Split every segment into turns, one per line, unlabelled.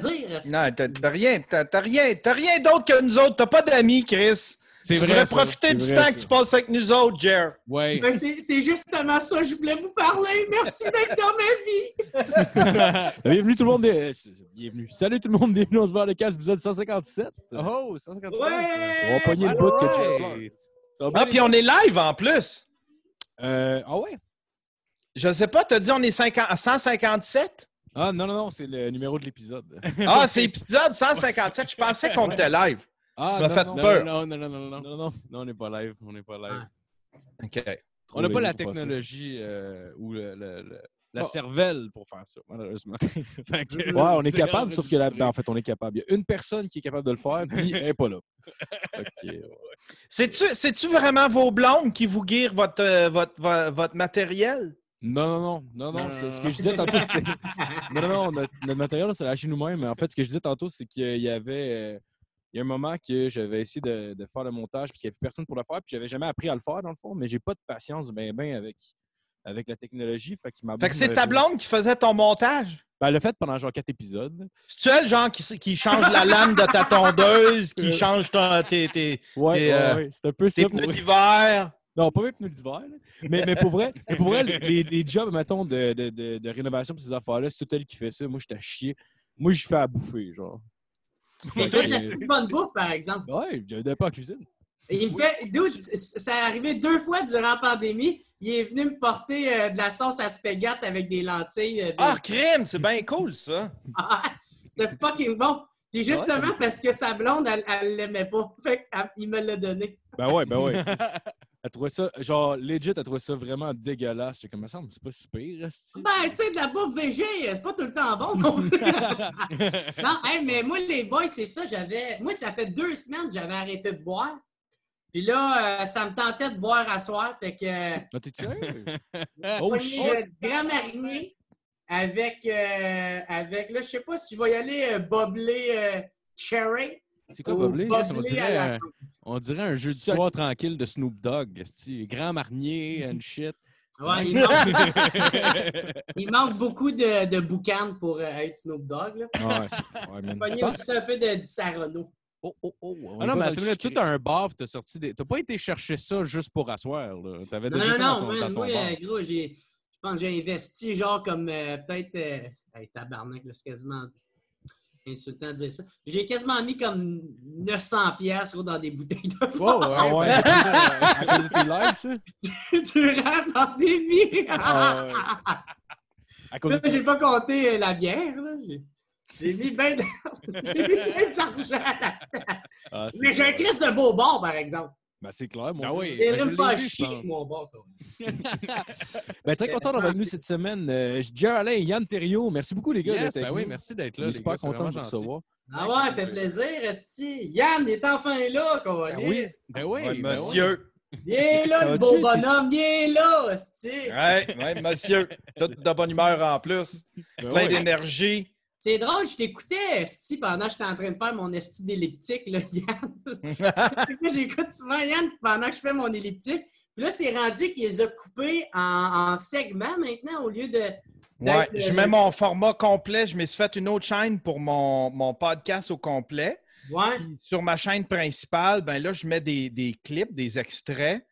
dire.
Non, t'as rien, t'as rien, t'as rien d'autre que nous autres. T'as pas d'amis, Chris.
C'est
Tu
vrai. ça,
profiter du
vrai,
temps
ça.
que tu passes avec nous autres, Jer.
Ouais.
Ben, c'est justement ça, je voulais vous parler. Merci d'être dans ma vie.
bienvenue tout le monde. euh, Bienvenue. Salut tout le monde. Bienvenue. On se voit le casque, épisode 157.
Oh, 157.
Ouais!
On va pogner le bout que bien,
Ah, puis on est live en plus.
Euh, ah ouais?
Je sais pas, t'as dit on est 50 à 157?
Ah non, non, non, c'est le numéro de l'épisode.
Ah, c'est épisode 157. Je pensais qu'on était live.
Ah,
Tu m'as fait
non,
peur.
Non, non, non, non, non.
Non, non, non.
Non, on n'est pas live. On n'est pas live.
OK.
On n'a pas la technologie euh, ou le, le- le- la
Oh.
cervelle pour faire ça, malheureusement. Que-
Ouais, on est capable, sauf que là, ben, en fait, on est capable. Il y a une personne qui est capable de le faire, puis elle n'est pas là. Ok, ouais.
C'est-tu c'est-tu vraiment vos blondes qui vous guirent votre, euh, votre, votre, votre matériel?
Non, non, non, non, non. C'est- Ce que je disais tantôt, c'était. Non, non, non, notre, notre matériel, c'est lâché nous-mêmes. Mais en fait, ce que je disais tantôt, c'est qu'il y avait. euh, Il y a un moment que j'avais essayé de, de faire le montage, puis qu'il n'y avait plus personne pour le faire, puis j'avais jamais appris à le faire, dans le fond, mais j'ai pas de patience ben, ben avec, avec la technologie. Fait,
que c'est ta blonde qui faisait ton montage?
Ben, elle l'a fait pendant genre quatre épisodes.
C'est-tu elle, genre, qui, qui change la lame de ta tondeuse, qui change ton, tes, tes,
Ouais,
T'es,
ouais,
euh,
ouais, c'est un peu
tes pneus d'hiver?
Non, pas mes pneus d'hiver. là. Mais, mais pour vrai, pour vrai les, les jobs, mettons, de, de, de, de rénovation pour ces affaires-là, c'est tout elle qui fait ça. Moi, j'étais à chier. Moi, je fais à bouffer, genre.
Il fait de la petite bonne bouffe, par exemple.
Ouais, j'avais pas en cuisine.
Et il me fait, dude, ça est arrivé deux fois durant la pandémie. Il est venu me porter euh, de la sauce à spaghetti avec des lentilles. euh, de-
Ah, crème, c'est bien cool, ça.
Ah, C'était fucking bon. Puis justement parce que sa blonde, elle, elle l'aimait pas. Fait qu'il me l'a donné.
Ben ouais, ben ouais. Elle trouvait ça, genre, legit, elle trouvait ça vraiment dégueulasse. J'étais comme, ça me semble, c'est pas si pire, esti.
Ben, tu sais, de la bouffe végé, c'est pas tout le temps bon. Non, non hey, mais moi, les boys, c'est ça. J'avais. Moi, ça fait deux semaines que j'avais arrêté de boire. Puis là, euh, ça me tentait de boire à soir. Fait que. euh,
Ah, t'es sérieux? Oh, shit.
Grand avec, euh, avec, là, je sais pas si je vais y aller euh, boblé euh, cherry.
C'est quoi, Boblé?
On dirait,
menthe.
On dirait un jeu du
Ça-
soir tranquille de Snoop Dogg. Grand Marnier and shit.
Ouais, il, manque, il manque beaucoup de, de boucan pour euh, être Snoop Dogg. Là.
Ouais, c'est- ouais.
Pogné aussi un peu de Sarano.
Oh, oh, oh. on
Ah non, mais toi, t'as un bar t'as sorti des. T'as pas été chercher ça juste pour asseoir, là. T'avais
Non,
déjà
non,
ça dans
non,
ton,
man,
dans ton
moi,
bar.
gros, j'ai, pense que j'ai investi genre comme euh, peut-être, euh, hey, tabarnak, c'est quasiment insultant de dire ça. J'ai quasiment mis comme 900 pièces dans des bouteilles de vin
ouais, ouais. À cause de tes lives, ça?
durant la pandémie.
Ah, ouais. De
j'ai pas compté euh, la bière. là. J'ai- mis bien de- j'ai mis d'argent.
Ah,
Mais j'ai un. Christ de beau bar, par exemple.
Ben, c'est clair, mon
Ah
gars.
oui. Ben, je je
chier avec mon.
Ben, très content d'avoir avec nous cette semaine. Euh, Jerry Alain et Yann Thériault. Merci beaucoup, les gars.
Yes, ben oui, merci d'être là.
super
gars, c'est
content de vous recevoir.
Ah ouais, fait plaisir, Esti. Yann il est enfin là, qu'on
Ben oui, ben oui.
Ouais,
ben
monsieur.
Il est là, le beau bonhomme, il est là, Esti.
Ouais, ouais, monsieur. Tout de bonne humeur en plus.
Ben
Plein
ouais.
d'énergie.
C'est drôle, je t'écoutais, Esti, pendant que j'étais en train de faire mon Esti d'elliptique, là, Yann. J'écoute souvent Yann pendant que je fais mon elliptique. Puis là, c'est rendu qu'il les a coupés en, en segments maintenant au lieu de.
Ouais, je mets mon format complet. Je me suis fait une autre chaîne pour mon, mon podcast au complet.
Ouais.
Sur ma chaîne principale, ben là, je mets des, des clips, des extraits.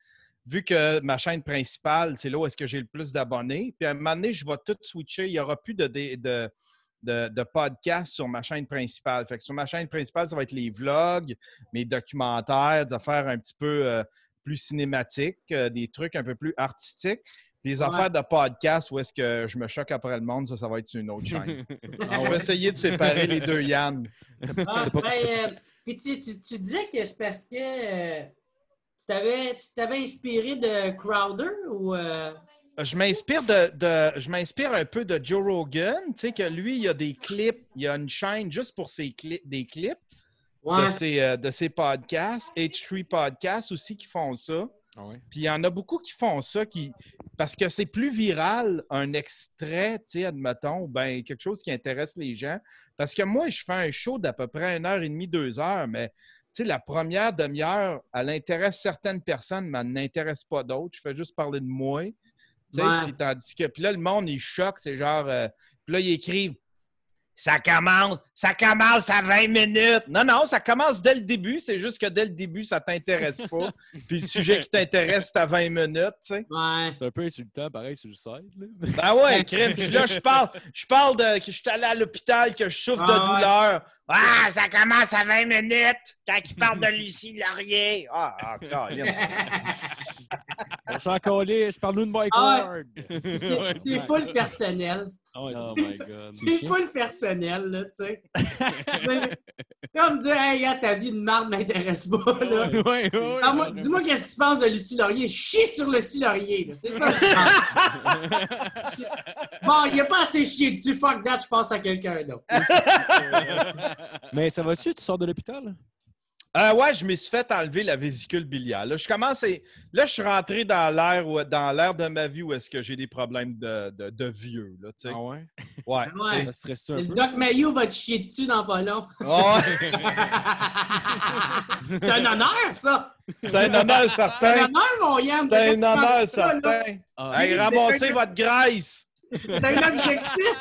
Vu que ma chaîne principale, c'est là où est-ce que j'ai le plus d'abonnés. Puis à un moment donné, je vais tout switcher. Il n'y aura plus de, de, de, de, podcasts sur ma chaîne principale. Fait que sur ma chaîne principale, ça va être les vlogs, mes documentaires, des affaires un petit peu euh, plus cinématiques, euh, des trucs un peu plus artistiques. Puis Les
Ouais.
affaires de podcast où est-ce que je me choque après le monde, ça, ça va être sur une autre chaîne. On va essayer de séparer les deux Yann.
Ah,
pas-
ben, euh, puis tu, tu, tu disais que c'est parce que euh, tu t'avais tu t'avais inspiré de Crowder ou.
Je m'inspire de, de- je m'inspire un peu de Joe Rogan. Tu sais que lui, il y a des clips, il y a une chaîne juste pour ses clips, des clips
Ouais.
de, ses, euh, de ses podcasts. H3 Podcasts aussi qui font ça.
Ah ouais.
Puis il y en a beaucoup qui font ça qui parce que c'est plus viral un extrait, tu sais, admettons, ou ben quelque chose qui intéresse les gens. Parce que moi, je fais un show d'à peu près une heure et demie, deux heures, mais tu sais, la première demi-heure, elle intéresse certaines personnes, mais elle n'intéresse pas d'autres. Je fais juste parler de moi.
Ouais.
puis tandis que puis là, le monde, il choque, c'est genre. euh, puis là, ils écrivent ça commence, ça commence à 20 minutes. Non, non, ça commence dès le début. C'est juste que dès le début, ça t'intéresse pas. Puis le sujet qui t'intéresse, c'est à 20 minutes, tu sais.
Ouais.
C'est un peu insultant, pareil, sur le site. Là.
Ben ouais, crème. Puis là, je parle, je parle de que je suis allé à l'hôpital, que je souffre de
Ah ouais.
douleur. Ah, ça commence à 20 minutes quand il parle de Lucie Laurier. Ah, ah, Colin.
On s'en calisse, parle-nous de Mike
Ah
Ward.
C'est
Ouais,
c'est full personnel.
Ah ouais,
Oh my God.
C'est full personnel, là, tu sais. Comme dire, hey, gars, ta vie de marde m'intéresse pas, là.
Ouais, ouais, ouais.
Ah, moi- Dis-moi qu'est-ce que tu penses de Lucie Laurier. Chie sur Lucie Laurier, là. C'est ça. que je pense. bon, il a pas assez chié dessus. Fuck that, je pense à quelqu'un d'autre.
Mais ça va-tu? Tu sors de l'hôpital?
Euh, ouais, je me suis fait enlever la vésicule biliaire. Là, je commence à- Là, je suis rentré dans l'ère où- dans l'ère de ma vie où est-ce que j'ai des problèmes de, de, de vieux. Là, tu sais.
Ah ouais?
ouais.
Ouais.
Ça un peu?
Doc Mayou va te chier dessus dans pas long.
Ouais,
C'est un honneur, ça!
c'est un honneur
C'est un
certain.
honneur, mon Yann!
C'est un honneur certain.
Ah,
Hey, ramassez votre graisse.
C'est un objectif!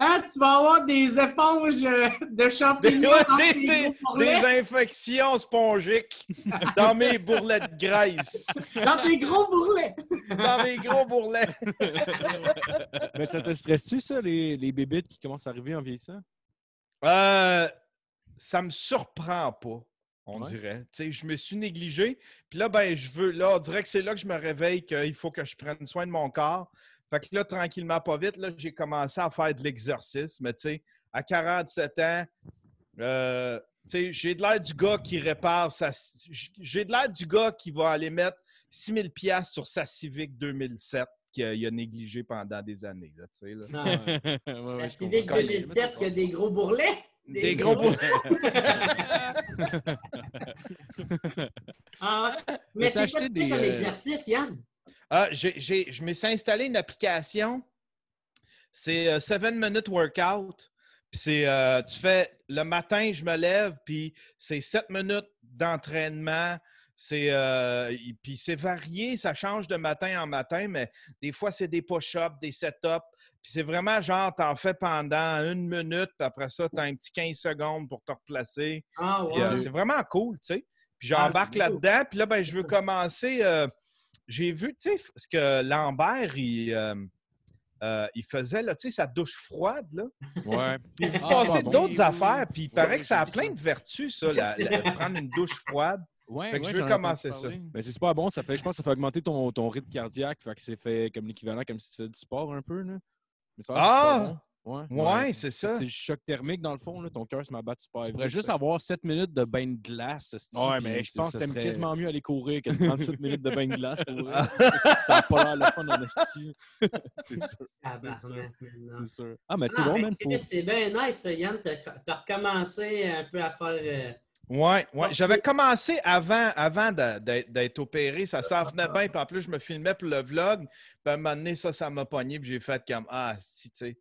Hein, tu vas avoir des éponges euh, de
Des,
champignons dans
des-
tes
des-
gros bourrelets.
des infections spongiques dans mes bourrelets de graisse.
Dans tes gros bourrelets!
Dans mes gros bourrelets.
Mais ça te stresse-tu, ça, les, les bébites qui commencent à arriver en vieillissant?
Euh, ça me surprend pas, on
Ouais.
dirait. Tu sais, je me suis négligé. Puis là, ben, je veux. Là, on dirait que c'est là que je me réveille qu'il faut que je prenne soin de mon corps. Fait que là, tranquillement, pas vite, là, j'ai commencé à faire de l'exercice. Mais tu sais, à 47 ans, euh, tu sais, j'ai de l'air du gars qui répare sa. J'ai de l'air du gars qui va aller mettre 6000 pièces sur sa Civic 2007 qu'il a, négligé pendant des années. Là, tu sais, là.
Non,
Ouais, ouais,
la Civic
comprends.
2007 qui a des gros bourrelets!
Des gros bourrelets.
Ah. Mais c'est quoi tu
des,
comme
euh,
exercice, Yann?
Ah, je me suis installé une application. C'est euh, Seven Minute Workout. Puis c'est, euh, tu fais le matin, je me lève, puis c'est 7 minutes d'entraînement. C'est, euh, puis c'est varié, ça change de matin en matin, mais des fois, c'est des push-ups, des set-ups. Puis c'est vraiment genre, t'en fais pendant une minute, puis après ça, tu as un petit 15 secondes pour te replacer.
Ah,
euh,
ouais.
c'est vraiment cool, tu sais. Puis
Ah,
j'embarque là-dedans. Puis là, ben, je veux commencer. euh, J'ai vu, tu sais, ce que Lambert, il, euh, euh, il faisait, là, tu sais, sa douche froide, là.
Ouais.
Il
Ah,
passait
bon.
d'autres
Oui,
affaires. Puis il paraît que ça a plein
ça.
de vertus, ça, la- la- prendre une douche froide.
Ouais,
Fait que
ouais,
je veux commencer ça.
parler.
Ben, c'est super bon. Ça fait, je pense que ça fait augmenter ton, ton rythme cardiaque. Fait que c'est fait comme l'équivalent, comme si tu fais du sport un peu. Là. Mais ça,
Ah!
Ouais.
Ouais, c'est ça.
C'est le choc thermique, dans le fond. Là. Ton cœur se m'abat super
Tu
vite.
pourrais juste
Fait-
avoir 7 minutes de bain de glace.
Ouais, mais je pense que t'aimes
serait-
quasiment mieux aller courir que de 37 minutes de bain de glace. Pour vrai. ça n'a pas l'air le fun en esti. C'est sûr.
Non.
C'est sûr. Ah, mais c'est
Ah,
bon. Faut...
Chris, C'est bien nice, Yann. T'as as recommencé un peu à faire. euh,
Ouais, J'avais commencé avant, avant d'être opéré. Ça s'en venait bien. Puis en plus, je me filmais pour le vlog. Puis à un moment donné, ça, ça m'a pogné. Puis j'ai fait comme Ah, si, tu sais.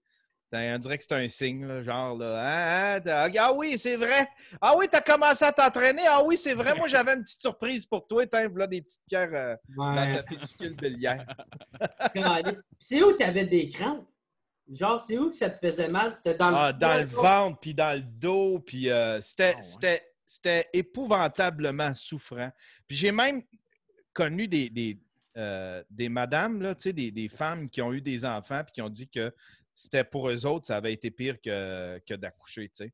On dirait que c'est un signe, là, genre, là. T'as- ah oui, c'est vrai. Ah oui, t'as commencé à t'entraîner. Ah oui, c'est vrai. Moi, j'avais une petite surprise pour toi. T'as là, des petites pierres euh, dans ta vésicule biliaire.
C'est où t'avais des crampes? Genre, c'est où que ça te faisait mal? C'était dans le
Ah, dans le ventre, puis dans le dos, puis euh, c'était,
Ah ouais.
c'était, c'était épouvantablement souffrant. Puis j'ai même connu des, des, euh, des madames, là, des, des femmes qui ont eu des enfants, puis qui ont dit que c'était pour eux autres, ça avait été pire que, que d'accoucher, tu sais.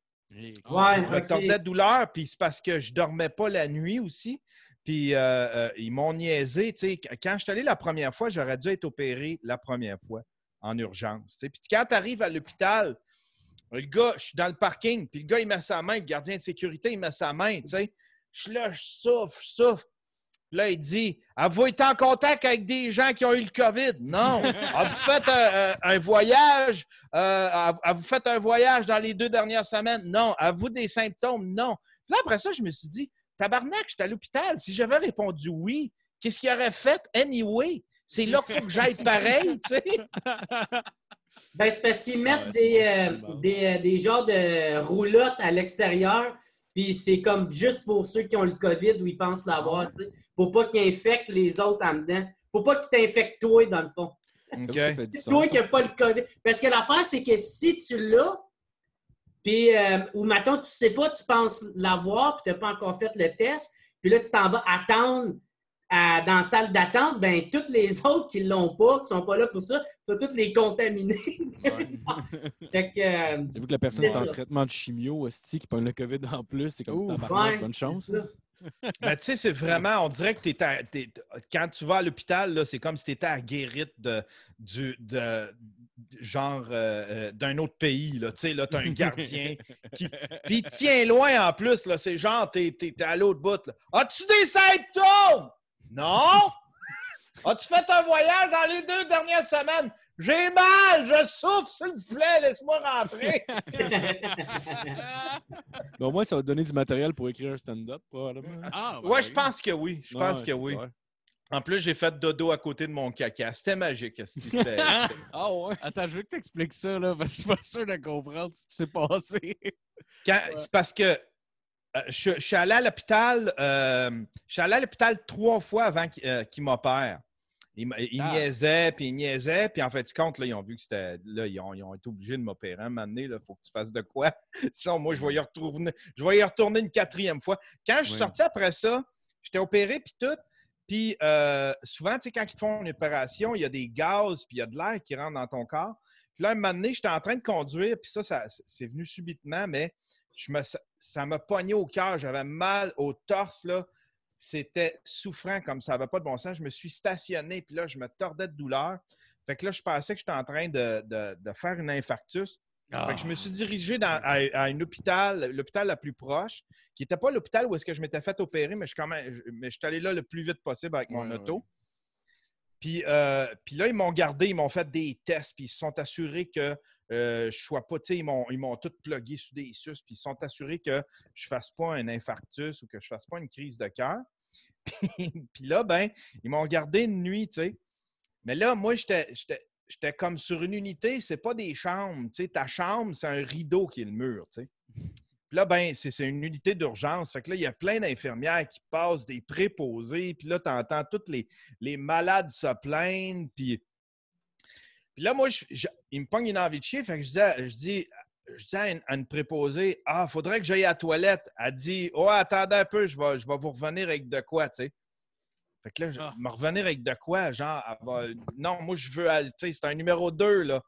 Ouais,
Je me
ok.
tordais de douleur, puis c'est parce que je dormais pas la nuit aussi. Puis euh, euh, ils m'ont niaisé. tu sais. Quand je suis allé la première fois, j'aurais dû être opéré la première fois en urgence. tu sais. Puis quand tu arrives à l'hôpital, le gars, je suis dans le parking, puis le gars, il met sa main, le gardien de sécurité, il met sa main. tu sais. Je suis là, je souffre, je souffre. Puis Là, il dit Avez-vous été en contact avec des gens qui ont eu le COVID? Non. Avez-vous fait un, un- un voyage? Euh, avez-vous fait un voyage dans les deux dernières semaines? Non. Avez-vous des symptômes? Non. Puis là, après ça, je me suis dit Tabarnak, j'étais à l'hôpital. Si j'avais répondu oui, qu'est-ce qu'il aurait fait? Anyway? C'est là qu'il faut que j'aille pareil, tu sais.
Ben, c'est parce qu'ils mettent des, euh,
bon.
des, euh, des genres de roulottes à l'extérieur, puis c'est comme juste pour ceux qui ont le COVID ou ils pensent l'avoir, tu sais. Faut pas qu'ils infectent les autres en dedans. Faut pas qu'ils t'infectent toi, dans le fond. C'est toi qui n'as pas le COVID. Parce que l'affaire, c'est que si tu l'as, Puis, euh, ou maintenant, tu sais pas, tu penses l'avoir, puis tu n'as pas encore fait le test, puis là, tu t'en vas attendre à- dans la salle d'attente, ben toutes les autres qui l'ont pas, qui sont pas là pour ça, vas toutes les contaminer. fait que, euh,
J'avoue que la personne est en traitement de chimio, hostie, qui pogne le COVID en plus, c'est comme tabarnak,
ouais,
bonne chance.
Ben, tu sais, c'est vraiment, on dirait que t'es à- t'es- quand tu vas à l'hôpital, là, c'est comme si tu étais à guérite de, du, de, genre euh, euh, d'un autre pays. Là. Tu sais, là, tu as un gardien qui. Puis tient loin en plus, là. C'est genre, t'es es, à l'autre bout. là. As-tu des symptômes? Non! As-tu fait un voyage dans les deux dernières semaines? J'ai mal, je souffre, s'il vous plaît, laisse-moi rentrer.
Mais au moins, ça va te donner du matériel pour écrire un stand-up, probablement.
Ah, ben
Ouais,
oui.
je pense que oui. Je
Ouais,
pense que oui. En plus, j'ai fait dodo à côté de mon caca. C'était magique. esti. C'était-
Ah ouais?
Attends, je veux que tu expliques ça, là, parce que je suis pas sûr de comprendre ce qui s'est passé.
Quand- C'est parce que je, je suis allé à l'hôpital. euh, je suis allé à l'hôpital trois fois avant qu'il euh, qu'il m'opère. Ils, ils
Ah.
niaisaient, puis ils niaisaient, puis en fait, compte, là, ils ont vu que c'était. Là, ils ont, ils ont été obligés de m'opérer un moment donné. Il faut que tu fasses de quoi. Sinon, moi, je vais y retourner. Je vais y retourner une quatrième fois. Quand je suis
Oui.
sorti après ça, j'étais opéré, puis tout. Puis euh, souvent, tu sais, quand ils te font une opération, il y a des gaz, puis il y a de l'air qui rentre dans ton corps. Puis là, un moment donné, j'étais en train de conduire, puis ça, ça c'est venu subitement, mais je me, ça- m'a pogné au cœur. J'avais mal au torse, là. C'était souffrant comme ça n'avait pas de bon sens. Je me suis stationné, puis là, je me tordais de douleur. Fait que là, je pensais que j'étais en train de, de- de faire une infarctus. Fait que je me suis dirigé dans, à, à un hôpital, l'hôpital la plus proche, qui n'était pas l'hôpital où est-ce que je m'étais fait opérer, mais je, suis quand même, mais je suis allé là le plus vite possible avec mon
Ouais,
auto.
ouais.
Puis, euh, puis là, ils m'ont gardé, ils m'ont fait des tests, puis ils se sont assurés que euh, je sois pas, ils m'ont, ils m'ont tout plugué sous des sus, puis ils sont assurés que je fasse pas un infarctus ou que je fasse pas une crise de cœur. Puis, là, ben, ils m'ont gardé une nuit, tu sais. Mais là, moi, j'étais, j'étais, comme sur une unité, c'est pas des chambres, tu sais. Ta chambre, c'est un rideau qui est le mur, tu sais. Puis là, ben, c'est, c'est une unité d'urgence. Fait que là, il y a plein d'infirmières qui passent, des préposés. Puis là, tu entends tous les, les malades se plaindre. Puis, puis là, moi, je, je- il me pogne une envie de chier. Fait que je dis, à- je dis, je dis à, une, à une préposée, Ah, faudrait que j'aille à la toilette. Elle dit, Oh, attendez un peu, je vais, je vais vous revenir avec de quoi, tu sais. Fait que là, je,
Ah.
me revenir avec de quoi, genre, va- non, moi, je veux, tu sais, c'est un numéro 2, là.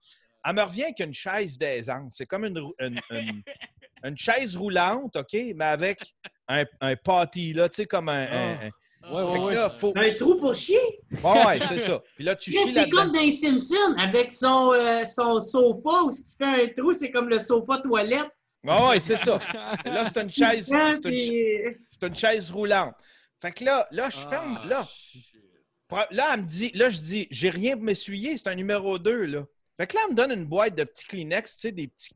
Elle me revient avec une chaise d'aisance. C'est comme une, une, une- une chaise roulante, OK, mais avec un, un là, tu sais, comme un. un- un-
Ouais, ouais, ouais.
là, faut...
Un trou pour chier?
Ouais, ouais, c'est ça. Puis là, tu
Là,
chies
c'est comme dans les Simpsons, avec son, euh, son sofa, où ce qui fait un trou, c'est comme le sofa toilette.
Ouais, ouais, c'est ça. Là, c'est une chaise. C'est une, chaise roulante. Fait que là, là, je ferme.
Ah,
Là, Pro- Là, elle me dit, là, je dis, j'ai rien pour m'essuyer, c'est un numéro 2, là. Fait que là, elle me donne une boîte de petits Kleenex, tu sais, des petits.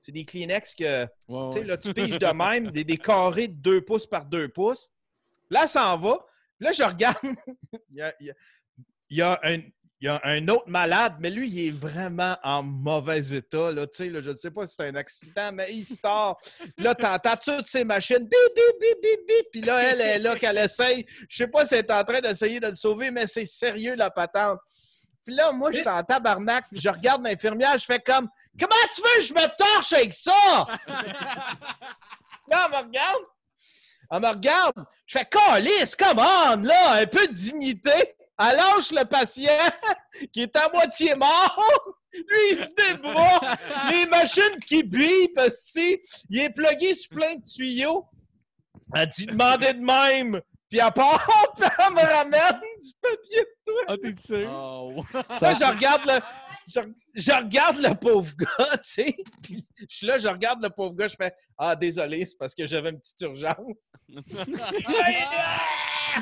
C'est des Kleenex que,
Ouais,
tu sais,
ouais.
là, tu piges de même, des, des carrés de 2 pouces par 2 pouces. Là, ça en va. Là, je regarde. il, y a, y a- un. Y a un autre malade, mais lui, il est vraiment en mauvais état. Là, je ne sais pas si c'est un accident, mais il. Puis là, tu entends toutes ces machines. Bip, bip, bip, bip, bip. Puis là, elle est là qu'elle essaye. Je sais pas si elle est en train d'essayer de le sauver, mais c'est sérieux, la patente. Puis là, moi, je suis en tabarnak. Puis je regarde l'infirmière. Je fais comme Comment tu veux que je me torche avec ça? là, elle me regarde. Elle me regarde. Je fais Calice, come on, là, un peu de dignité. Elle lâche le patient qui est à moitié mort. Lui, il se débrouille. Les machines qui bipent, il est plugué sur plein de tuyaux. Elle dit demander de même. Puis elle part, puis elle me ramène du papier de toi.
Ah, t'es sûr?
Oh.
Ça, je regarde le. Je, je regarde le pauvre gars, tu sais. Puis je suis là, je regarde le pauvre gars, je fais Ah, désolé, c'est parce que j'avais une petite urgence.
Il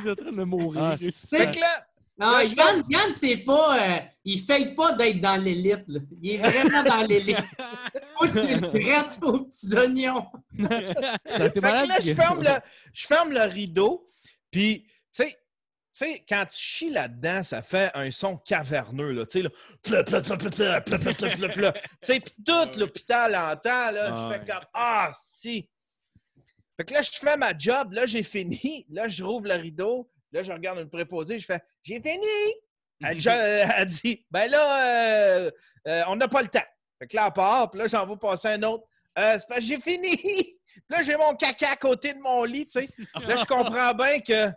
est en train de mourir.
Ah,
c'est
que là,
Non, Yann, Yann, c'est pas. euh, il fait pas d'être dans l'élite. là. Il est vraiment dans l'élite. Faut que tu le prêtes aux petits oignons.
Ça a été
Fait que là, je ferme, le, je ferme le rideau, puis, tu sais, tu sais, quand tu chies là-dedans, ça fait un son caverneux, là, tu sais, là, tu tout l'hôpital entend, là, je fais comme, ah, si! Fait que là, je fais ma job, là, j'ai fini, là, je rouvre le rideau, là, je regarde une préposée, je fais, j'ai fini! Elle, euh, elle, dit, ben là, euh, euh, on n'a pas le temps. Fait que là, à part, puis là, j'en vais passer un autre. Euh, c'est parce que j'ai fini! Puis là, j'ai mon caca à côté de mon lit, tu sais. Là, je comprends bien que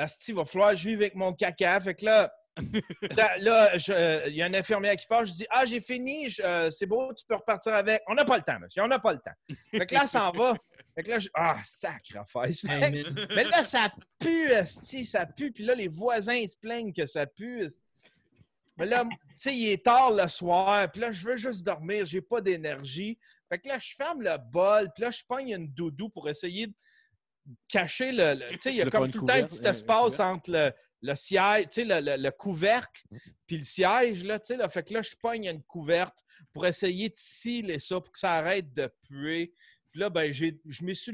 Asti, il va falloir que je vive avec mon caca. Fait que là, là, euh, il y a un infirmière qui part. Je dis Ah, j'ai fini. euh, c'est beau, tu peux repartir avec. On n'a pas le temps, monsieur. On n'a pas le temps. Fait que là, ça s'en va. Fait que là, je... ah, sacre affaire.
Hey.
Mais là, ça pue, esti, ça pue. Puis là, les voisins ils se plaignent que ça pue. Mais là, tu sais, il est tard le soir. Puis là, je veux juste dormir. J'ai pas d'énergie. Fait que là, je ferme le bol. Puis là, je pogne une doudou pour essayer de cacher le. le- tu sais, il y a comme tout le temps un petit
un
espace entre le, le siège, tu sais, le, le- le couvercle, puis le siège, là, tu sais. Là, fait que là, je pogne une couverte pour essayer de sciller ça pour que ça arrête de puer. Puis là, ben, j'ai, je me suis.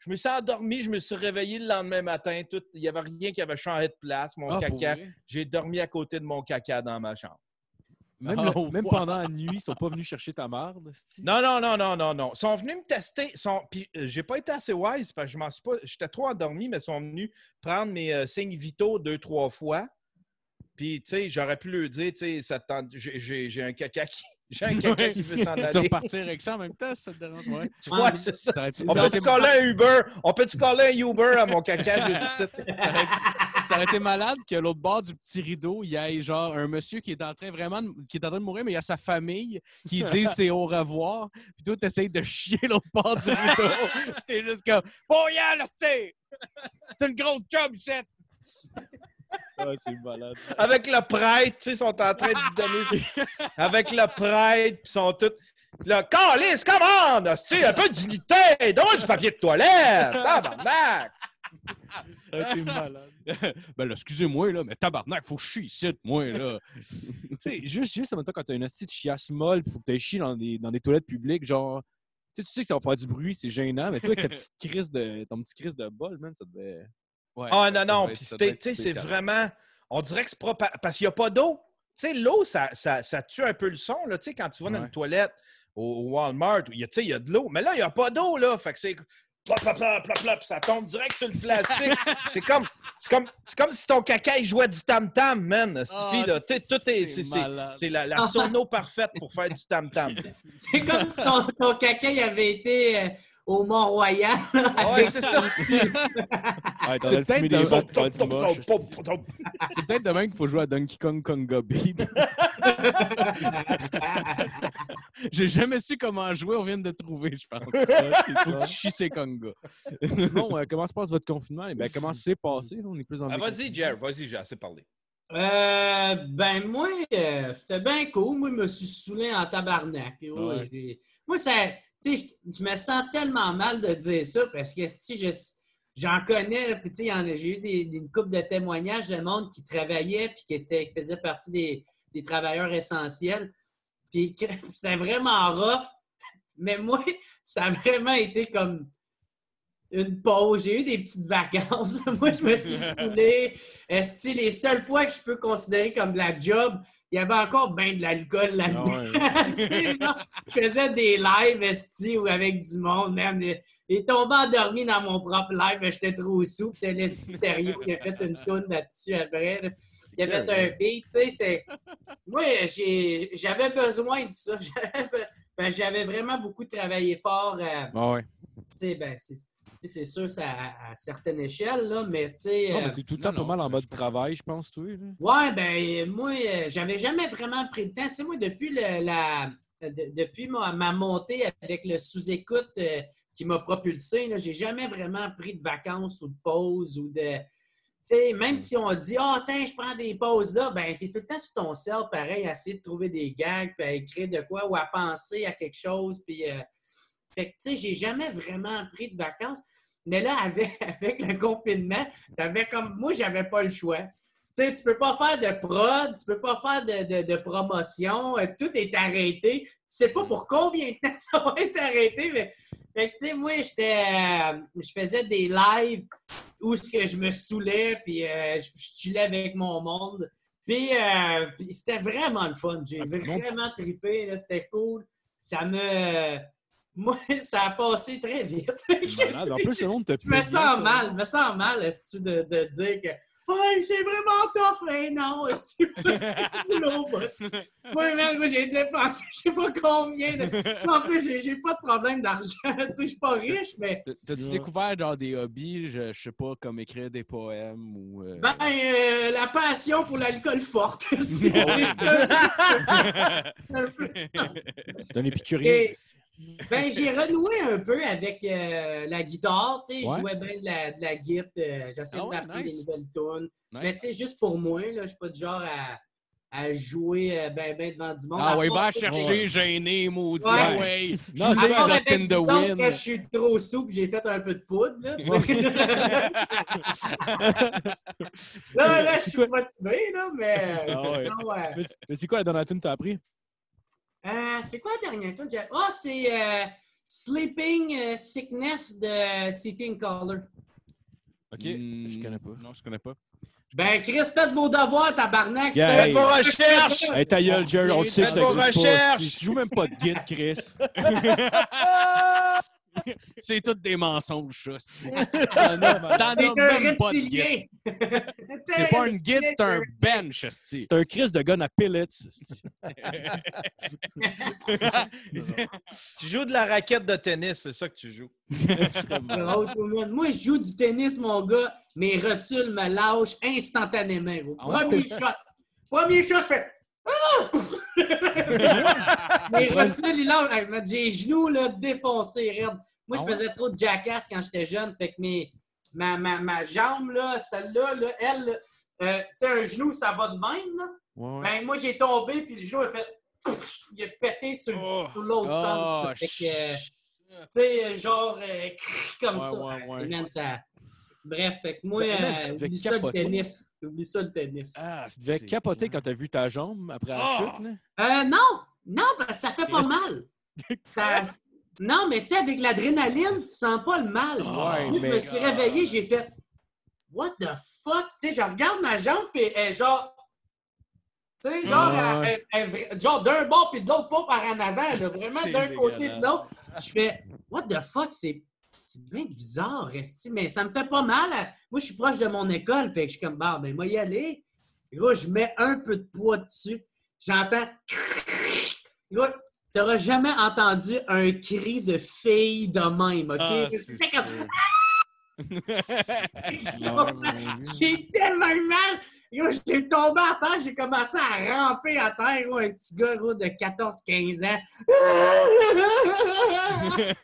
Je me suis endormi, je me suis réveillé le lendemain matin. Tout, il n'y avait rien qui avait changé de place. Mon
Ah,
caca, j'ai dormi à côté de mon caca dans ma chambre.
Même,
Oh,
le- même
wow.
pendant la nuit, ils sont pas venus chercher ta marde.
Non, non, non, non, non, non. Ils sont venus me tester. Sont... Puis, euh, j'ai pas été assez wise parce que je m'en suis pas. J'étais trop endormi, mais ils sont venus prendre mes euh, signes vitaux deux, trois fois. Puis, tu sais, j'aurais pu leur dire, tu sais, j'ai- un caca qui. J'ai un caca
Ouais.
qui veut s'en
Tu vas
aller.
repartir avec ça en même temps, ça te dérange. Ouais.
Tu vois, c'est ça. On peut-tu coller un Uber? On peut-tu coller un Uber à mon caca?
Ça aurait été malade que l'autre bord du petit rideau, il y ait genre un monsieur qui est en train vraiment de, qui est en train de mourir, mais il y a sa famille qui disent c'est au revoir. Puis toi, t'essayes de chier l'autre bord du rideau. T'es juste comme Bon, yeah, là, c'est c'est une grosse job, c'est.
Ah, c'est malade.
avec le prêtre, tu sais, ils sont en train de donner. avec le prêtre, puis ils sont tous. Puis là, Calice, commande! Un peu de dignité! Donne du papier de toilette! Tabarnak!
Été malade.
ben là, excusez-moi, là, mais tabarnak, faut chier ici, moi, là.
Tu sais, juste, juste en même temps, quand t'as une hostie de chiasse molle, il faut que t'ailles chier dans des, dans des toilettes publiques, genre. Tu sais, tu sais que ça va faire du bruit, c'est gênant, mais toi, avec ta petite crise de, ton petit crise de bol, man, ça devait.
Ouais,
Ah non, non, puis tu sais, c'est vraiment. On dirait que c'est pas. pa- Parce qu'il n'y a pas d'eau. Tu sais, l'eau, ça, ça, ça tue un peu le son, là. Tu sais, quand tu vas dans
Ouais.
une toilette au, Walmart, il y a, tu sais, il y a de l'eau. Mais là, il n'y a pas d'eau, là. Fait que c'est. Plop, plop, plop, plop, plop, ça tombe direct sur le plastique. c'est comme, c'est comme, c'est comme si ton caca il jouait du tam-tam, man. Cette
Ah,
fille, là.
c'est-
Tout est,
c'est
la, la sono parfaite pour faire du tam-tam.
C'est comme si ton, ton caca il avait été euh, au Mont-Royal.
Ouais, c'est ça.
Ah,
C'est peut-être
hostie.
C'est peut-être demain qu'il faut jouer à Donkey Kong Konga Beat. J'ai jamais su comment jouer, on vient de trouver, je pense. Faut que tu chies ces Konga.
Sinon, euh, comment se passe votre confinement? Eh Ben, comment c'est passé? On est plus le
Ah, vas-y,
déconfinement.
Jer, vas-y, j'ai assez parlé.
Euh, ben moi, euh, c'était bien cool. Moi, je me suis saoulé en tabarnak. Ouais,
Ouais.
j'ai- Moi, ça, tu sais, je, je me sens tellement mal de dire ça parce que si je, j'en connais, puis tu sais, j'ai eu des, des- une couple de témoignages de monde qui travaillait puis qui était, qui faisait partie des, des travailleurs essentiels. Puis c'est vraiment rough. Mais moi, ça a vraiment été comme une pause. J'ai eu des petites vacances. Moi, je me suis saoulé. Esti, les seules fois que je peux considérer comme de la job, il y avait encore bien de l'alcool là-dedans.
Ah
je faisais des lives, esti, ou avec du monde, même. Il est tombé endormi dans mon propre live, mais j'étais trop sous. Puis l'esti Thériault qui a fait une toune là-dessus après. là. Il a fait un beat, tu sais, c'est... Moi, j'avais besoin de ça. J'avais be- ben, vraiment beaucoup travaillé fort. euh,
Ah ouais.
tu sais, ben, c'est c'est sûr, c'est à, à certaines échelles, là, mais tu sais.
Non,
euh,
mais t'es tout le
non,
temps pas
non,
mal en mode travail, je pense, toi. Là.
Ouais, ben moi, euh, j'avais jamais vraiment pris le temps. Tu sais, moi, depuis le- la de- depuis ma, ma montée avec le sous-écoute euh, qui m'a propulsé, là, j'ai jamais vraiment pris de vacances ou de pauses ou de. Tu sais, même si on dit Ah, attends, je prends des pauses là, ben t'es tout le temps sur ton sel, pareil, à essayer de trouver des gags, puis à écrire de quoi ou à penser à quelque chose. Puis euh, fait que tu sais, j'ai jamais vraiment pris de vacances. Mais là, avec, avec le confinement, t'avais comme moi, j'avais pas le choix. Tu sais, tu peux pas faire de prod, tu peux pas faire de, de- de promotion, euh, tout est arrêté. Tu sais pas pour combien de temps ça va être arrêté, mais fait que, tu sais, moi, j'étais, euh, je faisais des lives où ce que je me saoulais, puis euh, je, je chillais avec mon monde. Puis, euh, puis c'était vraiment le fun. J'ai
Ah,
vraiment trippé, c'était cool. Ça me... Moi, ça a passé très vite.
En plus, le monde te
Je me sens
bien,
mal, je me sens mal esti, de, de dire que Ouais, c'est vraiment tough, mais non, c'est boulot, moi? Moi, man, moi, j'ai dépensé, je sais pas combien de. En plus, j'ai- j'ai pas de problème d'argent. Tu sais, je suis pas riche, mais.
T'as- T'as-tu
Ouais.
découvert genre des hobbies, je, je sais pas, comme écrire des poèmes ou. euh,
Ben, euh, la passion pour l'alcool forte. C'est c'est un peu
un épicurien.
Et- Ben, j'ai renoué un peu avec euh, la guitare. Tu sais,
Ouais.
je jouais bien de la, de la guitare. euh, J'essayais
Ah
de
ouais,
m'apprendre
nice.
des nouvelles tunes. Mais tu sais, juste pour moi, là, je suis pas du genre à, à jouer euh, ben, ben devant du monde.
Ah
À
ouais,
part-
va chercher, gêné, maudit.
Ouais.
Ah ouais.
Non,
À
c'est
avec
in the Wind.
quand je suis trop souple, j'ai fait un peu de poudre. Là, tu sais. là, là, je suis motivé, là, mais
Ah ouais.
sinon, euh,
Mais c'est- Mais c'est quoi la dernière tune que t'as appris?
Euh, c'est quoi la dernière? Tune? Ah, c'est euh, Sleeping euh, Sickness de City in Color.
Ok,
Hmm,
je connais pas.
Non, je connais pas.
Ben, Chris, faites vos devoirs, tabarnak.
Yeah,
Faites vos recherches!
Hey, ta gueule, Jerry, on le sait que ça
Faites vos
existe pas.
recherches.
Tu joues même pas de guide, Chris.
C'est tous des mensonges, ça. T'en
un
même pas de guide. C'est pas une guide, c'est un bench.
C'est un Chris de gun à pellets.
Tu joues de la raquette de tennis, c'est ça que tu joues.
Moi, je joue du tennis, mon gars. Mes rotules me lâchent instantanément. Au
Ah
premier shot. Premier shot, je fais. Ah! Hey, man, J'ai les genoux là, défoncés, raide. Moi, je
Ah ouais?
faisais trop de jackass quand j'étais jeune. Fait que mes, ma, ma, ma jambe, là, celle-là, là, elle, euh, tu sais, un genou, ça va de même. Là.
Ouais, ouais.
Ben, moi, j'ai tombé, puis le genou a fait. Il a pété sur,
Oh.
l'autre
Oh,
sens. Fait que, euh, tu sais, genre, euh, comme. Man, ça- Bref, fait que moi, euh, oublie ça le tennis. Oublie ça le tennis.
Ah,
Tu devais capoter quand t'as vu ta jambe après la
Oh!
chute. Là.
Euh, non! Non, parce que ça fait pas
Reste-
mal. Ça- Non, mais tu sais, avec l'adrénaline, tu sens pas le mal.
Ouais,
moi, je me suis réveillé, j'ai fait What the fuck? Tu sais, je regarde ma jambe, puis elle est genre. Tu sais, genre,
Ouais.
elle- elle- elle- genre d'un bord puis de l'autre, pas par en avant, là, vraiment d'un côté de
dégueulasse.
l'autre. Je fais What the fuck? C'est. C'est bien bizarre, Resti, mais ça me fait pas mal. Moi, je suis proche de mon école, fait que je suis comme, bah, ben, moi, y aller. Gros, je mets un peu de poids dessus. J'entends. Gros, t'auras jamais entendu un cri de fille de même, OK?
Ah, c'est
C'était comme,
sûr.
J'ai tellement eu mal! J'étais tombé à terre, j'ai commencé à ramper à terre, gros, un petit gars gros, de 14-15 ans.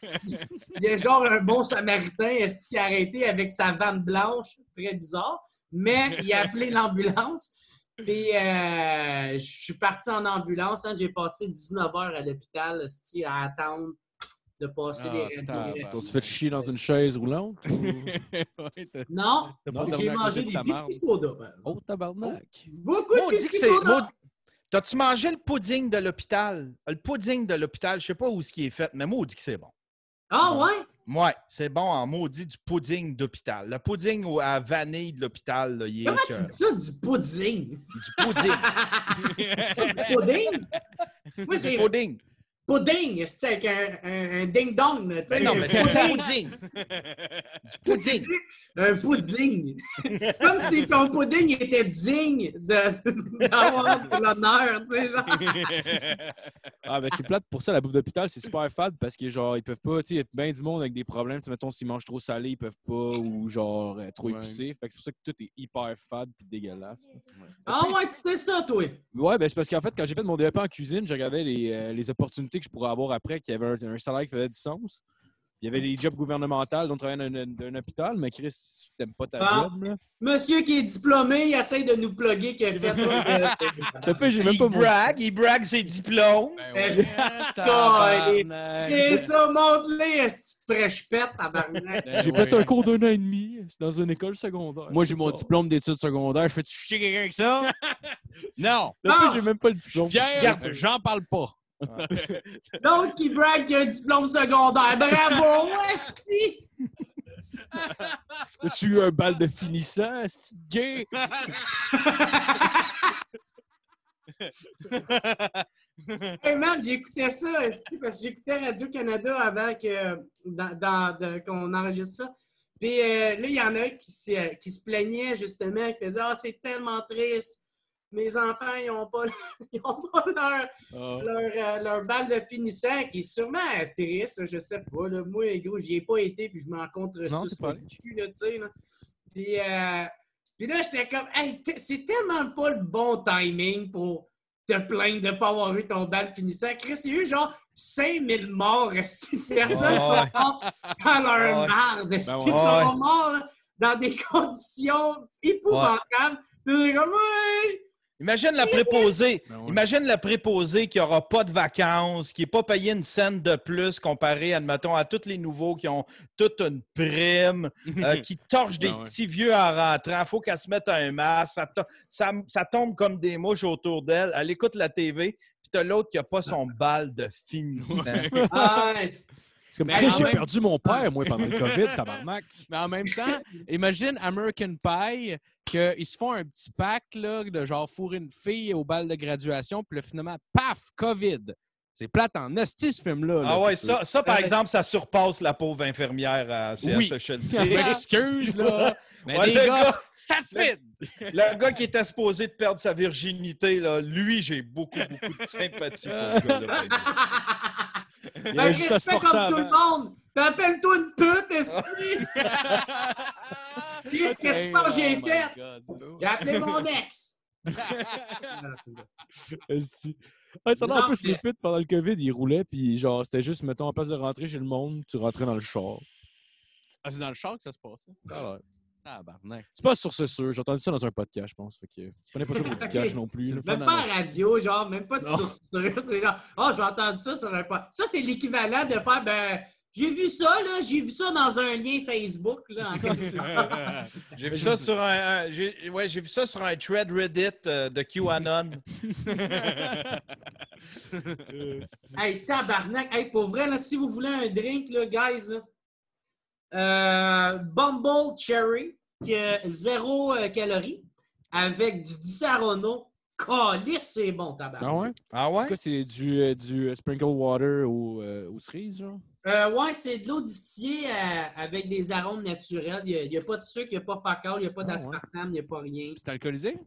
Il y a genre un bon samaritain est qui a arrêté avec sa vanne blanche, très bizarre, mais il a appelé l'ambulance. Puis euh, je suis parti en ambulance, hein, j'ai passé 19 heures à l'hôpital à attendre de passer
Ah,
des
tabarnak.
radiographies.
T'as-tu fait chier dans une chaise roulante? ou-
Ouais,
Non, j'ai mangé des biscuits soda.
Oh, tabarnak!
Beaucoup de biscuits
c'est.
soda.
T'as-tu mangé le pudding de l'hôpital? Le pudding de l'hôpital, je sais pas où ce qui est fait, mais maudit que c'est bon.
Ah ouais?
Ouais, c'est bon en maudit du pudding d'hôpital. Le pudding à vanille de l'hôpital, là, il est
Comment tu dis ça, du pudding?
Du pudding.
du pudding? Moi,
du
c'est
pudding.
Pudding, c'est avec un, un, un ding-dong, là, tu sais.
Ben non, mais c'est
un pudding?
pudding. Du pudding.
Un pudding. Comme si ton pudding était digne de- d'avoir l'honneur, tu sais, genre.
Ah, ben c'est plate pour ça, la bouffe d'hôpital, c'est super fade parce que, genre, ils peuvent pas, tu sais, il y a bien du monde avec des problèmes. Tu sais, mettons, s'ils mangent trop salé, ils peuvent pas, ou genre, euh, trop
Ouais.
épicé. Fait que c'est pour ça que tout est hyper fade puis dégueulasse.
Ah ouais, tu sais ça, toi.
Ouais, ben c'est parce qu'en fait, quand j'ai fait mon DEP en cuisine, je regardais les, euh, les opportunités que je pourrais avoir après, qu'il y avait un, un salaire qui faisait du sens. Il y avait les jobs gouvernementaux, dont travailler dans un, dans un hôpital, mais Chris, t'aimes pas ta
Ah.
job, là.
Monsieur qui est diplômé, il essaie de nous plugger qu'il a fait.
T'as fait, j'ai même
Il
pas mon-
brague, il brague ses diplômes.
Ben
Eh,
ouais.
C'est ça, montre-les, tabarnak.
Ben
J'ai fait un cours d'un an et demi c'est dans une école secondaire.
Moi, j'ai mon
ça.
diplôme d'études secondaires. Je fais-tu chier quelqu'un avec ça? non.
T'as fait,
Ah!
j'ai même pas le
Je suis
diplôme.
fier, j'en parle pas.
L'autre qui brague qu'il a un diplôme secondaire. Bravo, esti!
As-tu eu un bal de finissant, c'est gay?
Hey man, j'écoutais ça, esti, parce que j'écoutais Radio-Canada avant que, dans, dans- de- qu'on enregistre ça. Puis euh, là, il y en a qui, se- qui se plaignait justement, qui faisait Ah, c'est tellement triste. Mes enfants, ils n'ont pas, ils ont pas leur,
Ah.
leur, euh, leur balle de finissant, qui est sûrement triste, je sais pas. Là. Moi, gros, j'y ai pas été, puis je m'en contre
Non,
sur le cul, là, tu sais. Là. Puis, euh, puis là, j'étais comme, hey, c'est tellement pas le bon timing pour te plaindre de pas avoir eu ton bal finissant. Chris, il y a eu genre 5000 morts,
Ouais,
sont
ouais.
mortes dans leur
Ouais.
marde.
Ben ouais.
Ils sont
Ouais.
morts dans des conditions épouvantables? Puis on est comme, ouais!
Imagine la préposée.
Ben ouais.
Imagine la préposée qui n'aura pas de vacances, qui n'est pas payé une scène de plus comparé, admettons, à tous les nouveaux qui ont toute une prime, euh, qui torchent des
Ben ouais.
petits vieux en rentrant. Il faut qu'elle se mette un masque. Ça, to- ça- ça tombe comme des mouches autour d'elle. Elle écoute la TV, puis tu as l'autre qui n'a pas son bal de finissant.
Ah, ouais.
C'est comme,
Mais
Chris,
en
j'ai
même-
perdu mon père, moi, pendant le COVID, tabarnak.
Mais en même temps, imagine American Pie, qu'ils se font un petit pack là, de genre fourrer une fille au bal de graduation, puis là, finalement, paf, COVID. C'est plate en esti, ce film-là. là.
Ah ouais, ça, ça par
Euh,
exemple, ça surpasse la pauvre infirmière à
Oui. Je m'excuse, là. Mais
Ouais,
les
le
gars,
gars-
ça se fait.
Le gars qui était supposé de perdre sa virginité, là, lui, j'ai beaucoup, beaucoup de sympathie pour ce gars-là.
Il
Ben,
se
respect comme tout le monde. Appelle-toi une pute, esti. Qu'est-ce que
Hey,
je pense que j'ai
oh
fait? J'ai appelé mon ex.
Ouais, ça a l'air un peu snipit pendant le COVID, il roulait, puis genre, c'était juste, mettons, en place de rentrer chez le monde, tu rentrais dans le char.
Ah, c'est dans le char que ça se passe. hein? Ah, barnac.
C'est pas sur ce sûr, j'ai entendu ça dans un podcast, je pense. Fait que, prenez pas ça pour du cash non plus.
Même pas à radio, genre, même pas de sûre. C'est genre, oh, j'ai entendu ça sur un podcast. Ça, c'est l'équivalent de faire, ben, j'ai vu ça, là, j'ai vu ça dans un lien Facebook, là. en.
J'ai vu ça sur un, un- j'ai ouais, j'ai vu ça sur un thread Reddit euh, de QAnon.
hey, tabarnak. Hey, pour vrai, là, si vous voulez un drink, là, guys, euh, Bumble Cherry, qui a zéro euh, calories, avec du Disaronno. Calice, c'est bon, tabarnak.
Ah ouais?
Ah
C'est
ouais?
quoi, c'est du, euh, du sprinkle water aux, euh, aux cerises, genre?
Euh, ouais, c'est de l'eau distillée euh, avec des arômes naturels. Il n'y a, pas de sucre, il n'y a pas de facal, il n'y a pas
Ah,
d'aspartame, il n'y a pas rien.
C'est alcoolisé?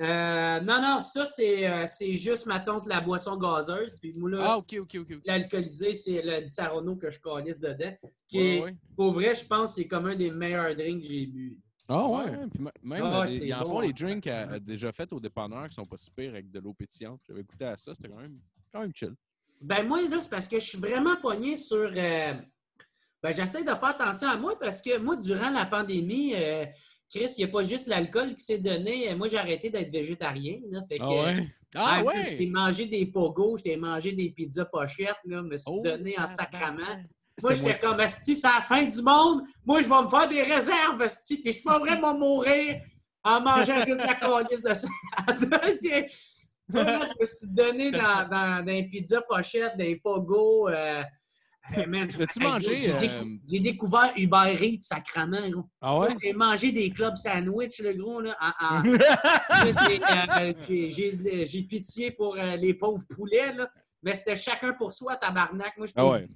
Euh, non, non, ça, c'est euh, c'est juste, ma tante, la boisson gazeuse. Puis moi, là,
Ah, ok, ok, ok. ok.
l'alcoolisé, c'est le Disaronno que je calisse dedans. Qui
Ouais,
est,
ouais.
pour vrai, je pense que c'est comme un des meilleurs drinks que j'ai bu.
Ah
Ouais,
ouais?
puis m- même,
Ah,
euh, des-
c'est
ils en
bon,
font des
hein,
drinks à- à déjà faits au dépanneur qui sont pas si pires avec de l'eau pétillante. J'avais goûté à ça, c'était quand même, quand même chill.
Ben moi, là, c'est parce que je suis vraiment pogné sur... euh, Ben, j'essaie de faire attention à moi parce que moi, durant la pandémie, euh, Chris, il n'y a pas juste l'alcool qui s'est donné. Euh, Moi, j'ai arrêté d'être végétarien. Là, fait que,
Ah ouais?
Ah ouais!
J'étais mangé des pogos, j'étais mangé des pizzas pochettes, là, me suis
Oh,
donné en sacrament. Moi, j'étais comme, Asti, c'est la fin du monde. Moi, je vais me faire des réserves, Asti. Puis pas vrai, de mourir en mangeant juste la de salade. Je me suis donné dans, dans, dans des pizzas pochettes, des pogos. Euh, hey, man,
T'as-tu
hey,
mangé,
J'ai
euh,
décou- j'ai découvert Uber Eats, sacrament, gros.
Ah ouais?
J'ai mangé des clubs sandwich, le gros, là. en- j'ai, euh, pitié pour euh, les pauvres poulets, là. Mais c'était chacun pour soi, tabarnak. Moi, je
Ah ouais.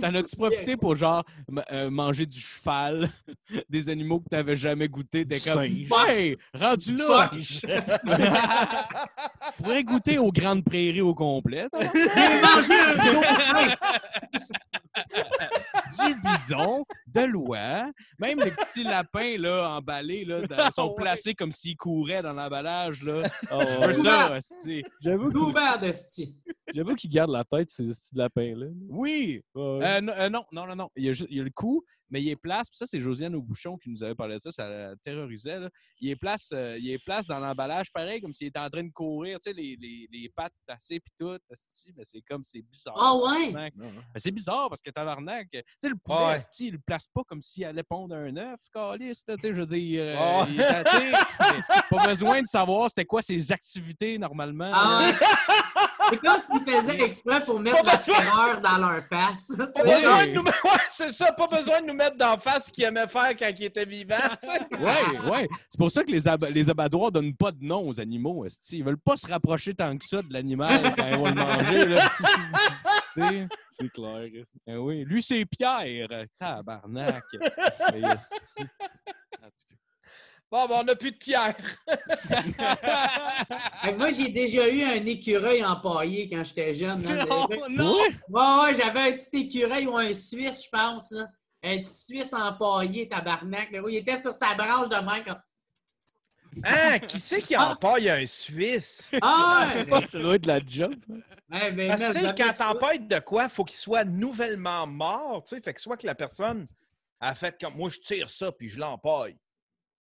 T'en as-tu profité pour genre euh, manger du cheval, des animaux que t'avais jamais goûté? T'es comme,
singe.
hey, rendu là! Je pourrais goûter aux grandes prairies au complet. du bison, de l'oie, même les petits lapins là, emballés là, dans- sont
Ouais.
placés comme s'ils couraient dans l'emballage. Là.
Ah
Je veux ça, hostie.
J'avoue j'avoue qu'il garde la tête, ces petits lapins-là.
Oui! Euh, non, euh, non, non, non, non. Il y a, juste- il y a le cou, mais il est place. Puis ça, c'est Josiane Aubuchon qui nous avait parlé de ça. Ça la terrorisait. Là. Il est place, euh, il est place dans l'emballage, pareil, comme s'il était en train de courir. Tu sais, les, les, les pattes placées, puis tout. hostie, mais c'est comme, c'est bizarre.
Ah ouais?
Mais c'est bizarre parce que tabarnak, tu sais, le poulet,
Ouais.
hostie, il le place pas comme s'il allait pondre un œuf, sais, je veux dire, euh,
Ouais.
il est pas besoin de savoir c'était quoi ses activités normalement.
Ah ouais? C'est comme s'ils faisaient exprès pour mettre
Pas
la terreur dans leur face.
Pas besoin de nous... ouais, c'est ça, pas besoin de nous mettre d'en face ce qu'il aimait faire quand il était vivant. tu sais.
Ouais, ouais. C'est pour ça que les, ab- les abattoirs donnent pas de nom aux animaux. esti. Ils veulent pas se rapprocher tant que ça de l'animal quand ils vont le manger.
C'est clair.
Eh oui. Lui, c'est Pierre. Tabarnak. Eh, esti. En tout cas.
Bon, ben, on n'a plus de pierre.
Moi, j'ai déjà eu un écureuil empaillé quand j'étais jeune. là.
Non, non!
Ouais, ouais, j'avais un petit écureuil ou un Suisse, je pense. là. Un petit Suisse empaillé, tabarnak. là. Il était sur sa branche de main. Comme...
Hein? Qui c'est qui en paille un Suisse?
Ah, ouais!
Ça doit être de la job.
Ouais, mais
Parce que, quand t'empailles de quoi, faut qu'il soit nouvellement mort. tu sais. Fait que soit que la personne a fait comme moi, je tire ça puis je l'empaille.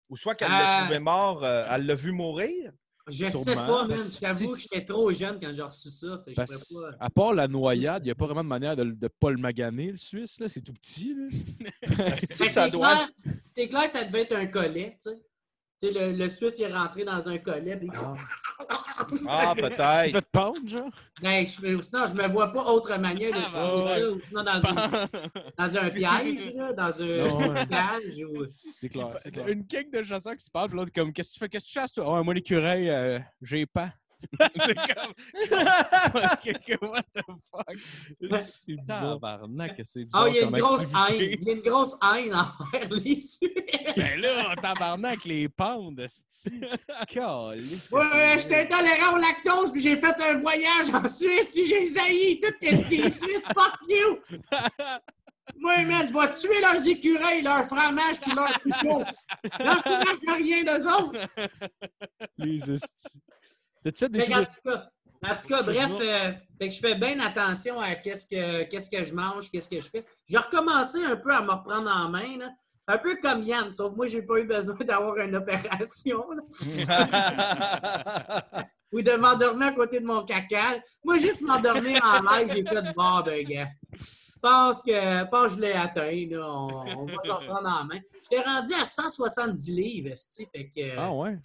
Ou soit qu'elle l'a
Ah.
trouvé mort, euh, elle l'a vu mourir?
Je sais pas, même.
que,
J'avoue que j'étais trop jeune quand j'ai reçu ça. Fait je
Parce-
pas...
À part la noyade, il n'y a pas vraiment de manière de ne pas le maganer, le Suisse. là. C'est tout petit.
C'est
doit
clair, c'est clair ça devait être un collet, tu sais. Tu sais, le, le Suisse, il est rentré dans un collet. Puis...
Ah,
Tu
peut-être.
fait pendre, genre?
Ben, je, sinon, je me vois pas autre manière de
Ah,
ouais.
ou sinon dans, une- dans un piège, là, dans un cage. Ou...
C'est clair. c'est clair.
Une gang de chasseurs qui se puis l'autre comme Qu'est-ce que tu fais? Qu'est-ce que tu chasses, toi? Oh, moi, l'écureuil, euh, j'ai pas. c'est comme. What the fuck?
C'est bizarre.
Tabarnak, c'est bizarre.
Ah, il y a une grosse
activité.
haine. Il y a une grosse haine envers les Suisses.
Ben là, tabarnak, les pandes, esti. Caliste.
Ouais, j'étais intolérant au lactose, puis j'ai fait un voyage en Suisse, puis j'ai sailli tout ce qui est suisse. Fuck you! Moi, man, je vais tuer leurs écureuils, leurs fromages, puis leurs couteaux. J'encourage rien d'eux autres.
Les estis. T'as-tu fait des
Fait
choses?
en tout cas, bref, euh, fait que je fais bien attention à qu'est-ce que, qu'est-ce que je mange, qu'est-ce que je fais. J'ai recommencé un peu à me reprendre en main, là. un peu comme Yann, sauf que moi, j'ai pas eu besoin d'avoir une opération ou de m'endormir à côté de mon caca. Moi, juste m'endormir en live, j'ai fait bon, ben, gars. Je pense que, je pense que je l'ai atteint. Là. On, on va s'en prendre en main. J'étais rendu à 170 livres, fait que...
Ah ouais?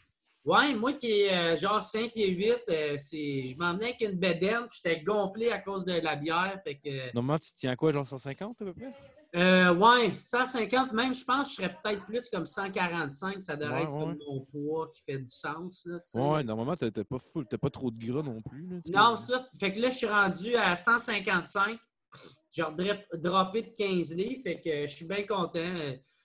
Ouais, moi qui est euh, genre 5 et 8, euh, c'est... je m'emmenais avec une bedaine, puis j'étais gonflé à cause de la bière. Fait que,
Normalement, tu tiens à quoi, genre 150 à peu près?
euh, ouais, 150, même, je pense que je serais peut-être plus comme 145. Ça devrait
Ouais,
être comme
ouais.
mon poids qui fait du sens. Là.
Ouais, normalement, t'as t'as pas, full- t'as pas trop de gras non plus. Là,
Non, ça. Fait que là, je suis rendu à 155. J'ai droppé de 15 livres. Fait que je suis bien content.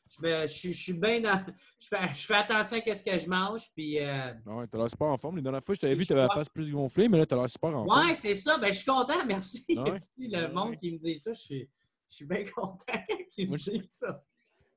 Je, me- je suis- je suis bien dans. Je fais, je fais attention à ce que je mange. Puis, euh,
Ouais, t'as l'air super en forme. Les dernières fois, je t'avais vu, t'avais la face plus gonflée, mais là, t'as l'air super en forme.
ouais, c'est ça. Ben, je suis content. Merci.
Ouais?
Le monde qui me dit ça, je suis, je suis bien content qu'il me dise ça.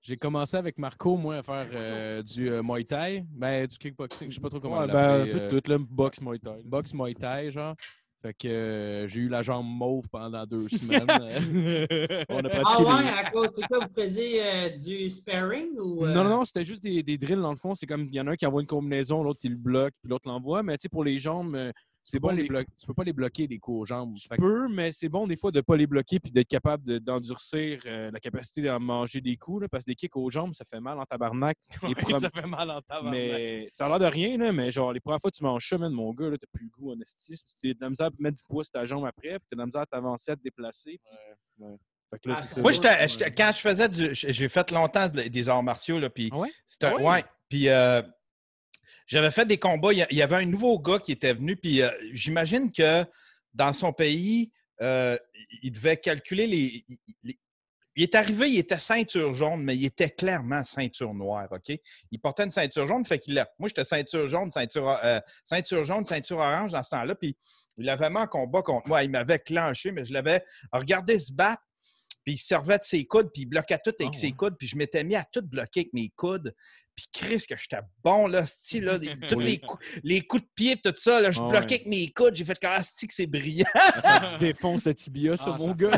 J'ai commencé avec Marco, moi, à faire euh, du euh, Muay Thai. Ben, du kickboxing, je sais pas trop comment
Ouais, ben,
euh,
tout, là, box Muay Thai.
Boxe Muay Thai, genre. Fait que euh, j'ai eu la jambe mauve pendant deux semaines.
On a
Ah ouais,
les-
à cause, c'est quoi, vous faisiez euh, du sparring ou. euh,
Non, non, non, c'était juste des, des drills dans le fond. C'est comme il y en a un qui envoie une combinaison, l'autre il le bloque, puis l'autre l'envoie. Mais tu sais, pour les jambes, c'est
Tu peux
bon.
les blo- tu peux pas les bloquer, les coups aux jambes.
Tu
Fait
peux, mais c'est bon des fois de ne pas les bloquer puis d'être capable de- d'endurcir euh, la capacité d'en manger des coups. là, parce que des kicks aux jambes, ça fait mal en tabarnak. Les
Ouais,
prom-
ça fait mal en tabarnak.
mais ça a l'air de rien, là, mais genre les premières fois que tu manges ça, man, mon gars, là, t'as plus le goût en esti. Tu as de la misère à mettre du poids sur ta jambe après, puis t'as de la misère à t'avancer, à te déplacer. puis- ouais. Fait que là,
Ah.
Moi, quand je faisais du. J'ai fait longtemps de- des arts martiaux, là, puis
Ah ouais? Ah ouais?
ouais. Puis euh, j'avais fait des combats. Il y avait un nouveau gars qui était venu, puis euh, j'imagine que dans son pays, euh, il devait calculer les, les- Il est arrivé, il était ceinture jaune, mais il était clairement ceinture noire, OK? Il portait une ceinture jaune, fait qu'il a... Moi, j'étais ceinture jaune, ceinture, euh, ceinture jaune, ceinture orange dans ce temps-là, puis il avait mis en combat contre moi. Il m'avait clenché, mais je l'avais regardé se battre, puis il servait de ses coudes, puis il bloquait tout avec
Ah,
ses coudes, puis je m'étais mis à tout bloquer avec mes coudes. Puis Chris, que j'étais bon, là, style, là, des- tous
Oui.
les, coups, les coups de pied, tout ça, là, je
Ah,
bloquais
ouais.
avec mes coudes. J'ai fait, ah, c'est que c'est brillant.
Ça défonce le tibia, ça,
Ah,
mon
ça
gars.
Ouais,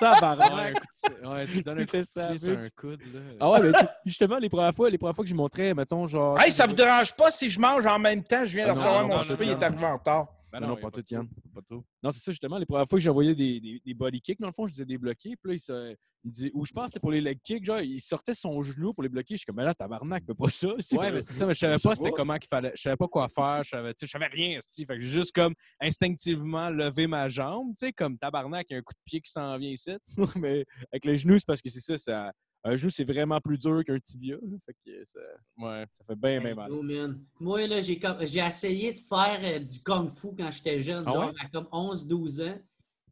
un coup de- ouais, tu donnes un coup de
C'était
pied sur un coude. Là.
Ah ouais, mais tu- justement, les premières fois, les premières fois que je montrais, mettons, genre.
Hey, ça vous dérange pas si je mange en même temps? Je viens de
Ah, non,
recevoir mon souper, il est arrivé en retard.
Ben
non, pas tout, Yann.
trouble.
Pas tout. Non, c'est ça, justement. Les premières fois que j'envoyais des, des, des body kicks, dans le fond, je disais des bloqués. Puis là, il, se, il me disait, ou je pense que c'était pour les leg kicks, genre, il sortait son genou pour les bloquer. Je suis comme, mais là, tabarnak, fais pas ça.
Ouais, mais c'est ça, mais je savais pas c'était comment qu'il fallait. Je savais pas quoi faire. Je savais, je savais rien. Fait que j'ai juste comme instinctivement levé ma jambe, tu sais, comme tabarnak, il y a un coup de pied qui s'en vient ici.
mais avec le genou, c'est parce que c'est ça, ça. Un genou, c'est vraiment plus dur qu'un tibia. là. Fait que ça,
Ouais.
ça fait bien, bien
Hey,
mal.
Moi, là, j'ai comme- j'ai essayé de faire euh, du kung-fu quand j'étais jeune,
Ah
genre
ouais?
à comme 11-12 ans.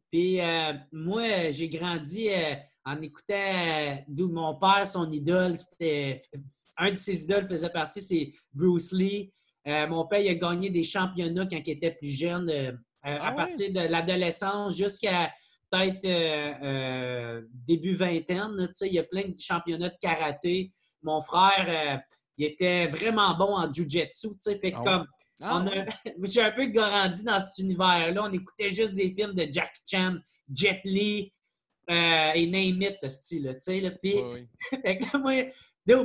Puis euh, moi, j'ai grandi euh, en écoutant euh, d'où mon père, son idole, c'était. Un de ses idoles faisait partie, c'est Bruce Lee. Euh, mon père, il a gagné des championnats quand il était plus jeune, à
Ah ouais?
partir de l'adolescence jusqu'à peut-être euh, euh, début vingtaine. il y a plein de championnats de karaté. Mon frère, euh, il était vraiment bon en jujitsu. tu sais, Fait
Ah
comme
Ah,
on a- J'ai un peu grandi dans cet univers-là. On écoutait juste des films de Jack Chan, Jet Li euh, et Name It, ce style. Tu sais. Puis, moi,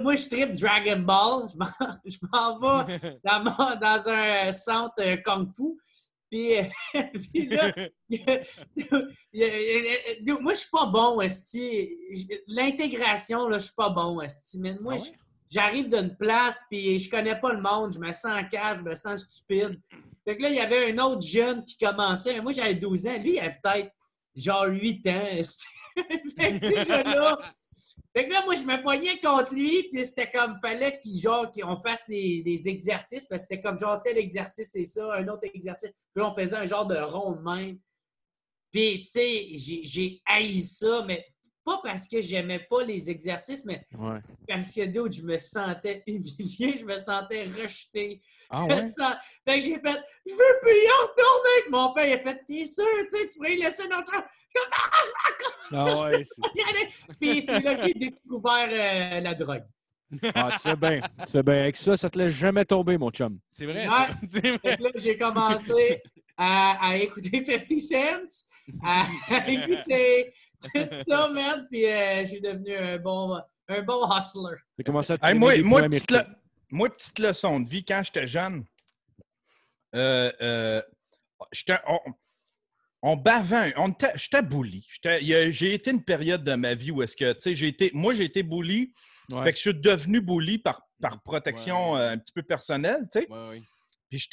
moi, je tripe Dragon Ball. Je m'en- Je m'en vais dans, mon- dans un centre Kung Fu. Puis, euh, puis là, moi, je suis pas bon, esti. L'intégration, là, je suis pas bon, esti. Mais moi,
Ah ouais?
j'arrive d'une place, puis je connais pas le monde, je me sens en cage, je me sens stupide. Fait que là, il y avait un autre jeune qui commençait. Moi, j'avais 12 ans. Lui, il avait peut-être genre 8 ans. esti. Fait, déjà là, fait que là, moi, je me poignais contre lui, puis c'était comme, fallait qu'il, genre, qu'on fasse des, des exercices, parce que c'était comme, genre, tel exercice, c'est ça, un autre exercice. Puis là, on faisait un genre de rond même. Puis, tu sais, j'ai haï ça, mais pas parce que j'aimais pas les exercices, mais
Ouais.
parce que d'autres, je me sentais humilié, je me sentais rejeté.
Ah
Je me
ouais?
sens- Fait que j'ai fait, je veux plus y retourner. Mon père, il a fait, t'es sûr, tu sais, tu pourrais y laisser notre Je suis comme, ah, je
Ah ouais.
Puis c'est là que j'ai découvert euh, la drogue.
ah, tu fais bien. Tu fais bien. Avec ça, ça te laisse jamais tomber, mon chum.
C'est vrai.
Ouais.
vrai.
Fait que là, j'ai commencé à, à écouter 50 Cent, à, à écouter tout ça, man. Puis euh, j'ai devenu un bon, un bon hustler.
J'ai commencé à
Hey, moi, petite
américains.
le- moi, petite leçon de vie, quand j'étais jeune, euh, euh, j'étais- on, on bavait, on était- j'étais bully. J'ai été une période de ma vie où est-ce que, tu sais, j'ai été, moi, j'ai été bully,
Ouais.
fait que je suis devenu bully par, par protection
Ouais.
euh, un petit peu personnelle, tu sais.
Ouais, ouais.
Puis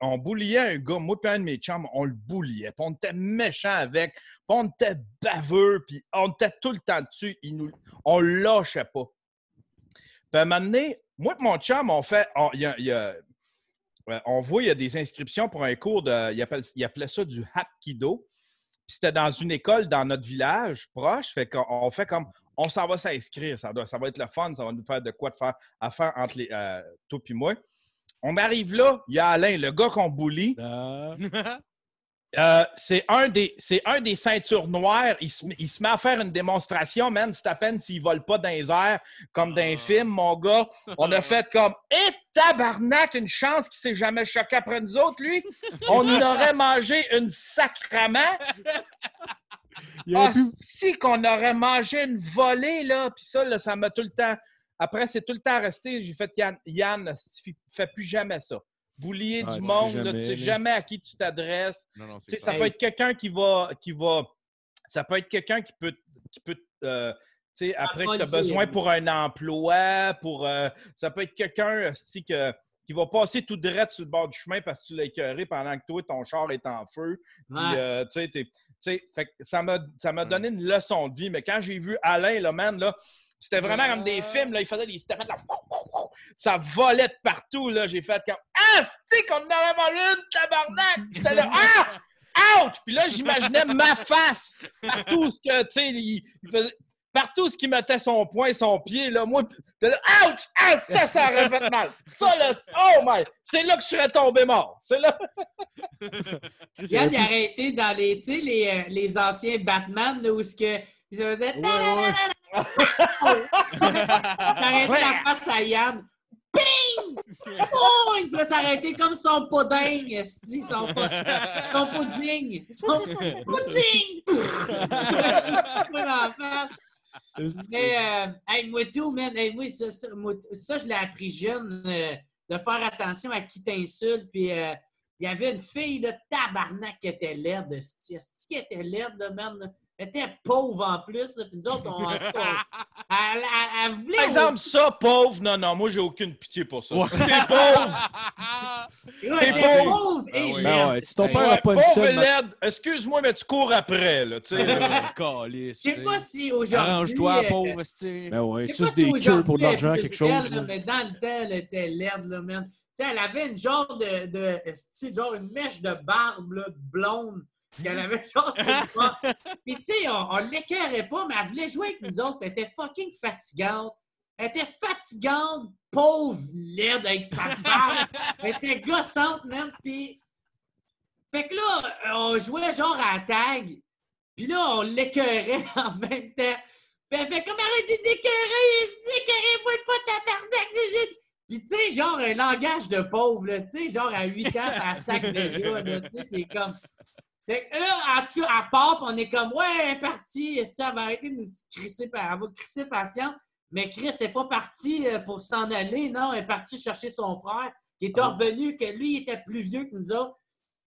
on bouliait un gars, moi puis un de mes chums, on le bouliait. Puis on était méchant avec, puis on était baveux, puis on était tout le temps dessus. Il nous, on lâchait pas. Puis à un moment donné, moi et mon chum, on fait. On, y a- euh, on voit, il y a des inscriptions pour un cours de. Il appelait ça du Hapkido. Puis c'était dans une école dans notre village proche. Fait qu'on on fait comme. On s'en va s'inscrire. Ça, doit- ça va être le fun. Ça va nous faire de quoi faire à faire entre les, euh, toi et moi. On arrive là, il y a Alain, le gars qu'on bully.
Ah,
Euh, c'est un, des- un des ceintures noires. Il se, il se met à faire une démonstration, man. C'est à peine s'il vole pas dans les airs, comme dans un
Ah.
film, mon gars. On a fait comme Et tabarnak, une chance qu'il s'est jamais choqué après nous autres, lui. On aurait mangé une sacrament. Ah, si qu'on aurait mangé une volée, là. Puis ça, là, ça m'a tout le temps. Après, c'est tout le temps resté. J'ai fait Yann, Yann, fais plus jamais ça. Boulier
Ouais,
du monde, là,
jamais,
tu sais jamais à qui tu t'adresses. Ça peut être quelqu'un qui va, qui va. Ça peut être quelqu'un qui peut. Qui peut euh, tu sais, après que tu as besoin pour un emploi, pour. euh, ça peut être quelqu'un que- qui va passer tout droit sur le bord du chemin parce que tu l'as écœuré pendant que toi, ton char est en feu.
Ouais.
euh, fait que ça m'a ça m'a donné une leçon de vie. Mais quand j'ai vu Alain, là, man, là, c'était vraiment comme des films. Là, il faisait des c'était fait là, Ça volait de partout. Là. J'ai fait comme Ah, tu sais qu'on en avait mangé une tabarnak. J'étais là, ah! Ouch! Puis là, j'imaginais ma face partout ce que, tu sais, il, il faisait. Partout ce qui mettait son poing, son pied, là, moi, j'étais là, ouch! Ah, ça, ça aurait fait mal. Ça, là, oh my! C'est là que je serais tombé mort. C'est là.
Yann, il a arrêté dans les, tu sais, les, euh, les anciens Batman, là, où ce que. Ils faisaient. Arrêté la face à Yann. Ping! Là, ça aurait été comme son pudding, esti, son, son pudding. Son pudding! Face. Mais, euh, hey, moi tout, man, hey, moi, ça, ça, moi, ça, je l'ai appris jeune, euh, de faire attention à qui t'insulte, puis euh, il y avait une fille de tabarnak qui était laide. Esti qui était laide, là. Elle était pauvre en plus. là. Puis nous autres, on. elle, elle- elle voulait.
Par exemple, ça, pauvre, non, non, moi, j'ai aucune pitié pour ça.
Ouais.
Si t'es pauvre,
était
pauvre.
pauvre et
Ah oui.
laide.
Ben ouais, si ton père
ouais,
n'a pas une
pauvre et laide, excuse-moi, mais tu cours après, là, tu sais.
Calice,
Je sais
tu
pas si aujourd'hui.
Arrange-toi,
euh,
pauvre, esti.
ben ouais, suce
si
des queues pour de l'argent, quelque chose.
laide, là,
là.
mais dans le temps, elle était laide, là, man. Tu sais, elle avait une genre de, de genre une mèche de barbe, là, de blonde, qu'elle avait genre le bras. Puis, tu sais, on, on l'écœurait pas, mais elle voulait jouer avec nous autres. Elle était fucking fatigante. Elle était fatigante, pauvre, laide, avec sa barbe. Elle était gossante, man. Puis, fait que là, on jouait genre à la tag. Puis là, on l'écœurait en même temps. Puis elle fait comme arrêtez d'écœurer, écœurez-moi pas ta. Puis tu sais, genre un langage de pauvre, là, tu sais, genre à 8 ans, t'as sac déjà, tu sais, c'est comme... Fait que là, en tout cas, à part, on est comme, ouais, elle est partie, ça va arrêter de nous crisser, elle va crisser patiente. Mais Chris n'est pas parti euh, pour s'en aller, non, elle est partie chercher son frère, qui est revenu, que lui, il était plus vieux que nous autres.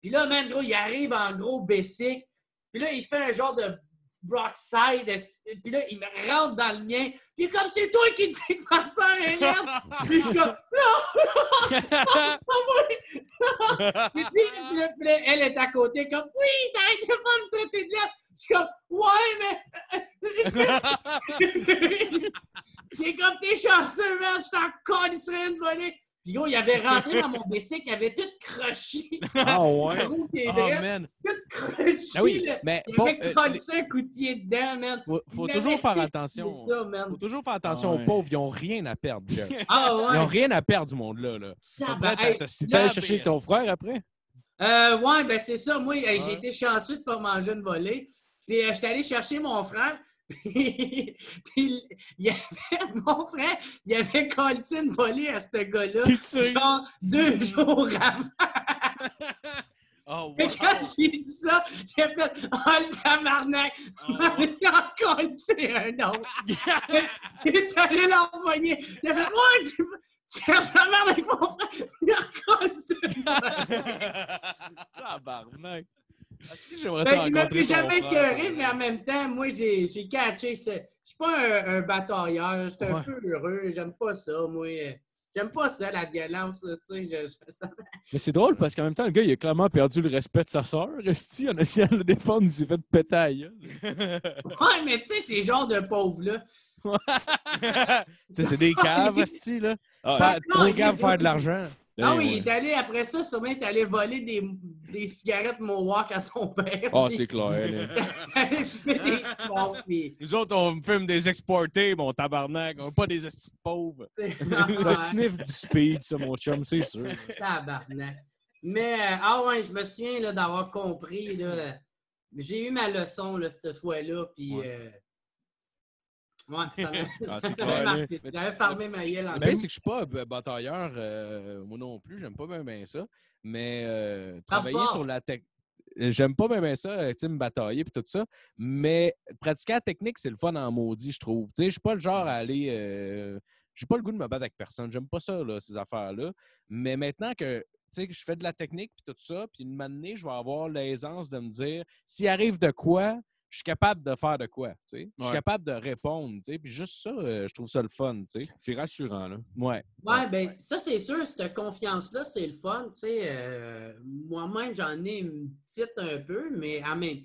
Puis là, man, gros, il arrive en gros basic. Puis là, il fait un genre de Brockside. Puis là, il me rentre dans le mien. Puis comme c'est toi qui dis que ma soeur est laide. Puis je suis comme, non, non, c'est pas moi. Puis, elle est à côté, comme, oui, t'arrêtes de pas me traiter de laide. Je suis comme, ouais, mais. Il est comme, t'es chanceux, man, je t'en câlisserais une volée. Puis gros, il avait rentré dans mon BC qui avait tout croché.
Ah ouais?
Qui est
Oh, man.
tout croché.
Ah oui, mais
Il
bon,
avait
euh,
collé un coup de pied dedans, man.
faut, faut
Il
toujours
avait
faire attention.
ça, man.
Faut toujours faire attention
Ah ouais.
aux pauvres. Ils n'ont rien à perdre, Jeff.
Ah
Ils n'ont rien à perdre, du monde-là. Là.
Hey,
Tu allé chercher ton frère après?
Euh, ouais, ben c'est ça. Moi, j'ai été chanceux de pas manger une volée. Puis euh, j'étais allé chercher mon frère. Puis, puis il y avait mon frère, il avait collé une volée à ce gars-là. Genre deux jours avant.
Oh,
Mais
wow.
quand j'ai dit ça, j'ai fait Oh le tabarnak! Il a collé un autre. Il est allé l'envoyer. Il a fait Ouais, tu tu la merde avec mon frère? Il a collé
Tabarnak. Ah, si, j'aimerais ça
qu'il m'a plus jamais écœuré, mais en même temps, moi, j'ai catché. Je suis pas un, un batailleur. Je suis un peu heureux. J'aime pas ça, moi. J'aime pas ça, la violence. Tu sais, je, je fais ça.
Mais c'est drôle parce qu'en même temps, le gars, il a clairement perdu le respect de sa sœur. Esti, en essayant de le défendre, il s'est fait la gueule.
Ouais, mais tu sais, ces genres de pauvres-là.
C'est des caves, esti, là.
Ah,
non,
trop
il les
faire de l'argent.
Ah
ouais,
oui, il est allé après ça, sûrement, il est allé voler des, des cigarettes Mohawk à son père.
Ah, c'est clair.
des
Nous autres, on fume des exportés, mon tabarnak. On pas des estis de pauvres.
Ça sniffe du speed, ça, mon chum, c'est sûr.
Tabarnak. Mais, euh, ah ouais, je me souviens là, d'avoir compris. Là, j'ai eu ma leçon là, cette fois-là, puis.
Ouais.
euh, ouais, ça m'avait marqué. J'avais fermé ma gueule en
c'est que je suis pas batailleur, euh, moi non plus, j'aime pas bien, bien ça. Mais euh, travailler
fort.
sur la technique. J'aime pas bien, ça, euh, tu me batailler et tout ça. Mais pratiquer la technique, c'est le fun en maudit, je trouve. Tu sais, je suis pas le genre à aller. euh, j'ai pas le goût de me battre avec personne. J'aime pas ça, là, ces affaires-là. Mais maintenant que tu sais, que je fais de la technique puis tout ça, puis une année, je vais avoir l'aisance de me dire s'il arrive de quoi, je suis capable de faire de quoi. tu sais? Je suis
Ouais.
capable de répondre. tu sais. Puis juste ça, euh, je trouve ça le fun. tu sais.
C'est rassurant, là.
Ouais.
Ouais, ben ça, c'est sûr, cette confiance-là, c'est le fun. Tu sais, euh, moi-même, j'en ai une petite un peu, mais en même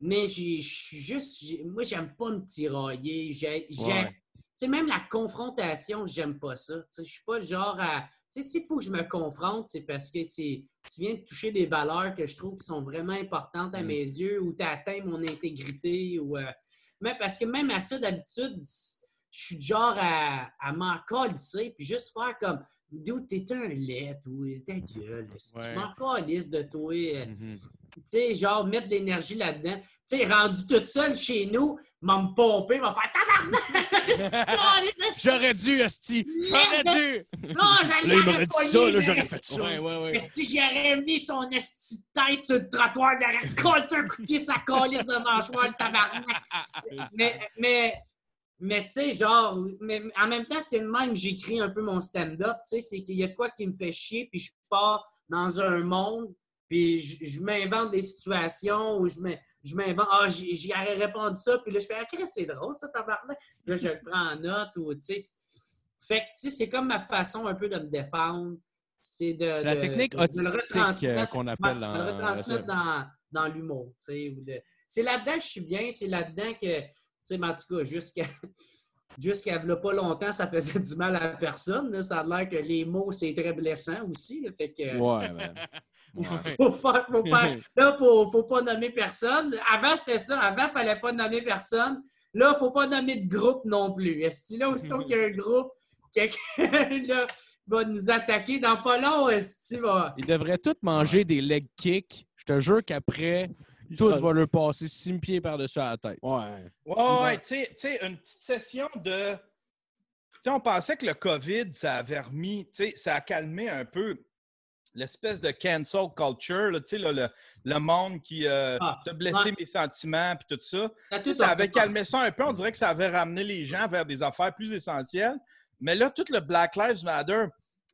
Mais j'ai- je suis juste. Moi, j'aime pas me tirailler. J'ai. j'ai-
Ouais.
Tu sais, même la confrontation, j'aime pas ça. Tu sais, je suis pas genre à. Tu sais, s'il faut que je me confronte, c'est parce que c'est. Tu viens de toucher des valeurs que je trouve qui sont vraiment importantes à
Mm.
mes yeux, ou tu atteint mon intégrité, ou. euh, Mais parce que même à ça, d'habitude, je suis genre à, à m'en calisser, puis juste faire comme. D'où t'es un lait, ou ta gueule. Si
Ouais.
Je m'en de toi?
Mhm.
Tu sais, genre, mettre de l'énergie là-dedans. Tu sais, rendu toute seule chez nous, m'a me pomper, m'a faire tabarnak!
J'aurais dû, Esti! J'aurais dû!
Non, j'allais
Là, il m'aurait dit ça, là, j'aurais fait ça.
Ouais, ouais, ouais.
Esti, j'y aurais mis son esti de tête sur le trottoir, j'aurais collé un coup de pied sa calice de mâchoire, le tabarnak. mais, mais, Mais tu sais, genre, mais en même temps, c'est le même, j'écris un peu mon stand-up. Tu sais, c'est qu'il y a de quoi qui me fait chier, puis je pars dans un monde, puis je, je m'invente des situations où je m'invente, ah, j'y j'y aurais répondu ça, puis là, je fais, ah, c'est drôle, ça, tabarnak. Puis Là, je le prends en note, ou tu sais. Fait que, tu sais, c'est comme ma façon un peu de me défendre. C'est de.
La technique
de-
autistique, euh, qu'on appelle
le retransmettre dans, dans l'humour, tu sais. de- C'est là-dedans que je suis bien, c'est là-dedans que, tu sais, mais en tout cas, jusqu'à jusqu'à pas longtemps, ça faisait du mal à personne. là. Ça a l'air que les mots, c'est très blessant aussi. là. Fait que,
Ouais, ben. Ouais.
faut faire, faut faire- là, faut, faut pas nommer personne. Avant, c'était ça. Avant, il fallait pas nommer personne. Là, faut pas nommer de groupe non plus. Est-ce que là, aussitôt qu'il y a un groupe, quelqu'un là, va nous attaquer? Dans pas long, est-ce que va?
Ils devraient tous manger des leg kicks. Je te jure qu'après, tout va leur passer six pieds par-dessus la tête.
Ouais.
Ouais, ouais, tu sais- tu sais, une petite session de. Tu sais, on pensait que le COVID, ça avait remis, tu sais, ça a calmé un peu l'espèce de cancel culture, là, tu sais, là, le, le monde qui euh,
Ah,
a blessé
ouais.
mes sentiments puis tout ça.
Ça, tout
ça avait calmé ça un peu. On dirait que ça avait ramené les gens vers des affaires plus essentielles. Mais là, tout le Black Lives Matter,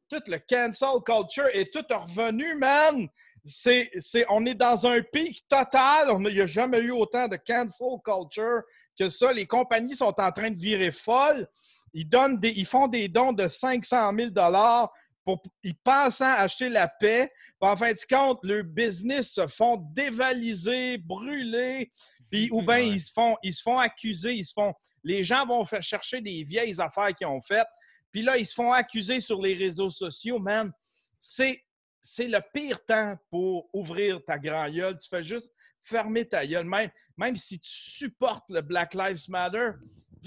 tout le cancel culture est tout revenu, man. C'est, c'est, on est dans un pic total. Il n'y a jamais eu autant de cancel culture que ça. Les compagnies sont en train de virer folles. Ils, donnent des, ils font des dons de 500 000 pour, ils pensant acheter la paix. En fin de compte, leurs business se font dévaliser, brûler. Puis, ou bien
Ouais.
ils, se font, ils se font accuser. Ils se font, les gens vont faire chercher des vieilles affaires qu'ils ont faites. Puis là, ils se font accuser sur les réseaux sociaux, man. C'est, c'est le pire temps pour ouvrir ta grand gueule. Tu fais juste fermer ta gueule. Même, même si tu supportes le Black Lives Matter,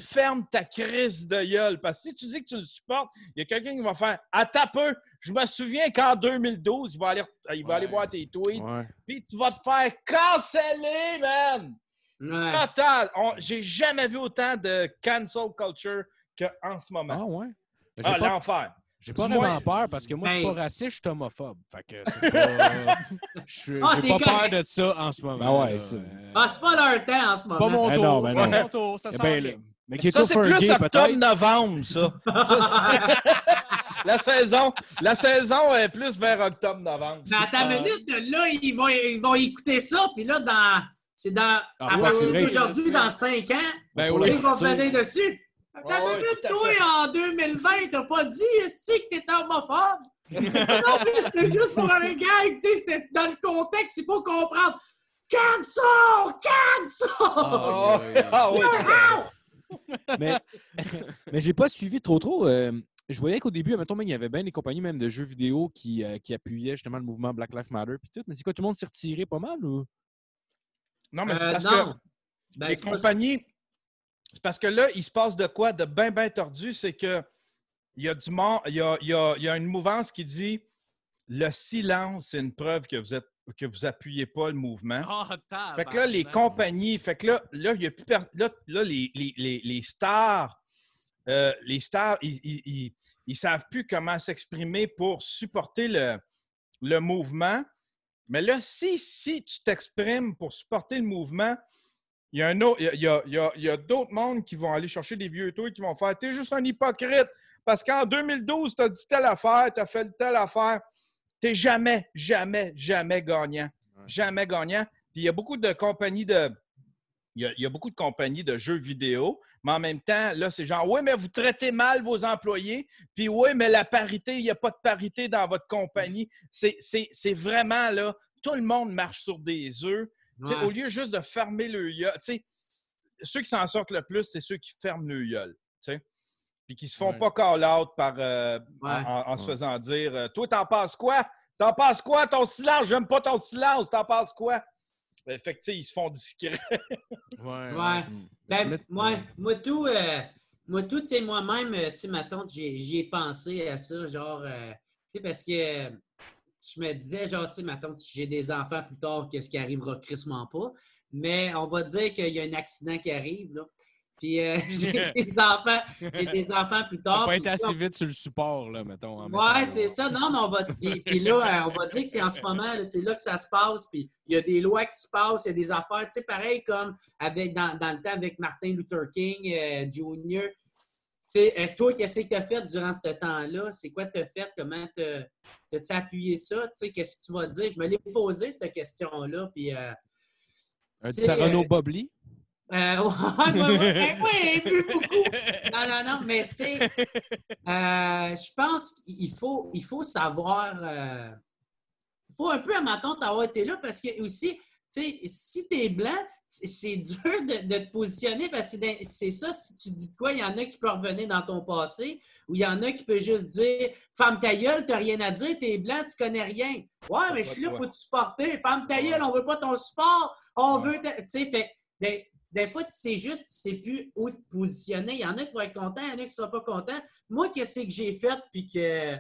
ferme ta crise de gueule. Parce que si tu dis que tu le supportes, il y a quelqu'un qui va faire « Attends peu! Je me souviens qu'en 2012, il va aller, il va aller voir tes tweets, puis tu vas te faire canceller, man!
Ouais.
Total! J'ai jamais vu autant de cancel culture qu'en ce moment.
Ah, ouais. J'ai
Ah,
pas,
l'enfer!
J'ai pas
Moi-
vraiment peur parce que moi, je suis
Ben-
pas raciste, je suis homophobe. Fait que c'est pas. Je suis-
Ah,
J'ai pas peur de ça en ce moment.
Ben ouais.
Euh,
Ah, c'est pas leur temps en ce moment.
Pas mon
Ben
tour.
non, ben
c'est
non.
pas mon tour. Ça
Eh
sent
ben,
bien.
Mais qui est
Ça, c'est plus octobre-novembre, ça. la, saison, la saison est plus vers octobre-novembre.
Mais attends une minute, là, ils vont, ils vont écouter ça, puis là, dans. C'est dans.
Ah,
à
ouais,
d'aujourd'hui, dans 5 ans,
Ben oui.
ils vont venir dessus.
Ouais,
une
ouais,
minute,
à
toi,
fait.
en 2020, t'as pas dit, est-ce que t'étais homophobe? non, mais c'était juste pour un gag, tu sais, c'était dans le contexte, il faut comprendre. Cancel! Cancel!
Ah, oui, oui.
Ah oui.
Mais mais j'ai pas suivi trop trop. euh, je voyais qu'au début, il y avait bien des compagnies même de jeux vidéo qui, euh, qui appuyaient justement le mouvement Black Lives Matter puis tout. Mais c'est quoi, tout le monde s'est retiré pas mal ou?
Non, mais c'est
Euh,
parce
non.
que
Ben,
les compagnies. C'est parce que là, il se passe de quoi de bien, bien tordu, c'est que il y a du monde, il y a, il y a- il y a une mouvance qui dit le silence, c'est une preuve que vous êtes que vous appuyez pas le mouvement.
Ah,
Fait que là, les compagnies, fait que là, là, y a plus per- là, là, les, les- les- les stars, euh, les stars, ils, ils savent plus comment s'exprimer pour supporter le, le mouvement. Mais là, si, si tu t'exprimes pour supporter le mouvement, il y a, un autre- y a- il y a- il y a- il y a d'autres mondes qui vont aller chercher des vieux taux et qui vont faire T'es juste un hypocrite parce qu'en 2012, tu as dit telle affaire, tu as fait telle affaire. T'es jamais, jamais, jamais gagnant. Jamais gagnant. Puis il y a beaucoup de compagnies de. Il y, a, il y a beaucoup de compagnies de jeux vidéo, mais en même temps, là, c'est genre, oui, mais vous traitez mal vos employés, puis oui, mais la parité, il n'y a pas de parité dans votre compagnie. C'est vraiment, là, tout le monde marche sur des œufs. Tu
Ouais.
Au lieu juste de fermer le gueule, tu sais, ceux qui s'en sortent le plus, c'est ceux qui ferment le gueule, tu sais. Puis qui se font
Ouais.
pas call-out par, euh, en-
Ouais.
en, en se faisant dire euh, Toi, t'en penses quoi? T'en penses quoi, ton silence? J'aime pas ton silence, t'en penses quoi? Ben, fait que, tu sais, ils se font discrets.
Ouais.
Ouais.
Mm.
Ben, moi, moi, tout, euh, moi, tout, tu sais, moi-même, tu sais, ma tante, j'ai j'y ai pensé à ça, genre, euh, tu sais, parce que je me disais, genre, tu sais, ma tante, j'ai des enfants plus tard, qu'est-ce qui arrivera crissement pas, mais on va dire qu'il y a un accident qui arrive, là. Puis euh, j'ai des enfants, j'ai des enfants plus
On
tard.
pas
puis
été assez vite sur le support, là, mettons. en
Ouais, c'est ça. Non, mais on va. Puis, puis là, euh, on va dire que c'est en ce moment, c'est là que ça se passe. Puis il y a des lois qui se passent, il y a des affaires. Tu sais, pareil comme avec, dans, dans le temps avec Martin Luther King euh, Jr. Tu sais, euh, toi, qu'est-ce que tu as fait durant ce temps-là? C'est quoi tu as fait? Comment t'as- t'as-tu appuyé ça? Tu sais, qu'est-ce que tu vas dire? Je me l'ai posé, cette question-là. Puis. euh,
Un Bobli?
Euh, ouais, ouais, ouais, ben oui, plus beaucoup. Non, non, non, mais tu sais, euh, je pense qu'il faut, il faut savoir. euh, Il faut un peu, à ma tante, avoir été là parce que aussi, tu sais, si tu es blanc, c'est- dur de, de te positionner parce que c'est- c'est ça, si tu dis de quoi, il y en a qui peuvent revenir dans ton passé ou il y en a qui peuvent juste dire Femme ta gueule, t'as rien à dire, t'es blanc, tu connais rien. Ouais, mais je suis là pour te supporter. Femme ta gueule, on veut pas ton support, on veut. Tu sais, fait. Des, fois, c'est juste, tu sais plus où te positionner. Il y en a qui vont être contents, il y en a qui ne seront pas contents. Moi, qu'est-ce que j'ai fait, puis que.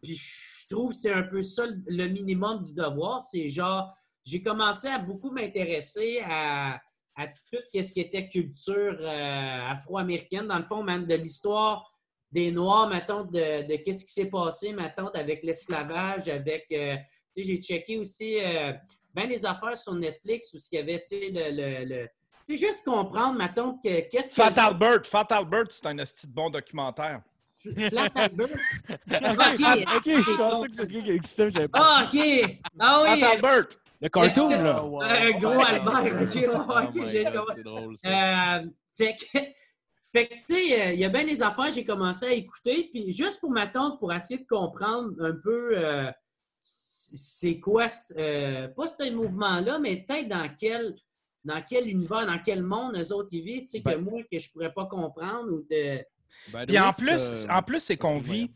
Puis je trouve que c'est un peu ça le- minimum du devoir. C'est genre, j'ai commencé à beaucoup m'intéresser à, à tout ce qui était culture euh, afro-américaine, dans le fond, même de l'histoire des Noirs, mettons, de, de qu'est-ce qui s'est passé, mettons, avec l'esclavage, avec. euh, tu sais, j'ai checké aussi euh, bien des affaires sur Netflix où il y avait, tu sais, le- tu sais, juste comprendre, mettons, que qu'est-ce que.
Fat Albert, Fat Albert, c'est un esti de bon documentaire.
Flat Albert?
Ah, ok, je pensais que c'était truc qui existait, j'avais pas.
Ah, OK. Ah oui.
Fat Albert!
Le cartoon, là.
Wow.
Un gros Albert. OK,
Oh
OK, j'ai.
C'est drôle, ça.
Euh, fait que, fait que, tu sais, euh, il y a bien des affaires j'ai commencé à écouter, puis juste pour m'attendre, pour essayer de comprendre un peu euh, c'est quoi, euh, pas ce mouvement-là, mais peut-être dans quel, dans quel univers, dans quel monde eux autres ils vivent, tu sais, que
Ben-
moi, que je pourrais pas comprendre ou de...
Ben,
Puis en plus,
euh,
en plus c'est qu'on vit.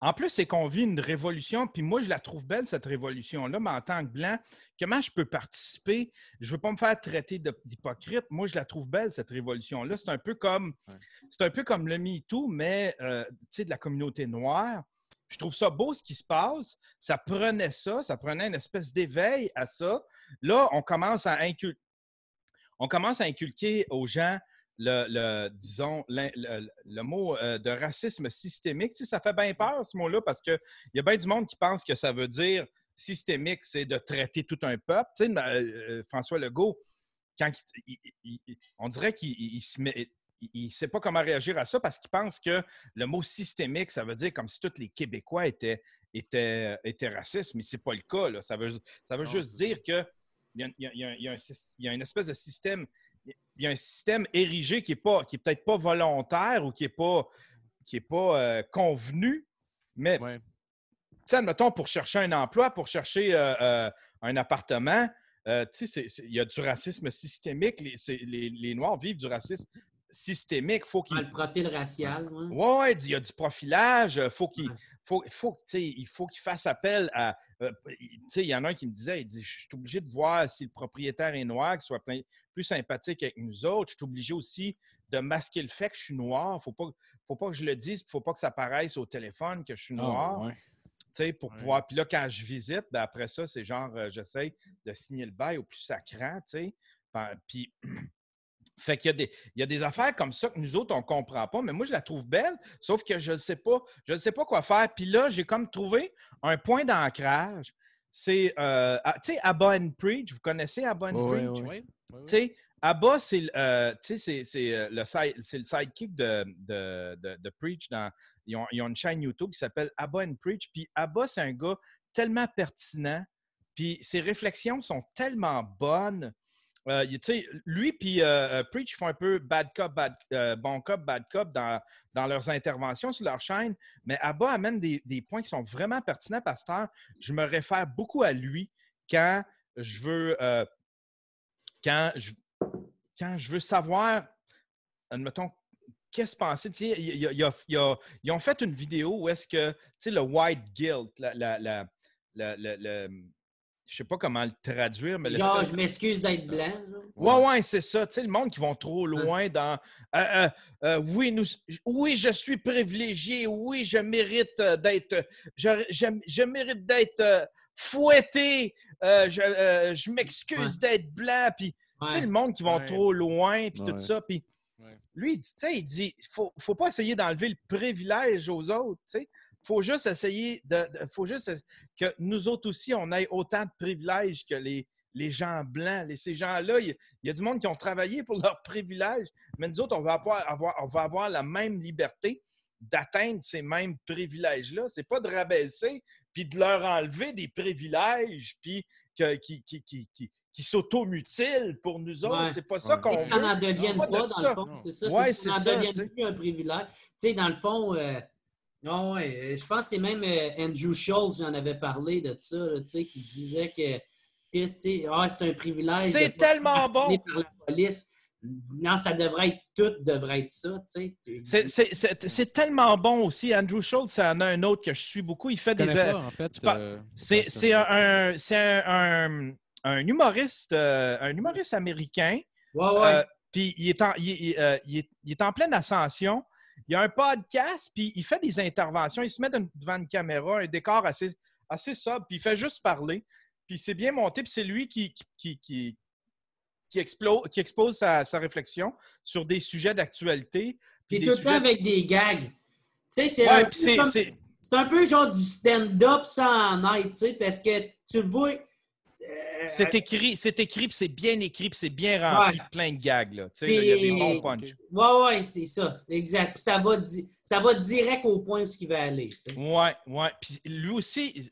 En plus, c'est qu'on vit une révolution, puis moi, je la trouve belle, cette révolution-là, mais en tant que blanc, comment je peux participer? Je ne veux pas me faire traiter d'hypocrite. Moi, je la trouve belle, cette révolution-là. C'est un peu comme
Ouais.
c'est un peu comme le MeToo, mais euh, tu sais, de la communauté noire. Je trouve ça beau ce qui se passe. Ça prenait ça, ça prenait une espèce d'éveil à ça. Là, on commence à inculquer, on commence à inculquer aux gens le, le- disons, l'in- le, le mot euh, de racisme systémique. Tu sais, ça fait bien peur, ce mot-là, parce qu'il y a bien du monde qui pense que ça veut dire systémique, c'est de traiter tout un peuple. Tu sais, euh, François Legault, quand il- il- il- on dirait qu'il il- il se met. Il ne sait pas comment réagir à ça parce qu'il pense que le mot systémique, ça veut dire comme si tous les Québécois étaient, étaient, étaient racistes, mais ce n'est pas le cas. là. Ça veut, ça veut
Non,
juste dire qu'il il y a- il y a- il y a un syst- il y a une espèce de système il y a un système érigé qui n'est pas, qui est peut-être pas volontaire ou qui n'est pas, qui est pas euh, convenu, mais
Ouais.
tu sais, admettons, pour chercher un emploi, pour chercher euh, euh, un appartement, euh, il y a du racisme systémique. Les, les- les Noirs vivent du racisme systémique. Faut qu'ils
Ah, le profil racial. ouais.
oui, ouais, il y a du profilage. Faut qu'il
Ouais.
faut, il faut qu'il fasse appel à. Euh, il y en a un qui me disait il dit, Je suis obligé de voir si le propriétaire est noir, qu'il soit plein- plus sympathique avec nous autres. Je suis obligé aussi de masquer le fait que je suis noir. Faut pas, faut pas que je le dise, faut pas que ça paraisse au téléphone que je suis
Ah,
noir.
ouais.
pour
Ouais.
pouvoir. Puis là, quand je visite, ben après ça, c'est genre, euh, j'essaie de signer le bail au plus sacrant, tu sais. Puis, fait qu'il y, a des- il y a des affaires comme ça que nous autres, on ne comprend pas, mais moi, je la trouve belle, sauf que je ne sais pas, je ne sais pas quoi faire. Puis là, j'ai comme trouvé un point d'ancrage. C'est, euh, à- tu sais, Abba and Preach, vous connaissez Abba and Preach? Tu sais, Abba, c'est le- euh, tu sais, c'est- c'est, euh, le, side- c'est le sidekick de, de, de- de Preach. Dans, ils, ont, ils ont une chaîne YouTube qui s'appelle Abba and Preach. Puis Abba, c'est un gars tellement pertinent. Puis ses réflexions sont tellement bonnes. Euh, lui puis euh, euh, Preach font un peu bad cop, bad, bon cop, bad cop dans, leurs interventions sur leur chaîne. Mais Abba amène des, points qui sont vraiment pertinents, Pasteur. Je me réfère beaucoup à lui quand je veux, quand je, quand je veux savoir, admettons, qu'est-ce penser. Ils ont fait une vidéo où est-ce que, tu sais, le white guilt, la- la- la- je sais pas comment le traduire, mais
Genre, je m'excuse d'être blanc. genre.
Ouais, ouais, c'est ça. Tu sais, le monde qui vont trop loin dans. euh, euh, euh, oui, nous, oui, je suis privilégié. Oui, je mérite euh, d'être. Je, je, je mérite d'être euh, fouetté. euh, je euh, je m'excuse d'être blanc. Puis, tu sais, le monde qui vont
Ouais.
trop loin, puis tout ça. Puis,
Ouais.
lui, il dit, tu sais, il dit, faut, faut pas essayer d'enlever le privilège aux autres, tu sais. Faut juste essayer de, de- faut juste que nous autres aussi, on ait autant de privilèges que les, les gens blancs. Les- ces gens-là, il y, a- il y a du monde qui ont travaillé pour leurs privilèges, mais nous autres, on va avoir, avoir- on va avoir la même liberté d'atteindre ces mêmes privilèges-là. C'est pas de rabaisser puis de leur enlever des privilèges puis que- qui, qui, qui, qui, qui s'automutilent pour nous autres.
Ouais.
C'est pas ça
Ouais.
qu'on veut.
n'en devienne
pas
pas,
de
dans
ça.
le fond. C'est ça,
Ouais,
c'est n'en
ça,
devienne
tu sais.
plus un privilège. Tu sais, dans le fond, euh, non, ouais, euh, je pense que c'est même euh, Andrew Schultz qui en avait parlé de ça, là, tu sais, qui disait que ah, c'est un privilège.
C'est tellement bon.
par la police. Non, ça devrait être tout, devrait être ça, tu sais.
C'est- C'est c'est- c'est tellement bon aussi. Andrew Schultz, c'est en a un autre que je suis beaucoup. Il fait
Je
des.
pas, en fait. euh,
C'est
ça.
c'est un, un- c'est un, un- un humoriste, euh, un humoriste américain.
Ouais, ouais.
Euh, puis il est, en, il, il, euh, il est, il est en pleine ascension. Il a un podcast, puis il fait des interventions. Il se met devant- une caméra, un décor assez, assez sobre, puis il fait juste parler. Puis c'est bien monté, puis c'est lui qui, qui, qui, qui, qui expose sa, sa réflexion sur des sujets d'actualité.
Puis tout le temps avec des gags. Tu sais, c'est
Ouais,
un, peu un genre du stand-up sans en être, tu sais, parce que tu le vois.
C'est écrit, c'est écrit, c'est bien écrit, puis c'est bien rempli
Ouais.
de plein de gags. Là. Tu sais, Il y a des bons punch.
Ouais, ouais, c'est ça. Exact. Puis ça va, di- ça va direct au point où ce qu'il va aller. tu sais.
Ouais, ouais. Puis lui aussi,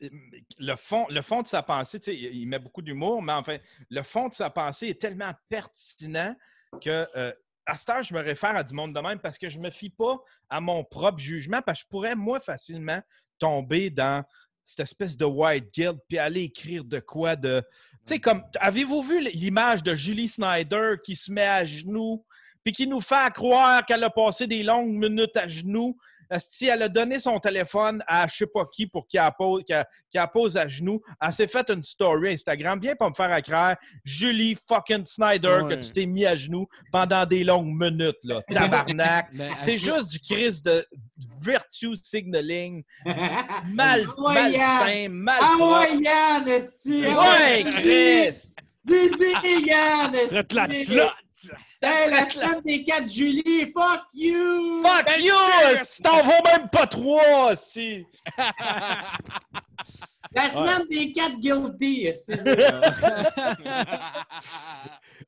le fond, le fond de sa pensée, tu sais, il il met beaucoup d'humour, mais enfin, le fond de sa pensée est tellement pertinent que euh, à cette heure, je me réfère à du monde de même parce que je ne me fie pas à mon propre jugement, parce que je pourrais, moi, facilement tomber dans cette espèce de white guilt puis aller écrire de quoi de. Tu sais, comme. Avez-vous vu l'image de Julie Snyder qui se met à genoux puis qui nous fait croire qu'elle a passé des longues minutes à genoux? Si elle a donné son téléphone à je sais pas qui pour qu'il la pose, qu'elle- qu'elle la pose à genoux, elle s'est fait une story Instagram. Viens pas me faire accraire, Julie fucking Snyder,
Ouais.
que tu t'es mis à genoux pendant des longues minutes, là. Tabarnak.
Mais
C'est juste du crise de virtue signaling, mal,
Ah ouais,
malsain, mal
Ah ouais, Yann, esti!
Ouais, Chris!
Dis, dis, Yann! esti!
Traite la slot!
La semaine des 4 juillet, fuck you!
Fuck you! Si t'en vaux même pas trois, si!
La semaine des 4 guilty, esti!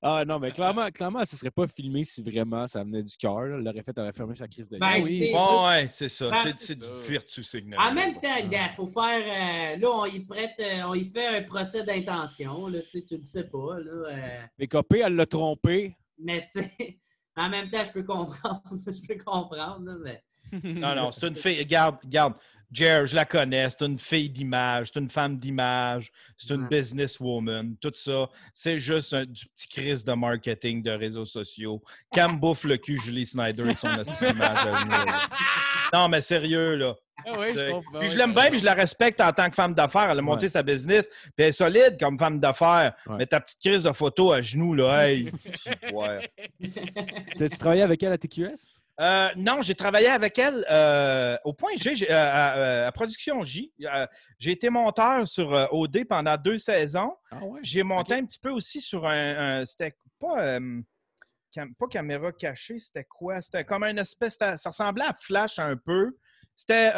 ah non, mais clairement, clairement, ce serait pas filmé si vraiment ça venait du cœur. Elle l'aurait fait, elle aurait fermé sa crise de
Ben,
gueule.
oui.
Bon, ouais, c'est ça.
Ben,
C'est-
c'est
C'est du virtue signaling.
En même temps, gars, faut faire. euh, là, on y prête, euh, on y fait un procès d'intention, là, tu sais, tu le sais pas, là. euh,
Mais Copé, elle l'a trompé.
Mais tu sais, en même temps, je peux comprendre, je peux comprendre, mais.
Non, non, c'est une fille. Regarde, regarde. Jer, je la connais. C'est une fille d'image. C'est une femme d'image. C'est une
Ouais.
businesswoman. Tout ça, c'est juste un- du petit crise de marketing de réseaux sociaux. Cam bouffe le cul Julie Snyder et son là. Non, mais sérieux, là.
Ah oui, je comprends.
Puis je l'aime bien, puis je la respecte en tant que femme d'affaires. Elle a monté
Ouais.
sa business, puis elle est solide comme femme d'affaires.
Ouais.
Mais ta petite crise de photo à genoux, là, hey! ouais.
T'as-tu travaillé avec elle à TQS?
Euh, non, j'ai travaillé avec elle euh, au point G, euh, à, Production J. J'ai été monteur sur OD pendant deux saisons.
Ah ouais?
J'ai monté un petit peu aussi sur un. un- c'était pas, cam- pas caméra cachée, c'était quoi? C'était comme une espèce. Ça ressemblait à Flash un peu. C'était.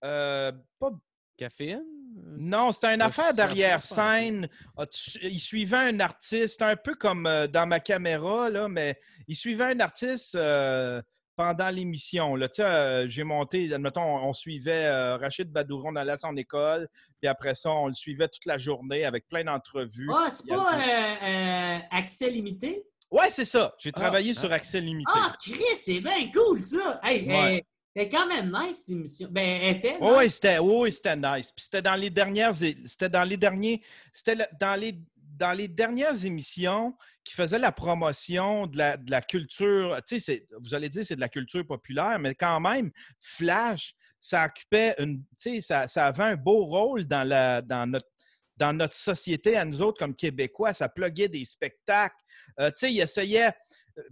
pas
Caféine?
Non, c'était une affaire d'arrière-scène. Ah, Il suivait un artiste, un peu comme euh, dans ma caméra, là, mais il suivait un artiste euh, pendant l'émission. là. Tu sais, euh, J'ai monté, admettons, on, on suivait euh, Rachid Badouron allait à son école, puis après ça, on le suivait toute la journée avec plein d'entrevues.
Ah, c'est
y a
pas euh, euh, accès limité?
Ouais, c'est ça. J'ai
Ah,
travaillé
ah.
sur Accès Limité.
Ah, Chris, c'est bien cool, ça! Hey,
Ouais.
euh, c'est quand même nice, cette émission. Ben, elle était.
Oui, c'était oui, c'était nice. Puis c'était dans les dernières c'était dans les derniers c'était dans les dans les dernières émissions qui faisaient la promotion de la, de la culture, tu sais, vous allez dire c'est de la culture populaire, mais quand même, Flash, ça occupait une, tu sais, ça, ça avait un beau rôle dans, la, dans, notre, dans notre société à nous autres comme Québécois. Ça pluguait des spectacles. Euh, tu sais, il essayait,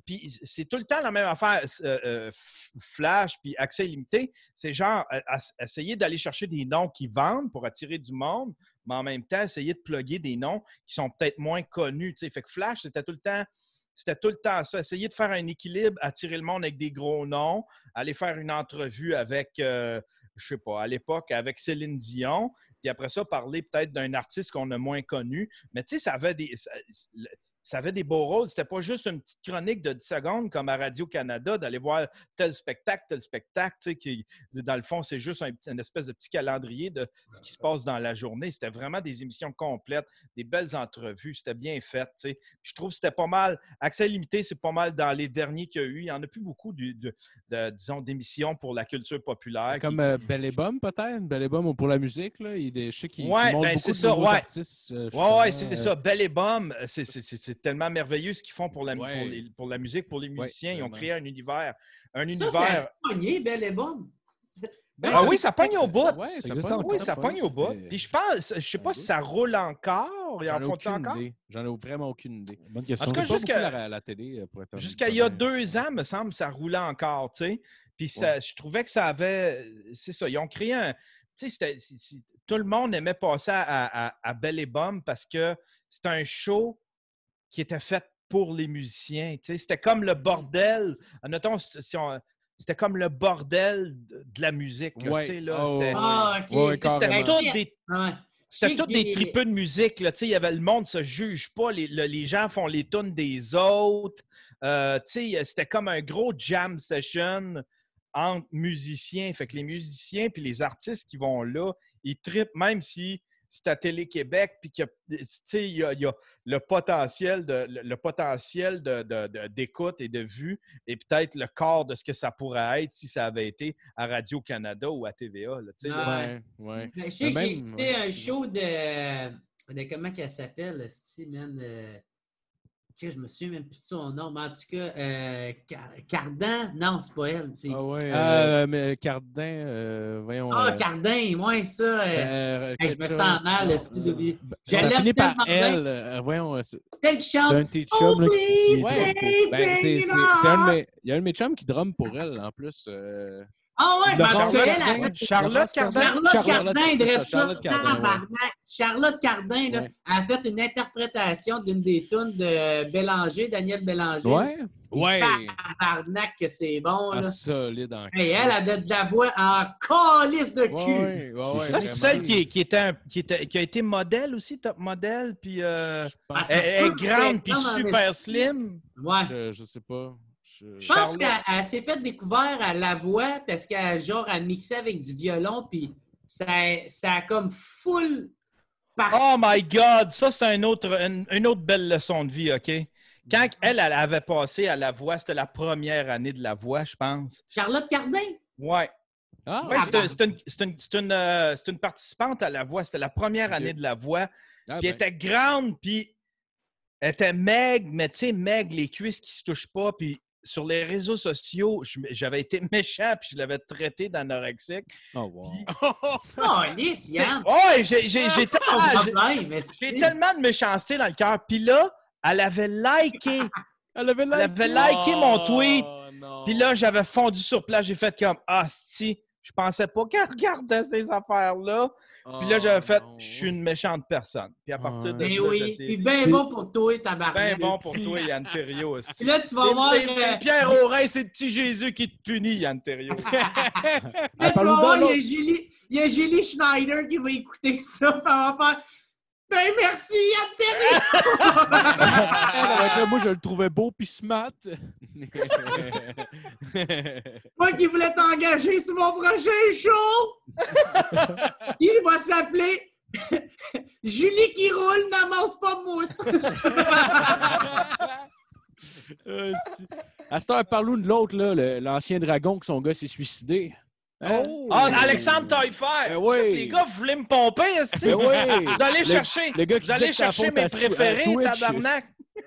puis c'est tout le temps la même affaire. euh, euh, Flash puis Accès Limité, c'est genre euh, essayer d'aller chercher des noms qui vendent pour attirer du monde, mais en même temps, essayer de plugger des noms qui sont peut-être moins connus. tu sais. Fait que Flash, c'était tout le temps c'était tout le temps ça. Essayer de faire un équilibre, attirer le monde avec des gros noms, aller faire une entrevue avec, euh, je sais pas, à l'époque, avec Céline Dion, puis après ça, parler peut-être d'un artiste qu'on a moins connu. Mais tu sais, ça avait des. Ça avait des beaux rôles. C'était pas juste une petite chronique de 10 secondes comme à Radio-Canada d'aller voir tel spectacle, tel spectacle. tu sais, Qui, dans le fond, c'est juste un une espèce de petit calendrier de ce qui se passe dans la journée. C'était vraiment des émissions complètes, des belles entrevues. C'était bien fait. tu sais. Puis Je trouve que c'était pas mal. Accès limité, c'est pas mal dans les derniers qu'il y a eu. Il n'y en a plus beaucoup, de, de- disons, d'émissions pour la culture populaire. qui-
Comme euh, Belle et Bum, peut-être? Belle et Bum pour la musique, là. Il y a des, je sais qu'ils
Ouais, ben,
beaucoup
c'est
de
ça, ouais.
artistes. euh,
Oui,
justement,
oui, c'est
euh,
ça. Belle et Bombe, c'est- c'est c'est- c'est tellement merveilleux ce qu'ils font pour la, pour,
Ouais.
les- pour la musique, pour les musiciens. Ils ont créé un univers. Un
Ça,
univers.
c'est pogné, belle et bonne?
Ben,
Ah oui, ça pogne au bout.
Ouais,
Ça
pogne.
Oui, ça pogne au bout. Puis je pense, je sais pas si ça roule encore. Ils en font encore?
J'en ai vraiment aucune idée.
Bonne
En
question.
tout cas, jusqu'à-
la, la télé, euh, pour être
Jusqu'à il y a
honnête.
deux ans, me semble, ça roulait encore, tu sais. Puis ça- je trouvais que ça avait. C'est ça, ils ont créé un. Tu sais, c'est- c'est- tout le monde aimait passer à, à, à Belle et Bombe parce que c'était un show qui était fait pour les musiciens. Tu sais, c'était comme le bordel. Admettons, si on- c'était comme le bordel de la musique. là,
Ouais.
tu sais, là,
Ah,
c'était-
ouais.
Ah.
Ouais,
tous des
que
des tripeux de musique. Là. Tu sais, Il y avait, le monde ne se juge pas. Les, le- les gens font les tunes des autres. Euh, tu sais, c'était comme un gros jam session entre musiciens. Fait que les musiciens puis les artistes qui vont là, ils trippent même si c'est à Télé-Québec puis qu'il y a- tu sais, il y a, il y a le potentiel de le, le potentiel de- de- de- d'écoute et de vue et peut-être le corps de ce que ça pourrait être si ça avait été à Radio-Canada ou à TVA. là, tu sais, là.
Ah.
Ouais, ouais.
Ben, Je sais que j'ai écouté
ouais,
un show de, de comment qu'elle s'appelle, Sti, que je me souviens même plus de son nom, mais en tout cas, euh, Car- Cardan, non, c'est pas elle. C'est...
Ah ouais.
Euh,
euh, mais Cardin, euh, voyons.
Ah,
euh,
Cardin, ouais, ça. hey, je me sens mal,
Ça
l'aime
finit par
bien.
elle. euh, voyons, c'est
Tel qui
C'est
chante.
un de tes
Oh,
chums,
Ben, c'est, c'est,
baby,
c'est un de mes, il y a un de mes chums qui drum pour elle, en plus.
Ah ouais, ben, cas,
Charlotte,
elle.
Charlotte Cardin.
Charlotte
Charlotte,
Cardin.
Charlotte Cardin.
Charlotte Cardin, là, a fait une interprétation d'une des tunes de Bélanger, Daniel Bélanger.
Ouais. Ouais.
Tabarnak que c'est bon,
Ah,
là.
solide en
Hey, elle a de, de la voix en calice de cul.
Ouais, ouais, ouais,
ça, c'est celle qui, est- qui était un- qui, était, qui a été modèle aussi, top modèle, puis euh,
Je
Ah,
elle, est
que
grande, puis super slim.
Ouais.
je, je sais pas. Je,
Je pense qu'elle elle s'est fait découvert à la voix parce qu'elle genre a mixé avec du violon puis ça, ça a comme full par
Oh my God! Ça, c'est un autre, une, une autre belle leçon de vie, OK? Quand elle, elle avait passé à la voix, c'était la première année de la voix, je pense.
Charlotte Cardin?
Ouais.
Ah,
Ouais,
Ah,
c'est un- c'est une, c'est une- c'est une, euh, c'est une participante à la voix. C'était la première année de la voix.
ah,
Puis elle
ben,
était grande, puis elle était maigre, mais tu sais, maigre, les cuisses qui se touchent pas. Puis sur les réseaux sociaux, j'avais été méchant, puis je l'avais traité d'anorexique.
Oh, wow.
Oh, lisse, Yann.
Ouais, j'ai j'ai- j'ai
Pas
tellement-
de
méchanceté dans le cœur. Puis là, elle avait liké.
Elle avait
Elle avait liké? mon tweet.
non.
Puis là, j'avais fondu sur place. J'ai fait comme Ah, si, je pensais pas qu'elle regardait ces affaires-là. Puis là, j'avais fait
Oh,
Je suis une méchante personne. Puis à partir de
Mais
là,
oui, puis bien bon pour toi, tabarnak.
Ben bon pour toi, Yann Terriot. esti.
Puis là, tu vas voir
Pierre Aurin, c'est le petit Jésus qui te punit, Yann Terriot.
Là, tu vas voir, il y, a Julie, il y a Julie Schneider qui va écouter ça. puis elle va faire Ben merci,
là, moi, je le trouvais beau puis smart.
Moi qui voulais t'engager sur mon prochain show! qui va s'appeler Julie qui roule n'amorce pas mousse.
Euh, à cette heure, parlons de l'autre, l'ancien dragon que son gars s'est suicidé. Hein?
Ah, Alexandre Taillefer!
Ben oui.
Les gars, vous voulez me pomper, esti?
Ben oui!
Vous allez
Le-
chercher,
le gars qui
vous allez
que
chercher mes préférés, tabarnak!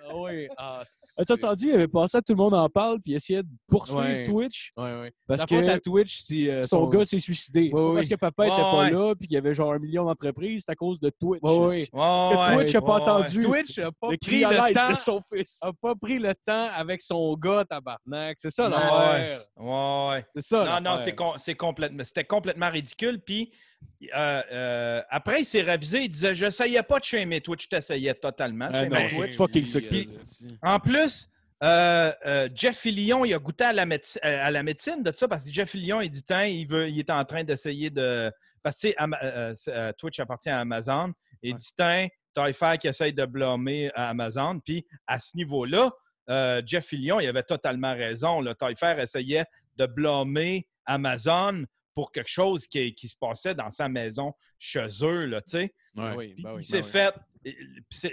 Ah oui. Ah, c'est-
As-tu entendu? Il avait passé à tout le monde en parle, puis il essayait de poursuivre
Ouais.
Twitch
Ouais, ouais.
parce que
à Twitch, si euh,
son gars s'est suicidé. Pas
oui.
parce que papa était
Ouais,
pas
ouais.
là, puis qu'il y avait genre un million d'entreprises, c'est à cause de Twitch.
Ouais, ouais.
Parce que Twitch n'a pas entendu
Twitch n'a pas
le
pris le temps.
de son fils.
A pas pris le temps avec son gars, tabarnak. C'est ça,
Ouais,
l'affaire.
Ouais, ouais.
C'est ça,
Non, non,
l'affaire.
c'est com- c'est complètement, c'était complètement ridicule. Puis euh, euh, après, il s'est révisé. Il disait J'essayais pas de shamer Twitch, je t'essayais totalement. de
Ah
shamer
non,
Twitch.
c'est fucking ça
Puis,
qu'il
euh,
En plus, Euh, euh, Jeff Fillion, il a goûté à la, médecine, à la médecine de ça parce que Jeff Fillion, il dit tiens, il, veut, il est en train d'essayer de. Parce que tu sais, Ama- euh, euh, Twitch appartient à Amazon. Et il
Ouais.
dit qui essaye de blâmer à Amazon. Puis à ce niveau-là, euh, Jeff Fillion, il avait totalement raison. Le essayait de blâmer Amazon pour quelque chose qui, qui se passait dans sa maison chez eux, là, tu sais.
Ouais.
Oui, ben oui,
il s'est
ben oui.
fait.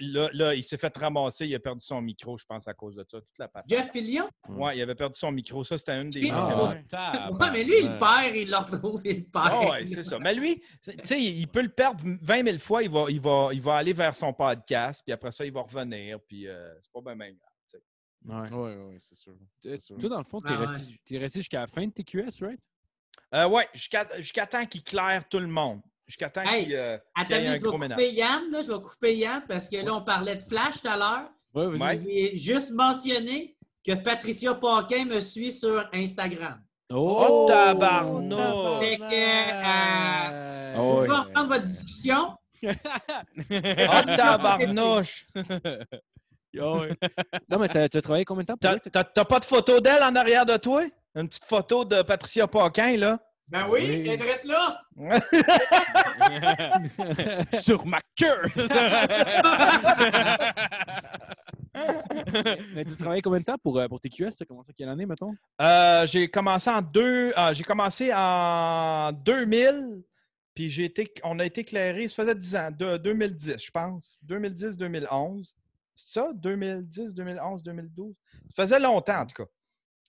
Là, là, il s'est fait ramasser, il a perdu son micro, je pense, à cause de ça, toute la patate.
Jeff Fillion?
Ouais, il avait perdu son micro. Ça, c'était une des.
Ah,
des-
ouais.
Ouais, mais lui, il perd, il le retrouve, il le perd.
Ah ouais, c'est ça. Mais lui, tu sais, il peut le perdre 20 000 fois. Il va, il, va, il va aller vers son podcast, puis après ça, il va revenir, puis euh, c'est pas bien même tu.
Oui, oui, c'est sûr. C'est sûr.
Toi, dans le fond, t'es
Ah ouais.
resté, t'es resté jusqu'à la fin de TQS, right?
Euh, ouais, jusqu'à jusqu'à temps qu'il claire tout le monde. Jusqu'à temps
Hey,
qu'il euh, y ait un
je vais couper Yann, là, je vais couper Yann parce que là, on parlait de Flash tout à l'heure.
Ouais. vas-y.
J'ai juste mentionné que Patricia Paquin me suit sur Instagram.
Oh, tabarnak!
Fait que, euh,
Ah
On va reprendre votre discussion.
Oh, tabarnouche!
Non, mais t'as t'as travaillé combien de temps
t'as pas de photo d'elle en arrière de toi? Une petite photo de Patricia Paquin, là?
Ben oui,
Oui.
elle est là.
Sur ma queue!
Mais t'as travaillé combien de temps pour, euh, pour TQS? T'as commencé à quelle année, mettons?
Euh, j'ai commencé en deux. ah, j'ai commencé en 2000, puis j'ai été, on a été éclairé, ça faisait 10 ans, de 2010, je pense. 2010-2011. C'est ça? 2010, 2011, 2012? Ça faisait longtemps, en tout cas.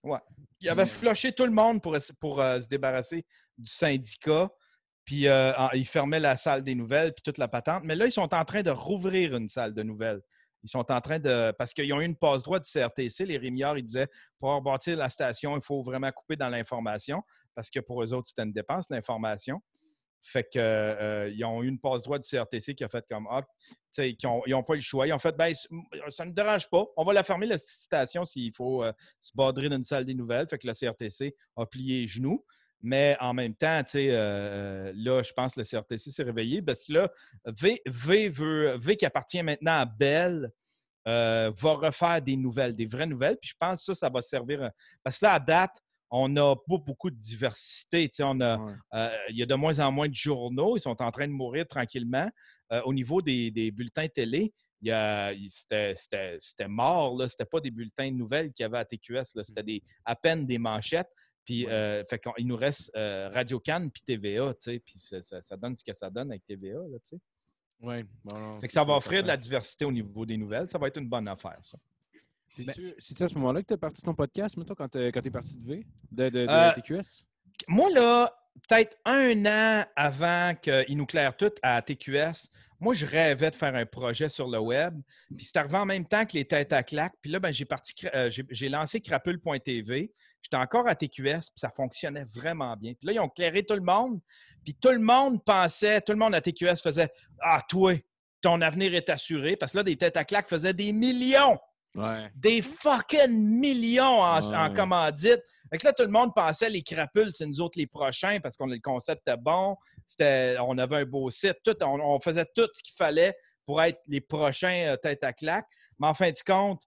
Ouais. Il avait flushé tout le monde pour, euh, se débarrasser du syndicat. Puis euh, en- il fermait la salle des nouvelles, puis toute la patente. Mais là, ils sont en train de rouvrir une salle de nouvelles. Ils sont en train de. Parce qu'ils ont eu une passe droit du CRTC. Les Rémiards, ils disaient pour rebâtir la station, il faut vraiment couper dans l'information parce que pour eux autres, c'était une dépense, l'information. Fait que euh, ils ont eu une passe droit du CRTC qui a fait comme ah, ils n'ont pas eu le choix. Ils ont fait ben, ça ne dérange pas. On va la fermer, la station, s'il faut euh, se badrer dans une salle des nouvelles. Fait que le CRTC a plié les genoux. Mais en même temps, euh, là, je pense que le CRTC s'est réveillé parce que là, V, v, v qui appartient maintenant à Bell, va refaire des nouvelles, des vraies nouvelles. Puis je pense que ça, ça va servir. Parce que là, à date, on n'a pas beaucoup de diversité. tu sais, On a,
Ouais.
euh, il y a de moins en moins de journaux. Ils sont en train de mourir tranquillement. Euh, au niveau des, des bulletins télé, il y a- il- c'était, mort. Ce n'était pas des bulletins de nouvelles qu'il y avait à TQS. C'était à peine des manchettes. Puis, euh, fait il nous reste Radio Cannes puis TVA. tu sais, Puis ça, ça- ça donne ce que ça donne avec TVA. Là, tu sais.
Oui. Bon,
ça va offrir de la diversité au niveau des nouvelles. Ça va être une bonne affaire, ça.
C'est-tu c'est-tu à ce moment-là que t'as parti ton podcast, mettons, quand quand t'es parti de V? De, de, de
Euh,
TQS?
Moi, là, peut-être un an avant qu'ils nous clairent tout à TQS, moi, je rêvais de faire un projet sur le web. Puis c'est arrivé en même temps que les têtes à claque. Puis là, ben, j'ai parti, euh, j'ai lancé crapule.tv. J'étais encore à TQS, puis ça fonctionnait vraiment bien. Puis là, ils ont clairé tout le monde. Puis tout le monde pensait, tout le monde à TQS faisait Ah, toi, ton avenir est assuré. Parce que là, des têtes à claque faisaient des millions
Ouais.
des fucking millions en,
Ouais.
en commandite. Fait que là, tout le monde pensait les crapules, c'est nous autres les prochains parce que le concept était bon. C'était, on avait un beau site. Tout, on, on faisait tout ce qu'il fallait pour être les prochains euh, tête à claque. Mais en fin de compte,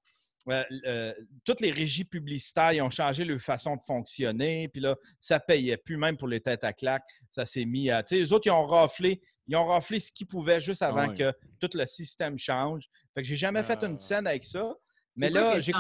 euh, euh, toutes les régies publicitaires ils ont changé leur façon de fonctionner. Puis là, ça payait plus, même pour les têtes à claque. Ça s'est mis à. Tu sais, les autres, ils ont raflé. Ils ont raflé ce qu'ils pouvaient juste avant que tout le système change. Fait que j'ai jamais fait
Ah.
une scène avec ça. Mais là, j'ai.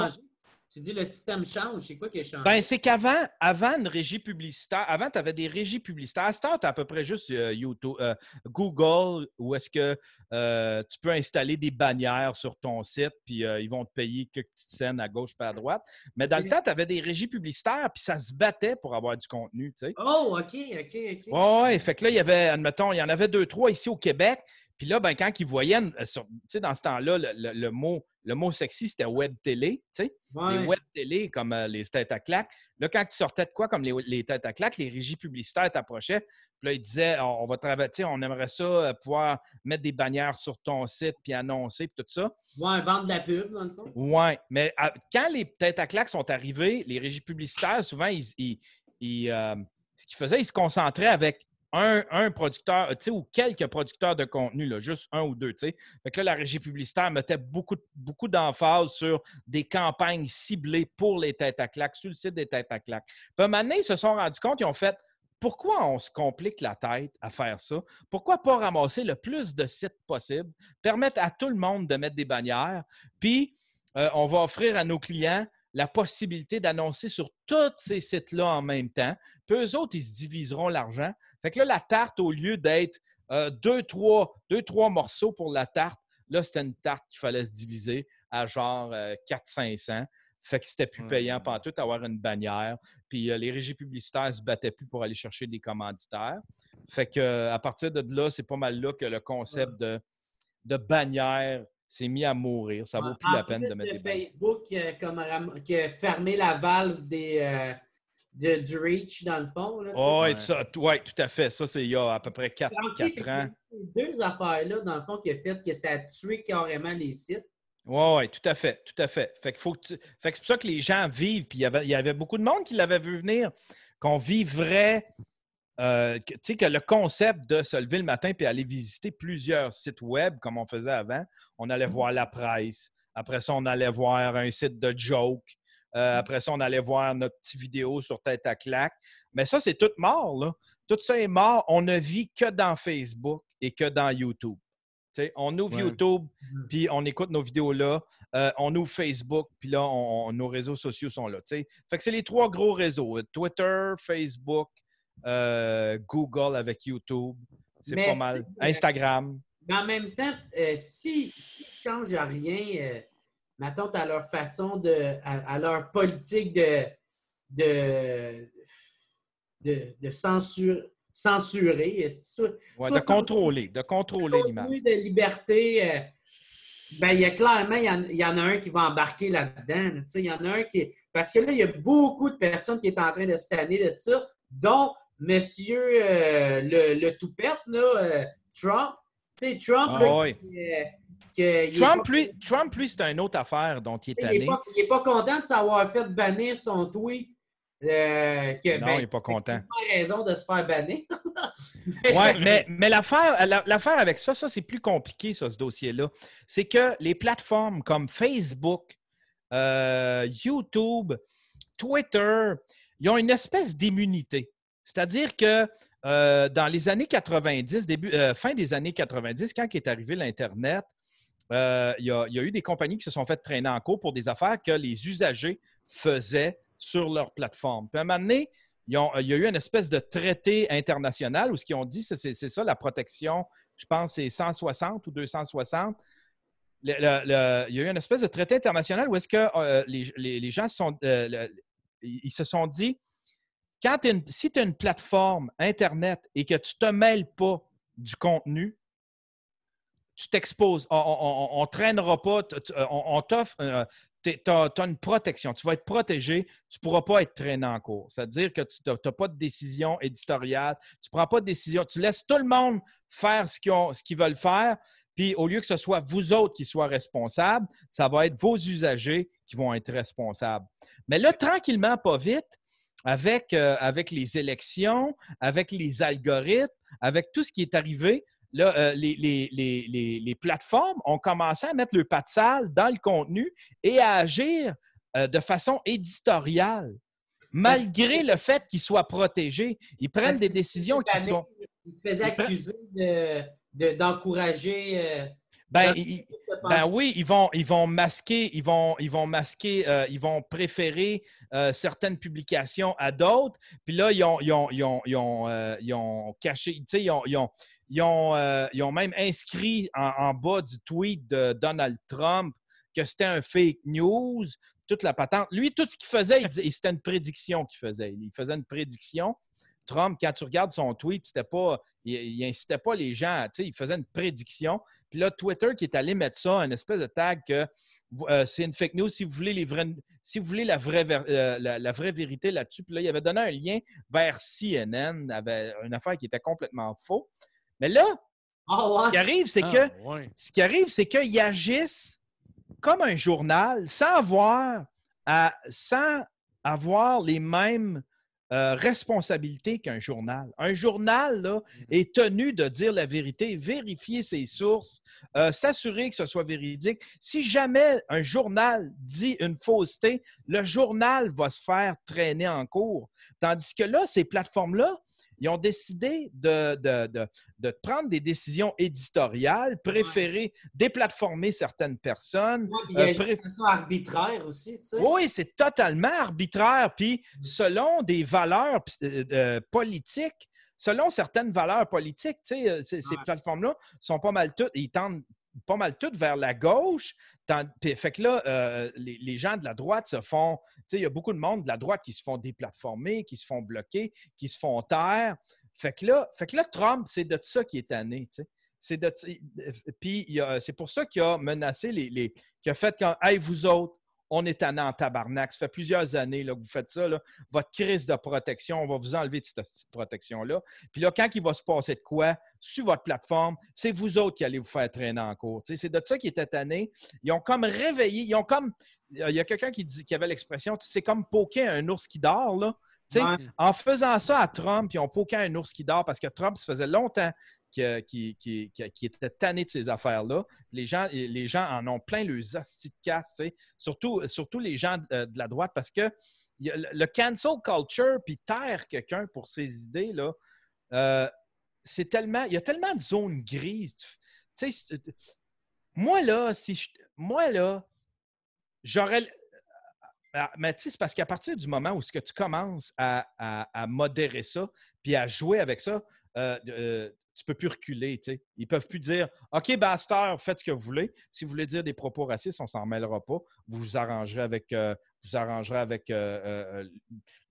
Tu dis le système change. C'est quoi qui a changé?
Ben, c'est qu'avant, avant une régie publicitaire, avant, tu avais des régies publicitaires. À cette heure, tu as à peu près juste euh, YouTube, euh, Google, où est-ce que euh, tu peux installer des bannières sur ton site, puis ils vont te payer quelques petites scènes à gauche pas à droite. Mais dans le temps, tu avais des régies publicitaires, puis ça se battait pour avoir du contenu, tu sais.
Oh, OK, OK, OK.
Ouais, ouais. Fait que là, il y avait, admettons, il y en avait deux, trois ici au Québec. Puis là, ben, quand ils voyaient, euh, sur- tu sais, dans ce temps-là, le, le- le mot, le mot sexy, c'était web télé, tu sais.
Ouais.
Les web télé, comme euh, les têtes à claque. Là, quand tu sortais de quoi, comme les, les têtes à claque, les régies publicitaires t'approchaient. Puis là, ils disaient, on, on va travailler, on aimerait ça euh, pouvoir mettre des bannières sur ton site, puis annoncer, puis tout ça.
Ouais, vendre de la pub, dans le fond.
Ouais, mais à- quand les têtes à claques sont arrivées, les régies publicitaires, souvent, ils, ils- ils, euh, ce qu'ils faisaient, ils se concentraient avec un, producteur, ou quelques producteurs de contenu, juste un ou deux, que là, la régie publicitaire mettait beaucoup, beaucoup d'emphase sur des campagnes ciblées pour les têtes à claques, sur le site des têtes à claques. Puis donné, ils se sont rendus compte, ils ont fait pourquoi on se complique la tête à faire ça? Pourquoi pas ramasser le plus de sites possible, permettre à tout le monde de mettre des bannières, puis euh, on va offrir à nos clients la possibilité d'annoncer sur tous ces sites-là en même temps. Puis eux autres, ils se diviseront l'argent. Fait que là, la tarte, au lieu d'être euh, deux, trois, deux, trois morceaux pour la tarte, là, c'était une tarte qu'il fallait se diviser à genre euh, 400-500. Fait que c'était plus payant
Ouais.
tout avoir une bannière. Puis euh, les régies publicitaires ne se battaient plus pour aller chercher des commanditaires. Fait que euh, à partir de là, c'est pas mal là que le concept de, de bannière s'est mis à mourir. Ça vaut plus
en
la peine de mettre des bannières.
Facebook euh, comme qui a fermé la valve des, euh, de- du Reach, dans le fond. Là.
Oh,
Ouais.
ouais, ça- ouais, tout à fait. Ça, c'est il y a à peu près 4,
En fait,
ans.
c'est Deux affaires-là, dans le fond, qui a fait que ça a tué carrément les sites.
Oui, oui, tout à fait, tout à fait. Fait, qu'il faut que tu- fait que c'est pour ça que les gens vivent, puis il y avait, il y avait beaucoup de monde qui l'avait vu venir, qu'on vivrait, euh, que- tu sais, que le concept de se lever le matin puis aller visiter plusieurs sites web comme on faisait avant, on allait voir la presse, après ça, on allait voir un site de joke, euh, après ça, on allait voir notre petite vidéo sur Tête à claque. Mais ça, c'est tout mort, là. Tout ça est mort. On ne vit que dans Facebook et que dans YouTube. On ouvre
Ouais.
YouTube,
Mhm.
puis on écoute nos vidéos là. Euh, on ouvre Facebook, puis là, on- on- nos réseaux sociaux sont là. tu sais. Fait que c'est les trois gros réseaux. euh, Twitter, Facebook, euh, Google avec YouTube. C'est pas mal. Instagram.
Mais en même temps, euh, si s'ils ne changent rien, euh, mettons, à leur façon de. à, à leur politique de. de, de, de censure- censurer.
Ouais,
soit
de contrôler, de contrôler l'image.
de liberté, euh, ben, il y a clairement, il y, en, il y en a un qui va embarquer là-dedans. là. Il y en a un qui. Parce que là, il y a beaucoup de personnes qui sont en train de se tanner de ça, dont Monsieur euh, le, le toupette, là, euh, Trump. Tu sais, Trump,
Ah,
là, qui, euh, que-
Trump,
pas-
lui, Trump, lui, c'est une autre affaire dont il est
il
tanné.
n'est pas, il est pas content de s'avoir fait bannir son tweet. euh, que,
Non,
ben,
il n'est pas content.
Il a raison de se faire bannir.
Oui, mais, mais l'affaire, la- l'affaire avec ça, ça, c'est plus compliqué, ça, ce dossier-là. C'est que les plateformes comme Facebook, euh, YouTube, Twitter, ils ont une espèce d'immunité. C'est-à-dire que euh, dans les années 90, début, euh, fin des années 90, quand est arrivé l'Internet, euh, il y, a, eu des compagnies qui se sont fait traîner en cours pour des affaires que les usagers faisaient sur leur plateforme. Puis à un moment donné, il y a eu une espèce de traité international où ce qu'ils ont dit, c'est ça la protection, je pense c'est 160 ou 260. Le- le- le- il y a eu une espèce de traité international où est-ce que euh, les, gens sont, euh, ils se sont dit, quand si tu as une plateforme Internet et que tu ne te mêles pas du contenu, tu t'exposes. On ne traînera pas, t- on, t'offre, tu as, une protection. Tu vas être protégé, tu ne pourras pas être traîné en cours. C'est-à-dire que tu n'as pas de décision éditoriale, tu ne prends pas de décision, tu laisses tout le monde faire ce qu'ils ont- ce qu'ils veulent faire. Puis au lieu que ce soit vous autres qui soient responsables, ça va être vos usagers qui vont être responsables. Mais là, tranquillement, pas vite, avec, euh, avec les élections, avec les algorithmes, avec tout ce qui est arrivé, là, euh, les, les- les- les- plateformes ont commencé à mettre le pas de salle dans le contenu et à agir euh, de façon éditoriale. Malgré le fait qu'ils soient protégés, ils prennent
Parce
des décisions qui sont.
Il se faisait accuser de- de- d'encourager. euh,
Ben, ils-
de
Ben oui, ils vont, ils vont masquer, ils vont, ils vont masquer, euh, ils vont préférer euh, certaines publications à d'autres. Puis là, ils ont, ils ont, ils ont, ils ont, euh, ils ont caché, tu sais, ils ont, ils ont, ils ont, euh, ils ont même inscrit en, bas du tweet de Donald Trump que c'était un fake news, toute la patente. Lui, tout ce qu'il faisait, c'était une prédiction qu'il faisait. Il faisait une prédiction. Trump, quand tu regardes son tweet, c'était pas, il, il incitait pas les gens, tu sais, il faisait une prédiction. Puis là, Twitter qui est allé mettre ça, une espèce de tag que euh, c'est une fake news si vous voulez, les si vous voulez la, vraie, euh, la vraie vérité là-dessus. Puis là, il avait donné un lien vers CNN, avait une affaire qui était complètement faux. Mais là,
Ah ouais.
ce qui arrive, c'est
Ah,
que
ouais.
ce qui arrive, c'est qu'ils agissent comme un journal sans avoir, à- sans avoir les mêmes euh, responsabilité qu'un journal. Un journal là, est tenu de dire la vérité, vérifier ses sources, euh, s'assurer que ce soit véridique. Si jamais un journal dit une fausseté, le journal va se faire traîner en cours. Tandis que là, ces plateformes-là, ils ont décidé de, de, de, de prendre des décisions éditoriales, préférer déplatformer certaines personnes.
Ouais, puis il y a
euh,
une
pré-
façon arbitraire aussi, tu sais.
oui, c'est totalement arbitraire. Puis selon des valeurs euh, euh, politiques, selon certaines valeurs politiques, tu sais, ces, plateformes-là sont pas mal toutes, ils tendent pas mal toutes vers la gauche. Puis- fait que là, euh, les, gens de la droite se font, tu il y a beaucoup de monde de la droite qui se font déplatformer, qui se font bloquer, qui se font taire. Fait que là, fait que là Trump, c'est de ça qui est tanné, tu sais. C'est de, puis y a- c'est pour ça qu'il a menacé les, les qu'il a fait quand, hey, vous autres, on est tanné en tabarnak. Ça fait plusieurs années là, que vous faites ça. là. Votre crise de protection, on va vous enlever de cette protection-là. Puis là, quand il va se passer de quoi sur votre plateforme, c'est vous autres qui allez vous faire traîner en cours. C'est de ça qui était tanné. Ils ont comme réveillé, ils ont comme. Il y a quelqu'un qui, dit, qui avait l'expression, c'est comme poker un ours qui dort. Là.
Ouais.
En faisant ça à Trump, ils ont poké un ours qui dort parce que Trump, ça faisait longtemps qu'il- qu'il- qu'il était tanné de ces affaires-là. Les gens, les gens en ont plein le hosties de casse, surtout, surtout les gens de, de la droite parce que le, cancel culture puis taire quelqu'un pour ses idées, là, euh, c'est tellement, il y a tellement de zones grises. Moi, là, si je, moi, là, j'aurais. Ah, Mais tu sais, c'est parce qu'à partir du moment où ce que tu commences à, modérer ça, puis à jouer avec ça, euh, euh, tu peux plus reculer. tu sais. Ils peuvent plus dire OK, Bastard, faites ce que vous voulez. Si vous voulez dire des propos racistes, on s'en mêlera pas. Vous vous arrangerez avec, euh, vous arrangerez avec euh, euh,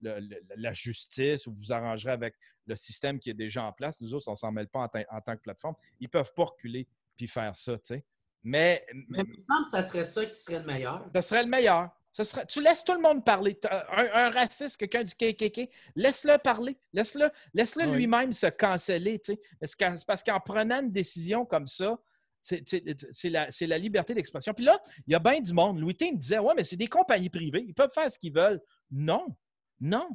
le- le- la justice ou vous vous arrangerez avec le système qui est déjà en place. Nous autres, on s'en mêle pas en, tant- en tant que plateforme. Ils peuvent pas reculer puis faire ça. tu sais. Mais,
Mais il me semble que ça serait ça qui serait le meilleur.
ce serait le meilleur. Ce. Tu laisses tout le monde parler. Un, un raciste, quelqu'un du KKK, laisse-le parler. Laisse-le laisse
Oui.
lui-même se canceller. tu sais. Parce qu'en- prenant une décision comme ça, c'est la, liberté d'expression. Puis là, il y a bien du monde. Louis T me disait Ouais, mais c'est des compagnies privées. Ils peuvent faire ce qu'ils veulent. Non. Non.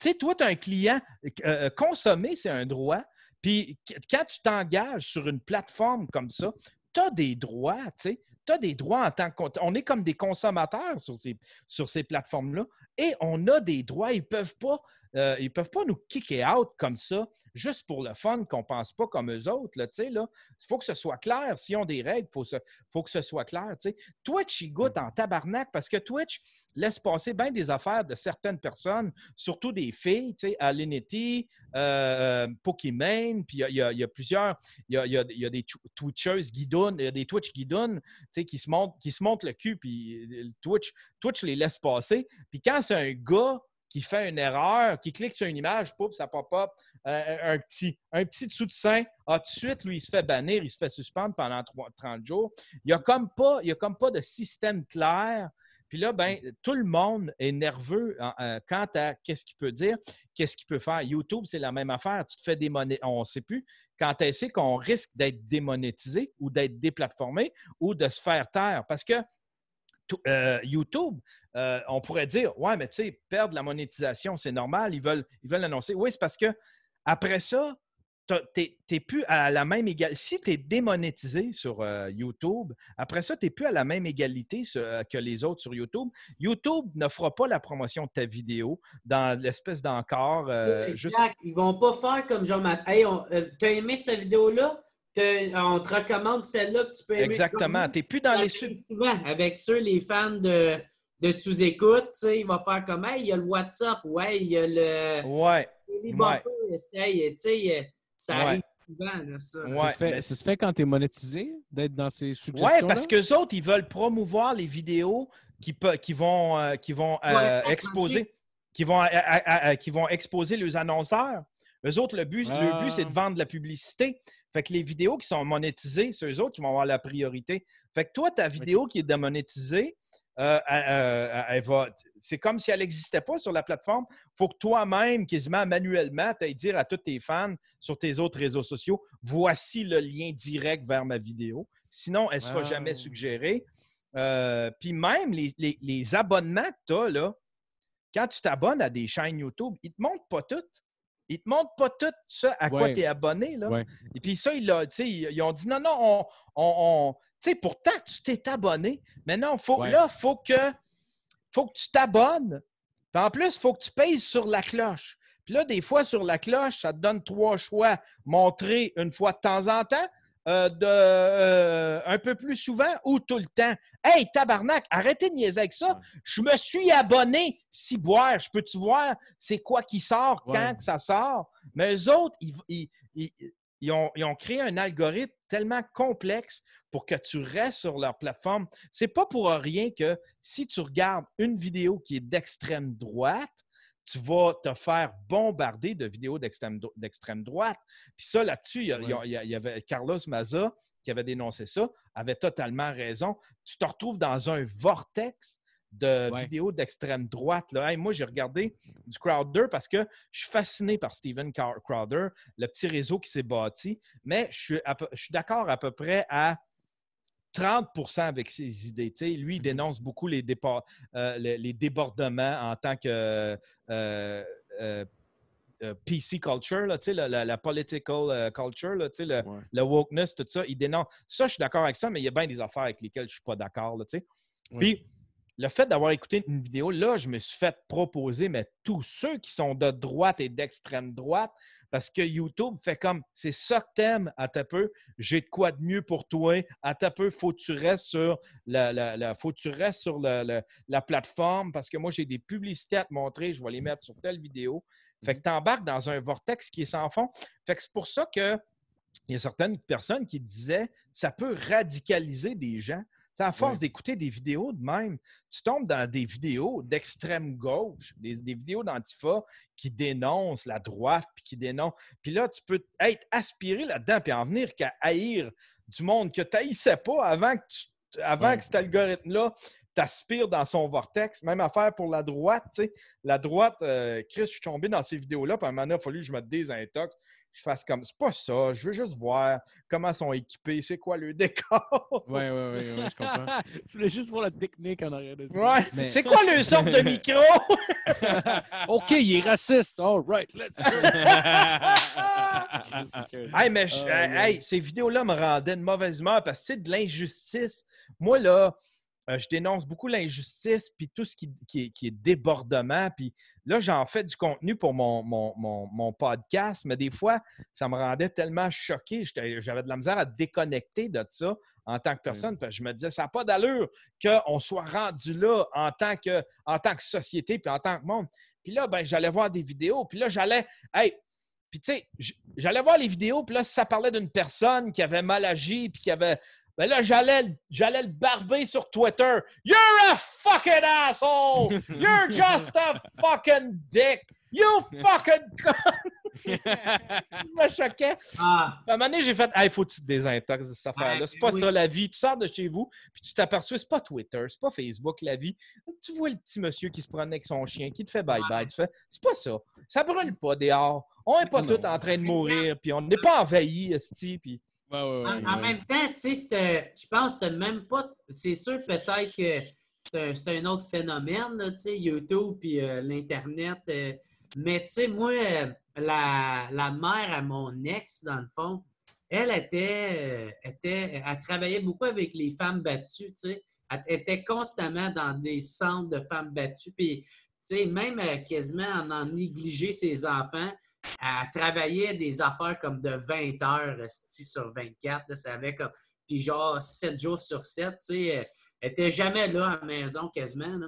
Tu sais, toi, tu as un client. euh, consommer, c'est un droit. Puis qu- quand tu t'engages sur une plateforme comme ça, tu as des droits, tu sais. Tu as des droits en tant que. On est comme des consommateurs sur ces, sur ces plateformes-là et on a des droits. Ils ne peuvent, pas, euh, ils peuvent pas nous kicker out comme ça, juste pour le fun, qu'on ne pense pas comme eux autres. là, là. Il faut que ce soit clair. S'ils ont des règles, il faut, faut que ce soit clair. Twitch, il goûte en tabarnak parce que Twitch laisse passer bien des affaires de certaines personnes, surtout des filles, Alinity, euh, Pokimane, puis il y a- y, y plusieurs, il y a, y des tw- Twitchers guidounes, il y a des Twitch guidounes, qui se montent, qui se montent le cul, puis le Twitch, Twitch les laisse passer. Puis quand c'est un gars qui fait une erreur, qui clique sur une image, pouf, ça pop-up, euh, un, petit, un petit dessous de sein, ah, tout de suite, lui, il se fait bannir, il se fait suspendre pendant 3 30 jours. Il n'y a, comme pas- a comme pas de système clair. Puis là, ben, tout le monde est nerveux euh, quant à qu'est-ce qu'il peut dire, qu'est-ce qu'il peut faire. YouTube, c'est la même affaire. Tu te fais démonétiser. On ne sait plus quand est-ce qu'on risque d'être démonétisé ou d'être déplatformé ou de se faire taire. Parce que euh, YouTube, euh, on pourrait dire, ouais, mais tu sais, perdre la monétisation, c'est normal, ils veulent, l'annoncer. Oui, c'est parce que après ça, tu n'es plus à la même égalité. Si tu es démonétisé sur euh, YouTube, après ça, tu n'es plus à la même égalité euh, que les autres sur YouTube. YouTube ne fera pas la promotion de ta vidéo dans l'espèce d'encore. euh,
exact.
juste...
Ils vont pas faire comme genre. Hey, euh, t'as aimé cette vidéo-là? T'as- On te recommande celle-là que tu peux aimer.
Exactement. Tu n'es plus dans
Ça
les. sub-
souvent avec ceux, les fans de, de sous-écoute, tu sais, il va faire comme, hey, il y a le WhatsApp, ouais, il y a le.
Ouais.
les ça
Ouais.
arrive souvent, là, ça.
Ouais.
ça, se fait,
mais-
ça se fait quand tu es monétisé, d'être dans ces
Oui,
suggestions
parce qu'eux autres, ils veulent promouvoir les vidéos qui, pe- qui vont, euh, qui vont euh,
Ouais,
exposer, qui vont, euh, euh, euh, qui vont exposer les annonceurs. Eux autres, le but, le
Ah.
but c'est de vendre de la publicité. Fait que les vidéos qui sont monétisées, c'est eux autres qui vont avoir la priorité. Fait que toi, ta vidéo qui est démonétisée, euh, elle- elle- elle va- c'est comme si elle n'existait pas sur la plateforme. Il faut que toi-même, quasiment manuellement, tu ailles dire à tous tes fans sur tes autres réseaux sociaux, voici le lien direct vers ma vidéo. Sinon, elle ne sera
Ah.
jamais suggérée. Euh, Puis même les, les- les abonnements que tu as, là, quand tu t'abonnes à des chaînes YouTube, ils te montrent pas toutes. Ils te montrent pas tout ça à quoi tu es abonné. Là.
Ouais.
Et puis ça, ils, ont dit non, non, on. on, on- tu sais, pourtant, tu t'es abonné. Mais non, faut,
Ouais.
là, il faut que, faut que tu t'abonnes. Puis en plus, il faut que tu payes sur la cloche. Puis là, des fois, sur la cloche, ça te donne trois choix. Montrer une fois de temps en temps, euh, de, euh, un peu plus souvent ou tout le temps? Hey, tabarnak, arrêtez de niaiser avec ça. Je me suis abonné. Si boire, je peux-tu voir c'est quoi qui sort,
Ouais.
quand que ça sort? Mais eux autres, ils, ils- ils- ils ont, ils ont créé un algorithme tellement complexe pour que tu restes sur leur plateforme. C'est pas pour rien que si tu regardes une vidéo qui est d'extrême droite, tu vas te faire bombarder de vidéos d'extrême dro- d'extrême droite. Puis ça, là-dessus, il y, avait Carlos Maza qui avait dénoncé ça, avait totalement raison. Tu te retrouves dans un vortex de
Ouais.
vidéos d'extrême droite. Là. Hey, moi, j'ai regardé du Crowder parce que je suis fasciné par Steven Crowder, le petit réseau qui s'est bâti, mais suis, je suis d'accord à peu près à 30% avec ses idées. Lui, il dénonce beaucoup les, dépa- euh, les, les débordements en tant que euh, euh, PC culture, là, la, la- la political culture, là, le,
Ouais.
le wokeness, tout ça. Il dénonce. Ça, je suis d'accord avec ça, mais il y a bien des affaires avec lesquelles je ne suis pas d'accord. Puis, le fait d'avoir écouté une vidéo, là, je me suis fait proposer, mais tous ceux qui sont de droite et d'extrême droite, parce que YouTube fait comme c'est ça que t'aimes, à ta peu, j'ai de quoi de mieux pour toi, à ta peu, faut que tu restes sur la, la- la- faut que tu restes sur la, la- la plateforme parce que moi j'ai des publicités à te montrer, je vais les mettre sur telle vidéo. Fait que tu embarques dans un vortex qui est sans fond. Fait que c'est pour ça que il y a certaines personnes qui disaient ça peut radicaliser des gens. À force d'écouter des vidéos de même, tu tombes dans des vidéos d'extrême gauche, des, des vidéos d'Antifa qui dénoncent la droite, puis qui dénoncent. Puis là, tu peux être aspiré là-dedans, puis en venir qu'à haïr du monde que tu haïssais pas avant que, tu- avant que cet algorithme-là t'aspire dans son vortex. Même affaire pour la droite, tu sais. La droite, euh, Chris, je suis tombé dans ces vidéos-là, puis à un moment donné, il a fallu que je me désintoxe. Je fasse comme, c'est pas ça, je veux juste voir comment ils sont équipés, c'est quoi le décor.
Ouais, ouais, ouais, ouais, je comprends.
Tu voulais juste voir la technique en arrière de ça.
Ouais.
Mais-
C'est quoi le sorte de micro?
OK, il est raciste. All right, let's go.
hey, mais je-
ouais.
hey, ces vidéos-là me rendaient de mauvaise humeur parce que c'est de l'injustice. Moi, là, euh, je dénonce beaucoup l'injustice puis tout ce qui, qui est, qui est débordement. Puis là, j'en fais du contenu pour mon, mon, mon- mon podcast, mais des fois, ça me rendait tellement choqué. J'avais de la misère à déconnecter de ça en tant que personne. Parce que je me disais, ça n'a pas d'allure qu'on soit rendu là en tant, que, en tant que société puis en tant que monde. Puis là, ben, j'allais voir des vidéos. Puis là, j'allais, hey, puis tu sais, j'allais voir les vidéos, puis là, ça parlait d'une personne qui avait mal agi, puis qui avait... Ben là, j'allais, le- j'allais le barber sur Twitter. You're a fucking asshole! You're just a fucking dick! You fucking con! Je me choquais.
Ah,
À un moment donné, j'ai fait, il faut que tu te désintoxes de cette affaire-là. C'est pas
oui.
ça la vie. Tu sors de chez vous, puis tu t'aperçois, c'est pas Twitter, c'est pas Facebook la vie. Tu vois le petit monsieur qui se promenait avec son chien, qui te fait bye-bye. Tu fais, c'est pas ça. Ça brûle pas dehors. On n'est pas tous en train de mourir, puis on n'est pas envahi, esti, puis.
Ouais, ouais,
en,
ouais,
en
ouais.
même temps, tu sais, c'était- je pense que même pas. C'est sûr, peut-être que c'est un, autre phénomène, là, tu sais, YouTube puis euh, l'Internet. euh, mais, tu sais, moi, euh, la, la mère à mon ex, dans le fond, elle était, euh, était. Elle travaillait beaucoup avec les femmes battues, tu sais. Elle était constamment dans des centres de femmes battues. Puis, tu sais, même euh, quasiment en en négliger ses enfants, elle travaillait des affaires comme de 20 heures esti, sur 24. Là, ça avait comme. Puis genre 7 jours sur 7, tu sais, elle était jamais là à la maison quasiment. là.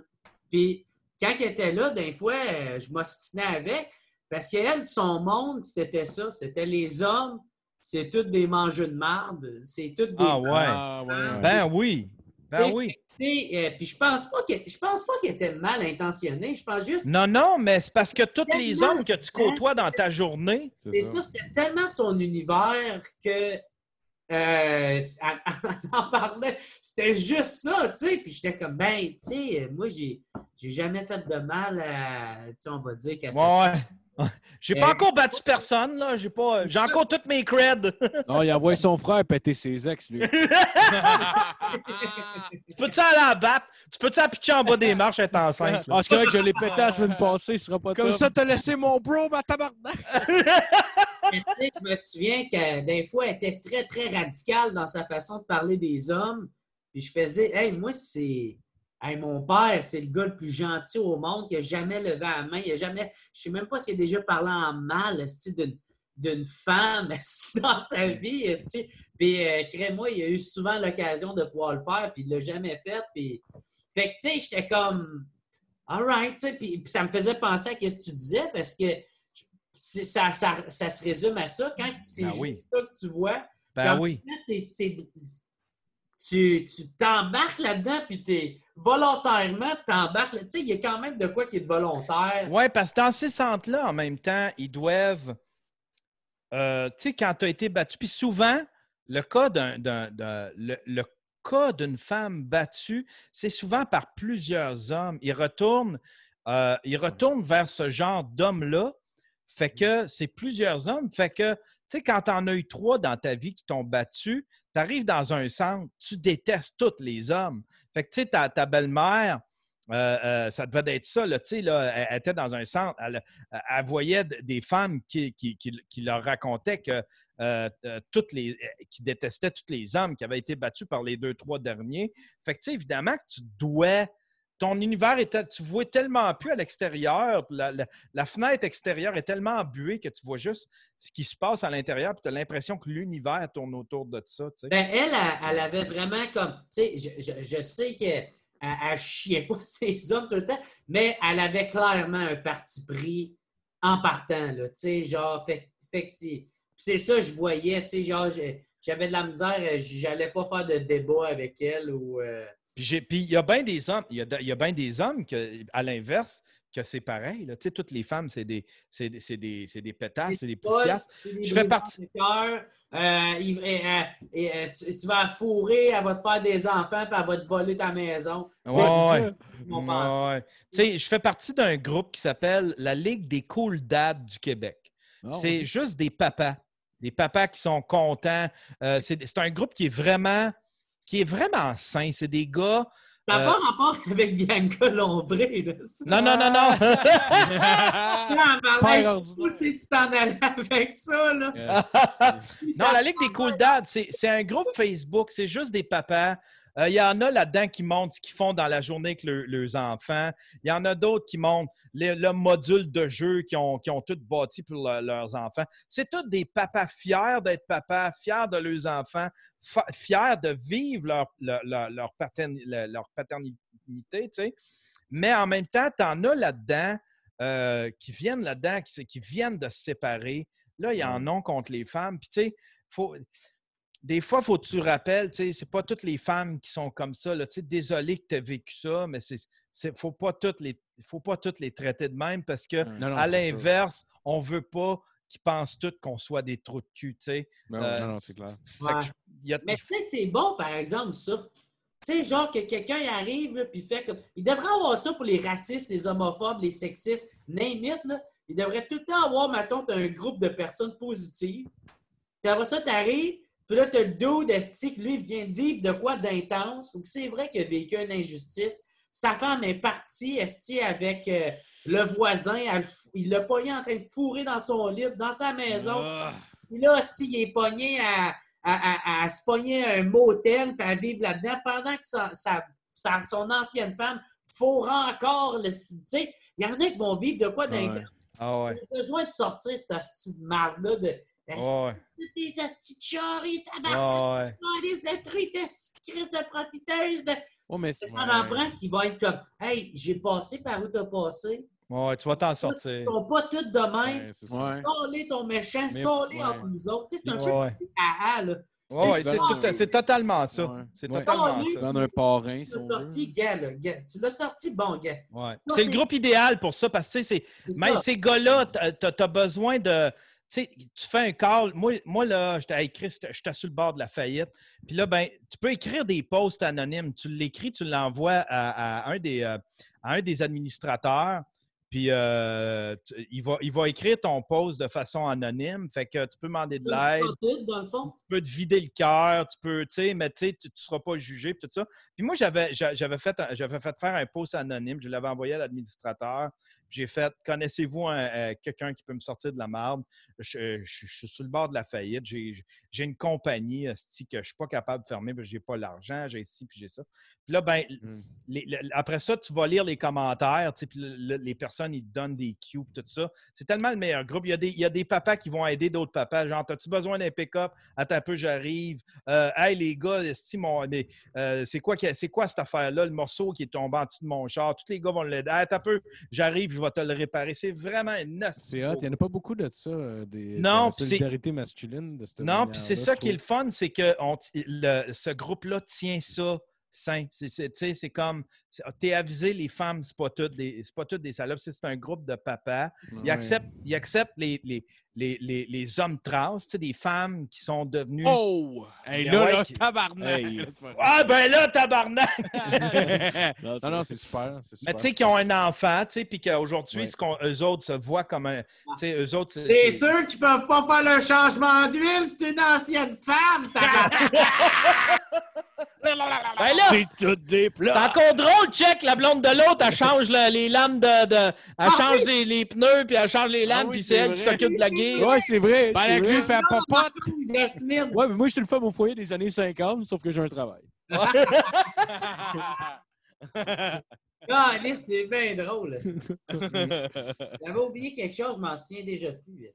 Puis quand elle était là, des fois, euh, je m'ostinais avec. Parce qu'elle, son monde, c'était ça. C'était les hommes, c'est tous des mangeux de marde. C'est tous des.
Ah ouais.
Ah, ouais, ouais.
Ben oui. Ben
T'sais,
oui.
Euh, puis je pense pas que je pense pas qu'elle était mal intentionnée. Je pense juste
Non, non, mais c'est parce que tous les hommes que tu côtoies dans ta journée,
C'est ça, c'était tellement son univers que euh, elle, elle en parlait. C'était juste ça, tu sais. Puis j'étais comme, ben, tu sais, moi, j'ai, j'ai jamais fait de mal à, tu sais, on va dire qu'à
ouais. J'ai pas encore battu personne, là. J'ai pas. J'ai encore toutes mes creds.
Non, il envoie son frère péter ses ex, lui.
tu peux-tu aller à la battre? Tu peux-tu la pitcher en bas des marches être enceinte? là?
Ah, correct, je l'ai pété la semaine passée, il sera pas
Comme
top.
ça, t'as laissé mon bro, ma tabarnak!
Je me souviens que des fois, elle était très, très radicale dans sa façon de parler des hommes. Puis je faisais, hey, moi, c'est. Hey, mon père, c'est le gars le plus gentil au monde qui a jamais levé la main. Il a jamais. Je sais même pas s'il a déjà parlé en mal d'une d'une femme dans sa vie. esti. Puis, euh, crée-moi, il a eu souvent l'occasion de pouvoir le faire, puis il l'a jamais fait. Puis... Fait que, tu sais, j'étais comme. All right, tu sais. Puis, puis ça me faisait penser à ce que tu disais, parce que ça, ça, ça se résume à ça. Quand c'est
Ben
juste
oui.
ça que tu vois,
Ben oui.
Là, tu t'embarques là-dedans, puis t'es volontairement, t'embarques. là- Tu sais, il y a quand même de quoi qui est de volontaire.
Oui, parce que dans ces centres-là, en même temps, ils doivent. euh, tu sais, quand tu as été battu, puis souvent, le cas d'une femme battue, c'est souvent par plusieurs hommes. Ils retournent, euh, ils retournent vers ce genre d'homme-là. Fait que c'est plusieurs hommes. Fait que, tu sais, quand tu en as eu trois dans ta vie qui t'ont battu, tu arrives dans un centre, tu détestes tous les hommes. Fait que, tu sais, ta, belle-mère, euh, euh, ça devait être ça, là, tu sais, là, elle, était dans un centre, elle, voyait des femmes qui, qui, qui- qui leur racontaient que euh, euh, toutes les, qui détestaient tous les hommes qui avaient été battus par les deux, trois derniers. Fait que, tu sais, évidemment que tu dois. Ton univers est. Tu vois tellement plus à l'extérieur. La, la- fenêtre extérieure est tellement embuée que tu vois juste ce qui se passe à l'intérieur, puis tu as l'impression que l'univers tourne autour de ça.
Ben, elle, elle, avait vraiment comme. Tu sais, je, je- sais qu'elle elle, elle chiait pas ses hommes tout le temps, mais elle avait clairement un parti pris en partant, là. Tu sais, genre, fait, fait que c'est. Ça, je voyais, tu sais, genre, j'avais de la misère, j'allais pas faire de débat avec elle ou. euh,
Puis il y a bien des hommes, il y y a bien des hommes que, à l'inverse, que c'est pareil. Là. Tu sais, toutes les femmes, c'est des, c'est des, c'est des, c'est des pétasses, c'est des poufiasses. Je fais partie-
cœur, euh, il- euh, euh, tu, tu vas fourrer, elle va te faire des enfants, puis elle va te voler ta maison.
Ouais, ouais. Ouais, ouais. Tu sais, je fais partie d'un groupe qui s'appelle la Ligue des Cool Dads du Québec.
Ah,
c'est
ouais.
juste des papas. Des papas qui sont contents. Euh, c'est c'est un groupe qui est vraiment, qui est vraiment sain. C'est des gars.
Ça n'a
Euh,
pas rapport avec Bianca Lombré. Là.
Non, non, non, non.
Non, mais je si tu t'en allais avec ça. Là.
Non, la Ligue des Cool Dads, c'est c'est un groupe Facebook, c'est juste des papas. Euh, Il y en a là-dedans qui montrent ce qu'ils font dans la journée avec le- leurs enfants. Il y en a d'autres qui montrent les- le module de jeu qu'ils ont, qui ont tout bâti pour le- leurs enfants. C'est tous des papas fiers d'être papas, fiers de leurs enfants, fa- fiers de vivre leur, leur, leur- leur paterni- leur- leur paternité. Mais en même temps, tu en as là-dedans euh, qui viennent là-dedans, qui, qui viennent de se séparer. Là, il y en a contre les femmes. Puis, tu sais, faut, des fois, il faut que tu rappelles, tu sais, c'est pas toutes les femmes qui sont comme ça. Là, tu sais, désolé que tu as vécu ça, mais c'est, c'est faut pas toutes les, faut pas toutes les traiter de même parce que,
Non, non,
à l'inverse, on veut pas qu'ils pensent toutes qu'on soit des trous de cul, tu sais.
Ben
Euh,
non, non, c'est clair.
Ouais.
je- a-
Mais tu sais, c'est bon, par exemple, ça. Tu sais, genre que quelqu'un y arrive, là, puis fait comme. Il devrait avoir ça pour les racistes, les homophobes, les sexistes, name it, là. Il devrait tout le temps avoir, mettons, un groupe de personnes positives. Puis après ça, t'arrives, puis là, t'as le dos d'Esti, lui, il vient de vivre de quoi d'intense. Ou que c'est vrai qu'il a vécu une injustice. Sa femme est partie, Esti, avec euh, le voisin. elle il l'a pogné en train de fourrer dans son lit, dans sa maison.
Ah.
Puis là, hostie, il est pogné à, à, à- à se pogner un motel puis à vivre là-dedans pendant que sa, sa- sa- son ancienne femme fourre encore le Tu sais, il y en a qui vont vivre de quoi d'un
Ouais.
Ah ouais.
besoin de sortir cette de marde-là de.
Ouais.
Des hosties de charries, tabac,
ouais.
de truites, de crise de profiteuse, de.
Ouais, mais
Ça
c'est-
en prend qui va être comme Hey, j'ai passé par où t'as passé.
Ouais, tu vas t'en
Ils
sortir.
sont pas tous de même.
Ouais, ça.
Sors-les ton méchant,
Mais-
sors-les
ouais.
entre nous autres. Tu sais, c'est un
Ouais,
truc
ouais.
à là.
Ouais, c'est, totalement ça.
Ouais.
C'est totalement
Oh,
ça.
Prendre un parrain,
Tu l'as sorti, gars, là, gars. Tu l'as sorti, bon, gars.
Ouais.
Ça,
C'est le groupe idéal pour ça parce que tu sais, c'est
C'est
même
ça.
ces gars-là, tu as, besoin de. Tu sais, tu fais un call. Moi, moi là, j'étais écrit, j'étais sur le bord de la faillite. Puis là, ben, tu peux écrire des posts anonymes. Tu l'écris, tu l'envoies à, à un des, euh, à un des administrateurs. Puis euh, tu- il, va, il va écrire ton post de façon anonyme. Fait que tu peux demander de l'aide,
spotted, dans le fond.
tu peux te vider le cœur, tu peux, tu sais, mais tu ne seras pas jugé, puis tout ça. Puis moi, j'avais, j'a- j'avais, fait, j'avais fait faire un post anonyme, je l'avais envoyé à l'administrateur. J'ai fait Connaissez-vous euh, quelqu'un qui peut me sortir de la marde? Je, je- je suis sur le bord de la faillite. J'ai, une compagnie esti, que je ne suis pas capable de fermer parce que je n'ai pas l'argent, j'ai ci, puis j'ai ça. Puis là, ben,
Mm.
les- le- après ça, tu vas lire les commentaires, puis le- le- les personnes, ils te donnent des cues, tout ça. C'est tellement le meilleur groupe. Il y a des, il y a des papas qui vont aider d'autres papas. Genre, as-tu besoin d'un pick-up? Attends un peu, j'arrive. Euh, hey, les gars, euh, c'est quoi, quoi cette affaire-là? Le morceau qui est tombé en dessous de mon char. Tous les gars vont l'aider. Hey, attends un peu, j'arrive, vais te le réparer. C'est vraiment une
C'est hot. Il n'y en a pas beaucoup de ça, euh, des, de
Non,
la
puis c'est-
solidarité masculine. De cette
Non, puis c'est ça qui est le fun, c'est que on le- ce groupe-là tient ça sain. C'est- c'est- tu sais, c'est comme, c'est- t'es avisé, les femmes, c'est pas toutes des, c'est pas toutes des salopes, c'est un groupe de papas. Ils
Ouais.
acceptent, ils acceptent les, les, les, les, les hommes trans, tu sais, des femmes qui sont devenues...
Oh! Hey, là,
ouais,
là,
qui-
tabarnak!
Hey.
C'est pas vrai.
Ah ben là, tabarnak!
Non,
non, non, c'est super.
Mais tu sais, qui ont un enfant, tu sais, puis qu'aujourd'hui,
Ouais.
eux autres se voient comme un... Tu sais, eux autres... c'est-
T'es sûr qu'ils peuvent pas faire le changement d'huile? C'est une ancienne femme, tabarnak!
Ben là,
C'est tout des plats.
encore drôle, check, la blonde de l'autre, elle change le- les lames de. de- elle
Ah
change
oui!
les, les pneus, puis elle change les lames,
Ah oui,
puis c'est elle qui s'occupe de la guille.
Ouais, c'est vrai.
Ben, avec lui, fait popote!
Ouais, mais moi, je suis une femme au foyer des années 50, sauf que j'ai un travail.
Ah, c'est bien drôle. J'avais oublié quelque chose, je m'en souviens déjà plus.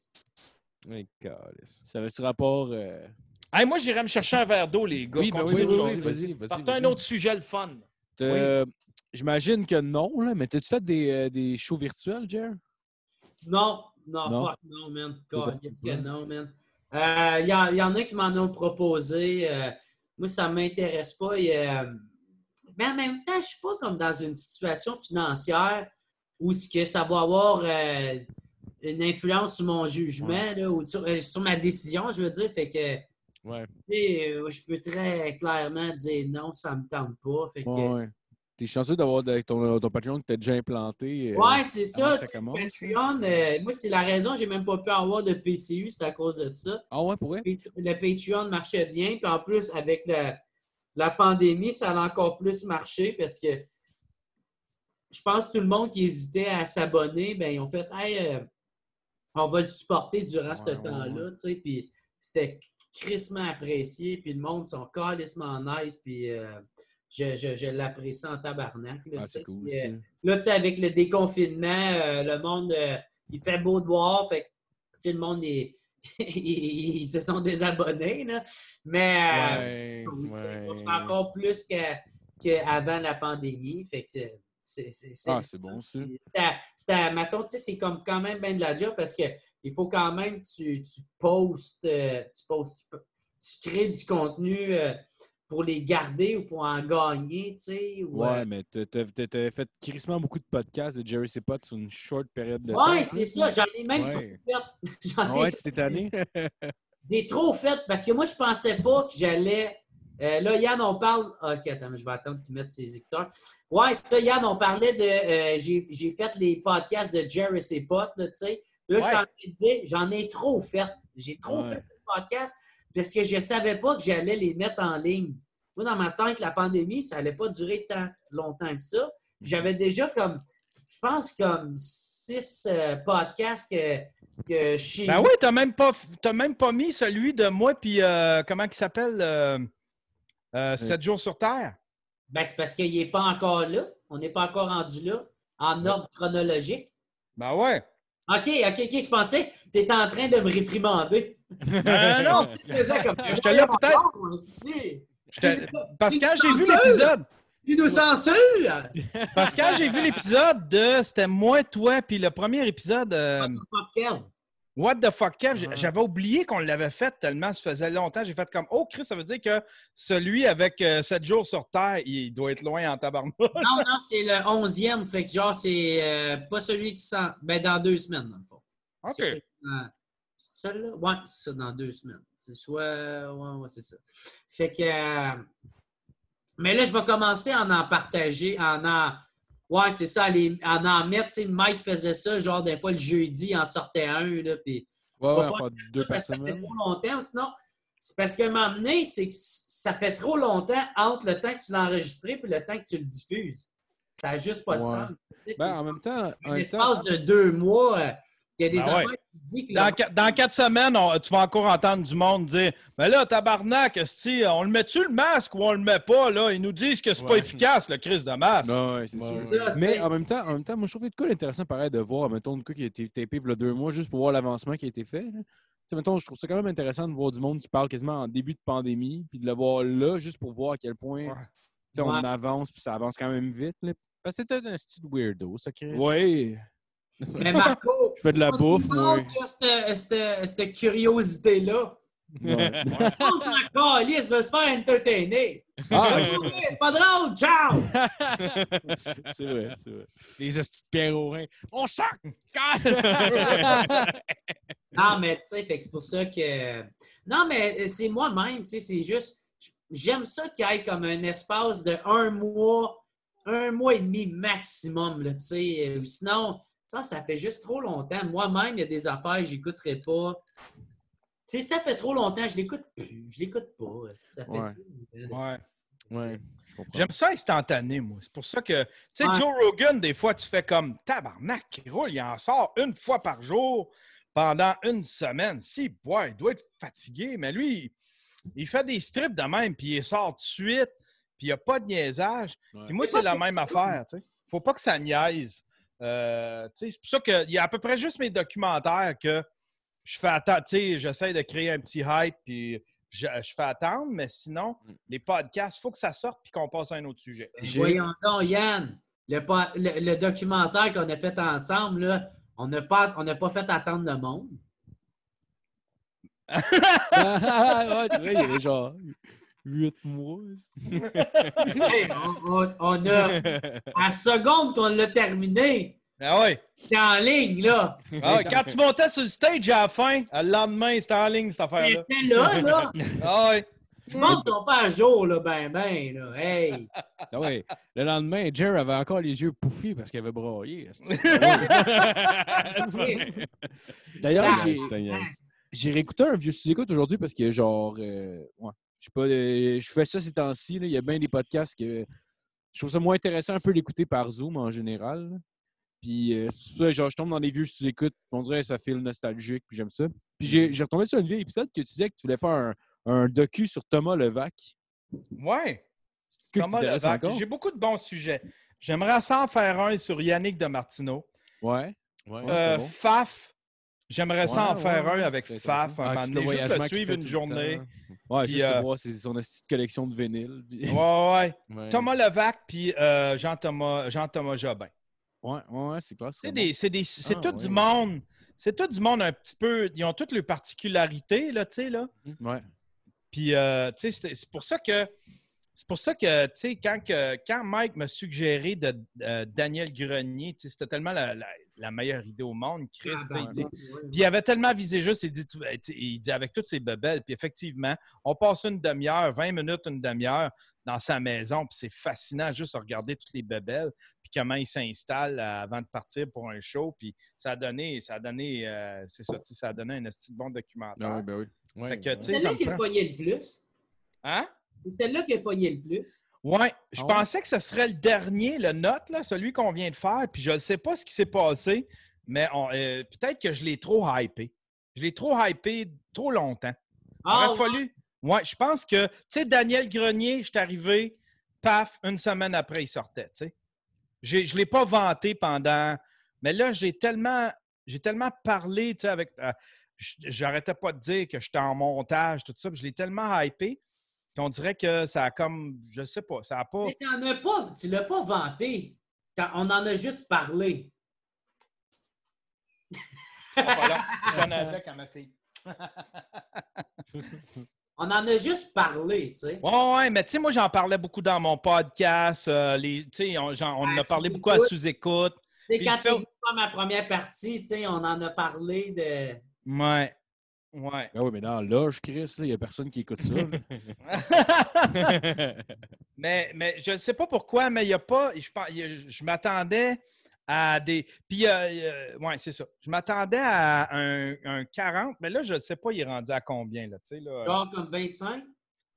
calice. Ça avait-tu rapport. euh,
Hey, moi, j'irais me chercher un verre d'eau, les gars.
Oui, ben oui, vas-y, vas-y.
Partons un autre sujet, le fun.
J'imagine que non, là, mais t'as-tu fait des, euh, des shows virtuels, Jer?
Non, non,
Non?
fuck, non, man. Qu'est-ce
fait
que non, man? Il y, en- y en a qui m'en ont proposé. euh, moi, ça ne m'intéresse pas. et, euh, mais en même temps, je ne suis pas comme dans une situation financière où ce que ça va avoir euh, une influence sur mon jugement là, ou sur, euh, sur ma décision, je veux dire. Fait que
Ouais.
euh, je peux très clairement dire non, ça ne me tente pas. Fait que,
Ouais. T'es chanceux d'avoir ton, ton Patreon que t'as déjà implanté. euh,
Ouais, c'est ça. Patreon, euh, moi, c'est la raison j'ai même pas pu avoir de PCU, c'est à cause de ça.
Ah ouais, pour vrai?
Le Patreon marchait bien, puis en plus, avec la, la pandémie, ça a encore plus marché parce que je pense que tout le monde qui hésitait à s'abonner, ben, ils ont fait Hey, euh, on va le supporter durant ce
Ouais,
temps-là, tu sais, puis c'était crissement apprécié, puis le monde sont calissement nice, puis euh, je, je, je l'apprécie en tabarnak. là,
Ah,
tu sais.
c'est cool.
Puis, euh. Là, tu sais, avec le déconfinement, euh, le monde, euh, il fait beau de voir. Fait que, tu sais, le monde, est- ils, ils se sont désabonnés, là. Mais euh,
Ouais, ouais.
c'est encore plus que- qu'avant la pandémie. Fait que c'est c'est- c'est-
Ah, c'est bon, ça.
c'était- mettons, tu sais, c'est comme quand même bien de la job parce que il faut quand même que tu, tu postes, euh, tu postes, tu, crées du contenu euh, pour les garder ou pour en gagner, tu sais. ou, euh,
Ouais, mais t'as fait crissement beaucoup de podcasts de Jerry Sepot sur une short période de temps.
Ouais, c'est ça. J'en ai même
Ouais.
trop fait. J'en
Ah
ai,
ouais, tu tanné?
j'ai trop fait parce que moi, je pensais pas que j'allais. euh, là, Yann, on parle. Ok, attends, je vais attendre qu'il mette ses écouteurs. Ouais, c'est ça, Yann, on parlait de. euh, j'ai fait les podcasts de Jerry là, tu sais. Là, je suis en train de dire, j'en ai trop fait. J'ai trop
Ouais.
fait de podcasts parce que je ne savais pas que j'allais les mettre en ligne. Moi, dans ma tête, la pandémie, ça n'allait pas durer tant longtemps que ça. J'avais déjà comme, je pense, comme six euh, podcasts que, que chez
Ben oui, t'as même pas, même pas mis celui de moi, puis euh, comment il s'appelle? euh, euh, 7 jours sur Terre?
Ben, c'est parce qu'il n'est pas encore là. On n'est pas encore rendu là, en ordre chronologique.
Ben ouais.
OK, OK, OK. Je pensais que tu étais en train de me réprimer.
Non, non, non.
Je faisais comme.
Euh, peut-être.
Esti.
J'étais-
Tu-
Parce que quand j'ai vu l'épisode,
Tu nous censures!
parce que quand j'ai vu l'épisode de c'était moi, toi, puis le premier épisode, euh. What the fuck, Kev, j'avais oublié qu'on l'avait fait tellement ça faisait longtemps. J'ai fait comme, oh Chris, ça veut dire que celui avec 7 jours sur Terre, il doit être loin en tabarnak.
Non, non, c'est le onzième. Fait que genre, c'est euh, pas celui qui sent. Ben, dans deux semaines, dans le fond.
OK.
C'est euh, celle-là? Ouais, c'est ça, dans deux semaines. C'est soit. Ouais, ouais, c'est ça. Fait que. euh, Mais là, je vais commencer à en, en partager, en en, Ouais, c'est ça, les, en en mettre, Mike faisait ça, genre des fois le jeudi, il en sortait un, là, puis
Ouais, ouais,
faire
deux
que ça fait trop longtemps, sinon, c'est parce qu'à un moment donné, c'est que ça fait trop longtemps entre le temps que tu l'as enregistré et le temps que tu le diffuses. Ça n'a juste pas de
Ouais.
sens.
Ben, en même temps, en
un
même
espace
temps,
de deux mois, euh, il y a des
Ben
affaires
Dans, quatre semaines, on- tu vas encore entendre du monde dire Mais là, tabarnak, on le met-tu le masque ou on le met pas? Là? Ils nous disent que c'est pas
Ouais.
efficace, le crise de masque.
Ben ouais, c'est
Ouais,
sûr. Mais en même temps, en même temps, moi je trouve que intéressant pareil de voir, mettons, de quoi qui a été tapé il y a deux mois juste pour voir l'avancement qui a été fait. mettons, je trouve ça quand même intéressant de voir du monde qui parle quasiment en début de pandémie, puis de le voir là, juste pour voir à quel point on
Ouais.
avance, puis ça avance quand même vite. là.
Parce que t'étais un style weirdo, ça, Chris.
Ouais.
Mais Marco,
Je fais de la bouffe, moi.
cette, cette- cette curiosité-là.
Ouais.
On s'en calisse, veut se faire entertainer.
Ah,
C'est pas drôle, ciao!
c'est vrai, c'est vrai.
Les hosties de Pierre Aurin. On sac!
Non, mais tu sais, c'est pour ça que. Non, mais euh, c'est moi-même, tu sais, c'est juste. J'aime ça qu'il y ait comme un espace de un mois, un mois et demi maximum, là, tu sais. euh, ou Sinon, ça, ça fait juste trop longtemps. Moi-même, il y a des affaires que j'écouterai pas. Tu sais, ça fait trop longtemps, je l'écoute plus. Je l'écoute pas. Ça fait
Ouais.
trop-
Ouais.
Ouais.
J'aime ça instantané, moi. C'est pour ça que, tu sais,
Ouais.
Joe Rogan, des fois, tu fais comme tabarnak, il roule, il en sort une fois par jour pendant une semaine. Si, boy, il doit être fatigué, mais lui, il fait des strips de même, puis il sort tout de suite, puis il n'y a pas de niaisage.
Ouais.
Puis moi, c'est la même affaire, tu sais. Faut pas que ça niaise. Euh, c'est pour ça qu'il y a à peu près juste mes documentaires que je fais attendre, tu sais, j'essaie de créer un petit hype, puis je, je fais attendre, mais sinon,
Mm.
les podcasts, il faut que ça sorte, puis qu'on passe à un autre sujet.
J'ai-
Voyons donc, Yann, le, pa- le- le documentaire qu'on a fait ensemble, là, on n'a pas, on n'a pas fait attendre le monde.
ouais, c'est vrai, il y avait genre 8 mois.
Hey, on, on- on a, à la seconde qu'on l'a terminé,
Ah ouais.
c'est en ligne, là.
Ah ouais, Quand tu montais sur le stage à la fin, le lendemain, c'était en ligne, cette affaire-là.
C'était là, là.
Ah ouais.
Le monde sont pas à jour, là, ben, ben, là. Hey!
Ah ouais. Le lendemain, Jer avait encore les yeux pouffis parce qu'il avait braillé. D'ailleurs,
Ah,
j'ai, j'ai réécouté un vieux sous-écoute aujourd'hui parce que, genre, euh, ouais, je sais pas, euh, je fais ça ces temps-ci. Il y a bien des podcasts que je trouve ça moins intéressant un peu d'écouter par Zoom en général. là. Puis, euh, ça, genre, je tombe dans des vieux sous-écoutes. On dirait que ça file nostalgique, puis j'aime ça. Puis, j'ai, j'ai retombé sur un vieux épisode que tu disais que tu voulais faire un, un docu sur Thomas Levac.
Ouais. Thomas Levac. J'ai beaucoup de bons sujets. J'aimerais ça en faire un sur Yannick de Martineau.
Ouais.
Ouais.
Euh,
c'est bon.
Faf. J'aimerais ça en
Ouais,
faire
ouais,
un avec Faf, un
Ah,
moment
tout
donné, juste le suivre une journée.
Ouais,
Puis,
juste
euh,
voir ses- son petite collection de vinyles. puis-
Ouais, ouais.
Ouais.
Thomas Levac puis euh, Jean-Thomas Jean-Thomas Jobin.
Ouais, ouais, ouais, c'est clair.
C'est des- c'est des- c'est
Ah,
tout
ouais.
du monde. C'est tout du monde un petit peu. Ils ont toutes leurs particularités, là, tu sais, là.
Ouais.
Puis, euh, tu sais, c'est pour ça que. C'est pour ça que, tu sais, quand, quand Mike m'a suggéré de euh, Daniel Grenier, tu sais, c'était tellement la, la- la meilleure idée au monde, Chris.
Ah, ben,
il dit-. Puis il avait tellement visé juste, il dit, sais, il dit avec toutes ses bebelles, puis effectivement, on passe une demi-heure, 20 minutes, une demi-heure dans sa maison, puis c'est fascinant juste de regarder toutes les bebelles, puis comment il s'installe euh, avant de partir pour un show, puis ça a donné, ça a donné, euh, c'est ça, tu sais, ça a donné un esti de bon documentaire.
Ah, ben oui. Ouais.
tu sais,
C'est
ça
là
me
qui a pogné le plus.
Hein?
C'est celle-là qui a pogné le plus.
Ouais, je
Ah
pensais que ce serait le dernier, le note, là, celui qu'on vient de faire, puis je ne sais pas ce qui s'est passé, mais euh, peut-être que je l'ai trop hypé. Je l'ai trop hypé trop longtemps. Il
Ah,
aurait fallu. Ouais, je pense que, tu sais, Daniel Grenier, je suis arrivé, paf, une semaine après, il sortait, tu sais. Je ne l'ai pas vanté pendant. Mais là, j'ai tellement, j'ai tellement parlé, tu sais, avec. euh, J'arrêtais pas de dire que j'étais en montage, tout ça, puis je l'ai tellement hypé qu'on dirait que ça a comme. Je sais pas, ça a pas.
Mais t'en as pas, tu l'as pas vanté. On en a juste parlé.
Voilà, je donne un bec à ma fille.
On en a juste parlé, tu sais.
Ouais, ouais, mais tu sais, moi, j'en parlais beaucoup dans mon podcast. euh, les, tu sais, on, on en
À
a parlé beaucoup à
sous-écoute. Tu quand venu faire ma première partie, tu sais, on en a parlé de.
Ouais. Ouais.
Ah oui, mais dans loge, Chris, il n'y a personne qui écoute ça.
mais, mais je ne sais pas pourquoi, mais il n'y a pas. Je, m'attendais à des. Puis, euh, ouais, c'est ça. Je m'attendais à un, un 40, mais là, je ne sais pas, il est rendu à combien, là, tu sais, là.
Genre comme 25,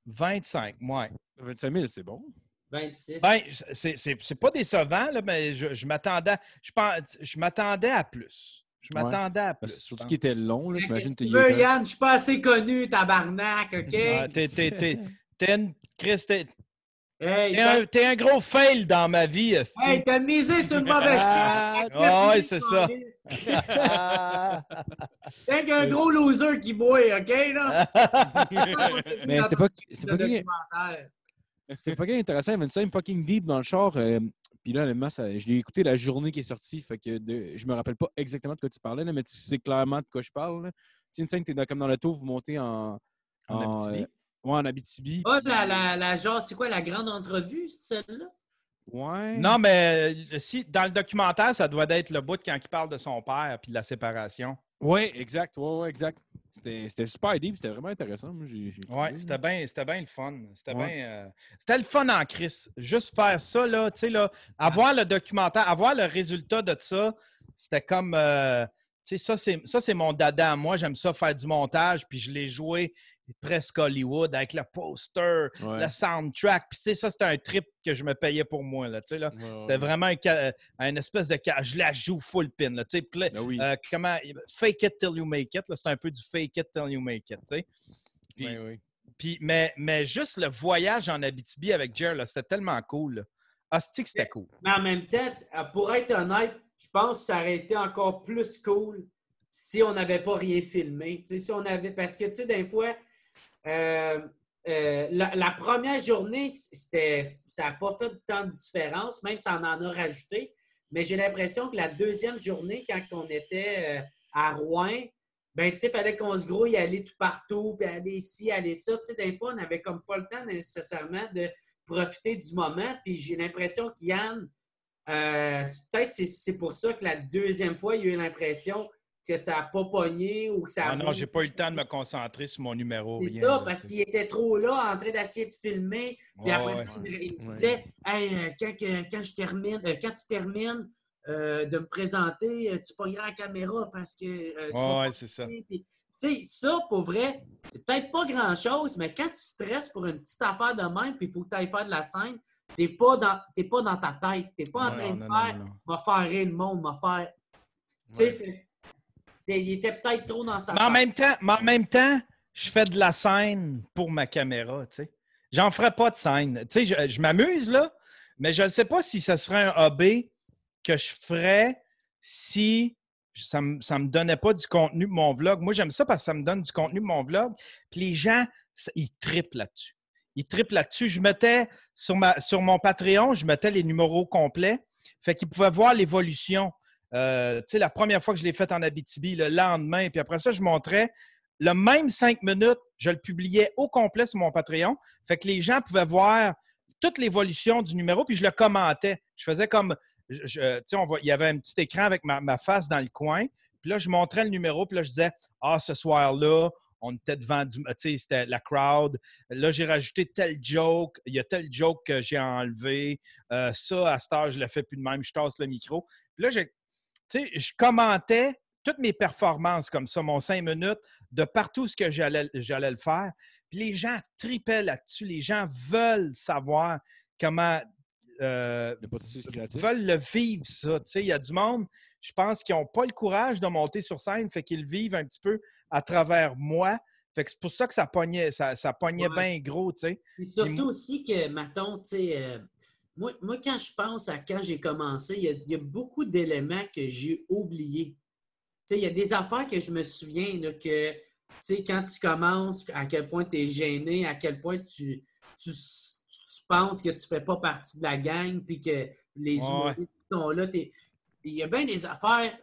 25, ouais.
25 000, c'est bon.
26.
Ben, c'est- c'est c'est pas décevant, là, mais je, je m'attendais. Je, pense- je m'attendais à plus. Je
Ouais.
m'attendais à plus.
Parce que
je
Surtout qu'il était long, j'imagine
tu veux, Yann? Je suis pas assez connu, tabarnak, OK?
Ah, t'es- t'es- t'es- t'es une- Chris, t'es-
Hey,
t'es
t'as
un, un gros fail dans ma vie, esti.
hey, t'as misé sur le mauvais
Ah,
chemin.
ah ouais, c'est ça.
T'es qu'un gros loser qui boit, OK, là?
Mais c'était pas, c'est pas, c'est fucking intéressant. Il y avait une fucking deep dans le char. euh, puis là, honnêtement, ça- je l'ai écouté la journée qui est sortie. Fait que de- je me rappelle pas exactement de quoi tu parlais, là, mais tu sais clairement de quoi je parle. là. C'est une scène, t'es dans, comme dans le tour, vous montez en.
En Abitibi?
euh, ouais, en Abitibi.
Ah, la, la, la genre, c'est quoi, la grande entrevue, celle-là?
Ouais.
Non, mais euh, si, dans le documentaire, ça doit être le bout de quand il parle de son père puis de la séparation.
Ouais, exact. Ouais, ouais, exact. C'était super deep. C'était vraiment intéressant.
Oui, c'était bien le fun. C'était
Ouais.
bien, euh, c'était le fun en crise. Juste faire ça, là, tu sais, là, avoir le documentaire, avoir le résultat de ça, c'était comme. euh, tu sais, ça, c'est ça, c'est mon dada. Moi, j'aime ça faire du montage, puis je l'ai joué presque Hollywood avec le poster,
Ouais.
le soundtrack. Puis, tu sais, ça, c'était un trip que je me payais pour moi, là, tu sais, là.
Ouais,
C'était vraiment un, un espèce de. Je la joue full pin, là,
Ben oui.
euh, comment. Fake it till you make it, là, c'est un peu du fake it till you make it, tu sais. Puis,
Ouais, ouais.
puis, mais, mais juste le voyage en Abitibi avec Jer, là, c'était tellement cool. Hostie que c'était cool?
Mais en même temps, euh, pour être honnête, je pense que ça aurait été encore plus cool si on n'avait pas rien filmé. Tu sais, si on avait... Parce que, tu sais, des fois, euh, euh, la, première journée, ça n'a pas fait tant de différence, même si on en a rajouté. Mais j'ai l'impression que la deuxième journée, quand on était euh, à Rouen, ben, tu fallait qu'on se grouille, aller tout partout, puis aller ici, aller ça. Tu des fois, on n'avait comme pas le temps nécessairement de profiter du moment. Puis j'ai l'impression qu'Yann, peut-être c'est, pour ça que la deuxième fois, il a eu l'impression que ça n'a pas pogné ou que ça a
Ah non, j'ai pas eu le temps de me concentrer sur mon numéro.
c'est ça, parce qu'il était trop là en train d'essayer de filmer. Puis
Ouais,
après
ouais.
ça, il me- il me
Ouais.
disait Hey, euh, quand, quand je termine, euh, quand tu termines euh, de me présenter, tu pogneras la caméra parce que euh, tu
Ouais, c'est ça.
Puis, Tu sais, ça, pour vrai, c'est peut-être pas grand-chose, mais quand tu stresses pour une petite affaire de même, puis il faut que tu ailles faire de la scène, t'es pas dans, t'es pas dans ta tête. T'es pas en
Non,
train de
non,
faire
non, non.
va faire rire le monde, va faire. Tu sais, il était peut-être trop dans sa
Mais en même temps, mais en même temps, je fais de la scène pour ma caméra, tu sais. J'en ferai pas de scène. Tu sais, je, je m'amuse, là, mais je ne sais pas si ce serait un hobby que je ferais si ça ne me, me donnait pas du contenu de mon vlog. Moi, j'aime ça parce que ça me donne du contenu de mon vlog. Puis les gens, ça- ils triplent là-dessus. Ils triplent là-dessus. Je mettais sur, ma, sur mon Patreon, je mettais les numéros complets. Fait qu'ils pouvaient voir l'évolution. Euh, la première fois que je l'ai fait en Abitibi, le lendemain, puis après ça, je montrais le même cinq minutes, je le publiais au complet sur mon Patreon. Fait que les gens pouvaient voir toute l'évolution du numéro, puis je le commentais. Je faisais comme, je- on voit- il y avait un petit écran avec ma, face dans le coin, puis là, je montrais le numéro, puis là, je disais, ah, ce soir-là, on était devant du, c'était la crowd. Là, j'ai rajouté tel joke, il y a tel joke que j'ai enlevé. Euh, ça, à cette heure, je le fais plus de même, je tasse le micro. Puis là, j'ai, tu sais, je commentais toutes mes performances comme ça, mon cinq minutes, de partout ce que j'allais, le faire. Puis les gens tripaient là-dessus. Les gens veulent savoir comment. euh,
Le
veulent le vivre, ça. Il y a du monde, je pense, qui n'ont pas le courage de monter sur scène, fait qu'ils le vivent un petit peu à travers moi. Fait que c'est pour ça que ça pognait, ça, ça pognait
Ouais.
bien gros, tu sais.
Surtout
moi-
aussi que, mettons, tu sais, euh, moi, moi, quand je pense à quand j'ai commencé, il y a, il y a beaucoup d'éléments que j'ai oubliés. Il y a des affaires que je me souviens là, que, quand tu commences, à quel point tu es gêné, à quel point tu, tu, tu- tu penses que tu fais pas partie de la gang, puis que les
Ouais.
humoristes sont là. t'es- Il y a bien des affaires,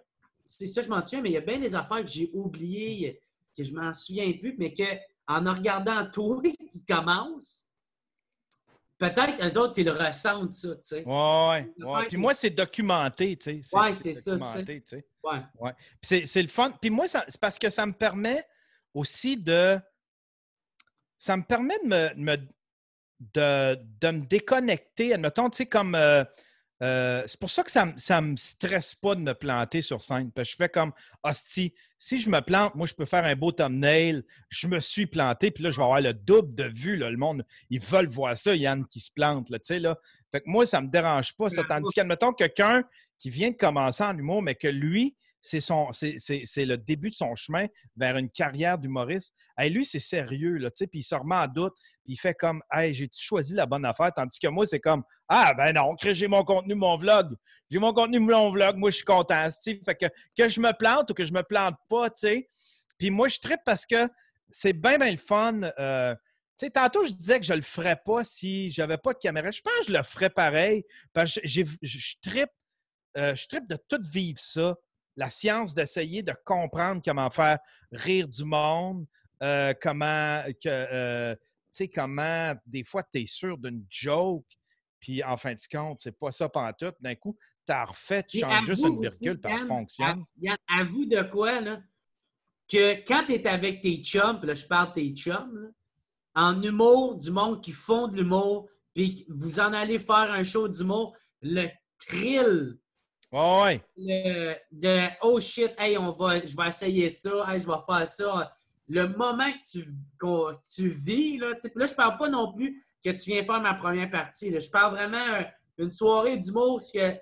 c'est ça, je m'en souviens, mais il y a bien des affaires que j'ai oubliées, que je m'en souviens plus, mais que en en regardant toi qui commence, peut-être eux autres, ils ressentent, ça, tu sais.
Ouais, ouais. Puis moi, c'est documenté, tu sais.
Ouais, c'est ça, tu sais.
documenté, tu sais.
Ouais.
Ouais. Puis c'est, le fun. Puis moi, c'est parce que ça me permet aussi de. Ça me permet de me, me- de, de me déconnecter. Admettons, tu sais, comme. euh, euh, c'est pour ça que ça ne me stresse pas de me planter sur scène. Parce que je fais comme, hostie, si je me plante, moi, je peux faire un beau thumbnail. Je me suis planté, puis là, je vais avoir le double de vues. là. Le monde, ils veulent voir ça, Yann, qui se plante. Là, là. Fait que moi, ça ne me dérange pas. Ça. Tandis qu'admettons, quelqu'un qui vient de commencer en humour, mais que lui, c'est le début de son chemin vers une carrière d'humoriste. Hey, lui, c'est sérieux, là, tu sais, puis il se remet en doute, puis il fait comme, hey, j'ai-tu choisi la bonne affaire? Tandis que moi, c'est comme, ah, ben non, j'ai mon contenu, mon vlog. J'ai mon contenu, mon vlog, moi, je suis content. Fait que, que je me plante ou que je me plante pas, tu sais. Puis moi, je trippe parce que c'est bien, bien le fun. euh, tantôt, je disais que je le ferais pas si j'avais pas de caméra. Je pense que je le ferais pareil. Parce que je je euh, je trippe de tout vivre ça. La science d'essayer de comprendre comment faire rire du monde, euh, comment que euh, tu sais, comment des fois tu es sûr d'une joke, puis en fin de compte, c'est pas ça pantoute. D'un coup, tu as refait, tu changes juste une virgule,
Yann,
fonctionne.
à- avoue de quoi, là? Que quand tu es avec tes chums, là, je parle de tes chums, là, en humour, du monde qui font de l'humour, puis vous en allez faire un show d'humour, le thrill
Ouais, ouais.
le- de oh shit, hey, on va, je vais essayer ça, hey, je vais faire ça. Le moment que tu, qu'on- tu vis, là, tu là, je parle pas non plus que tu viens faire ma première partie. là. Je parle vraiment euh, une soirée d'humour, ce que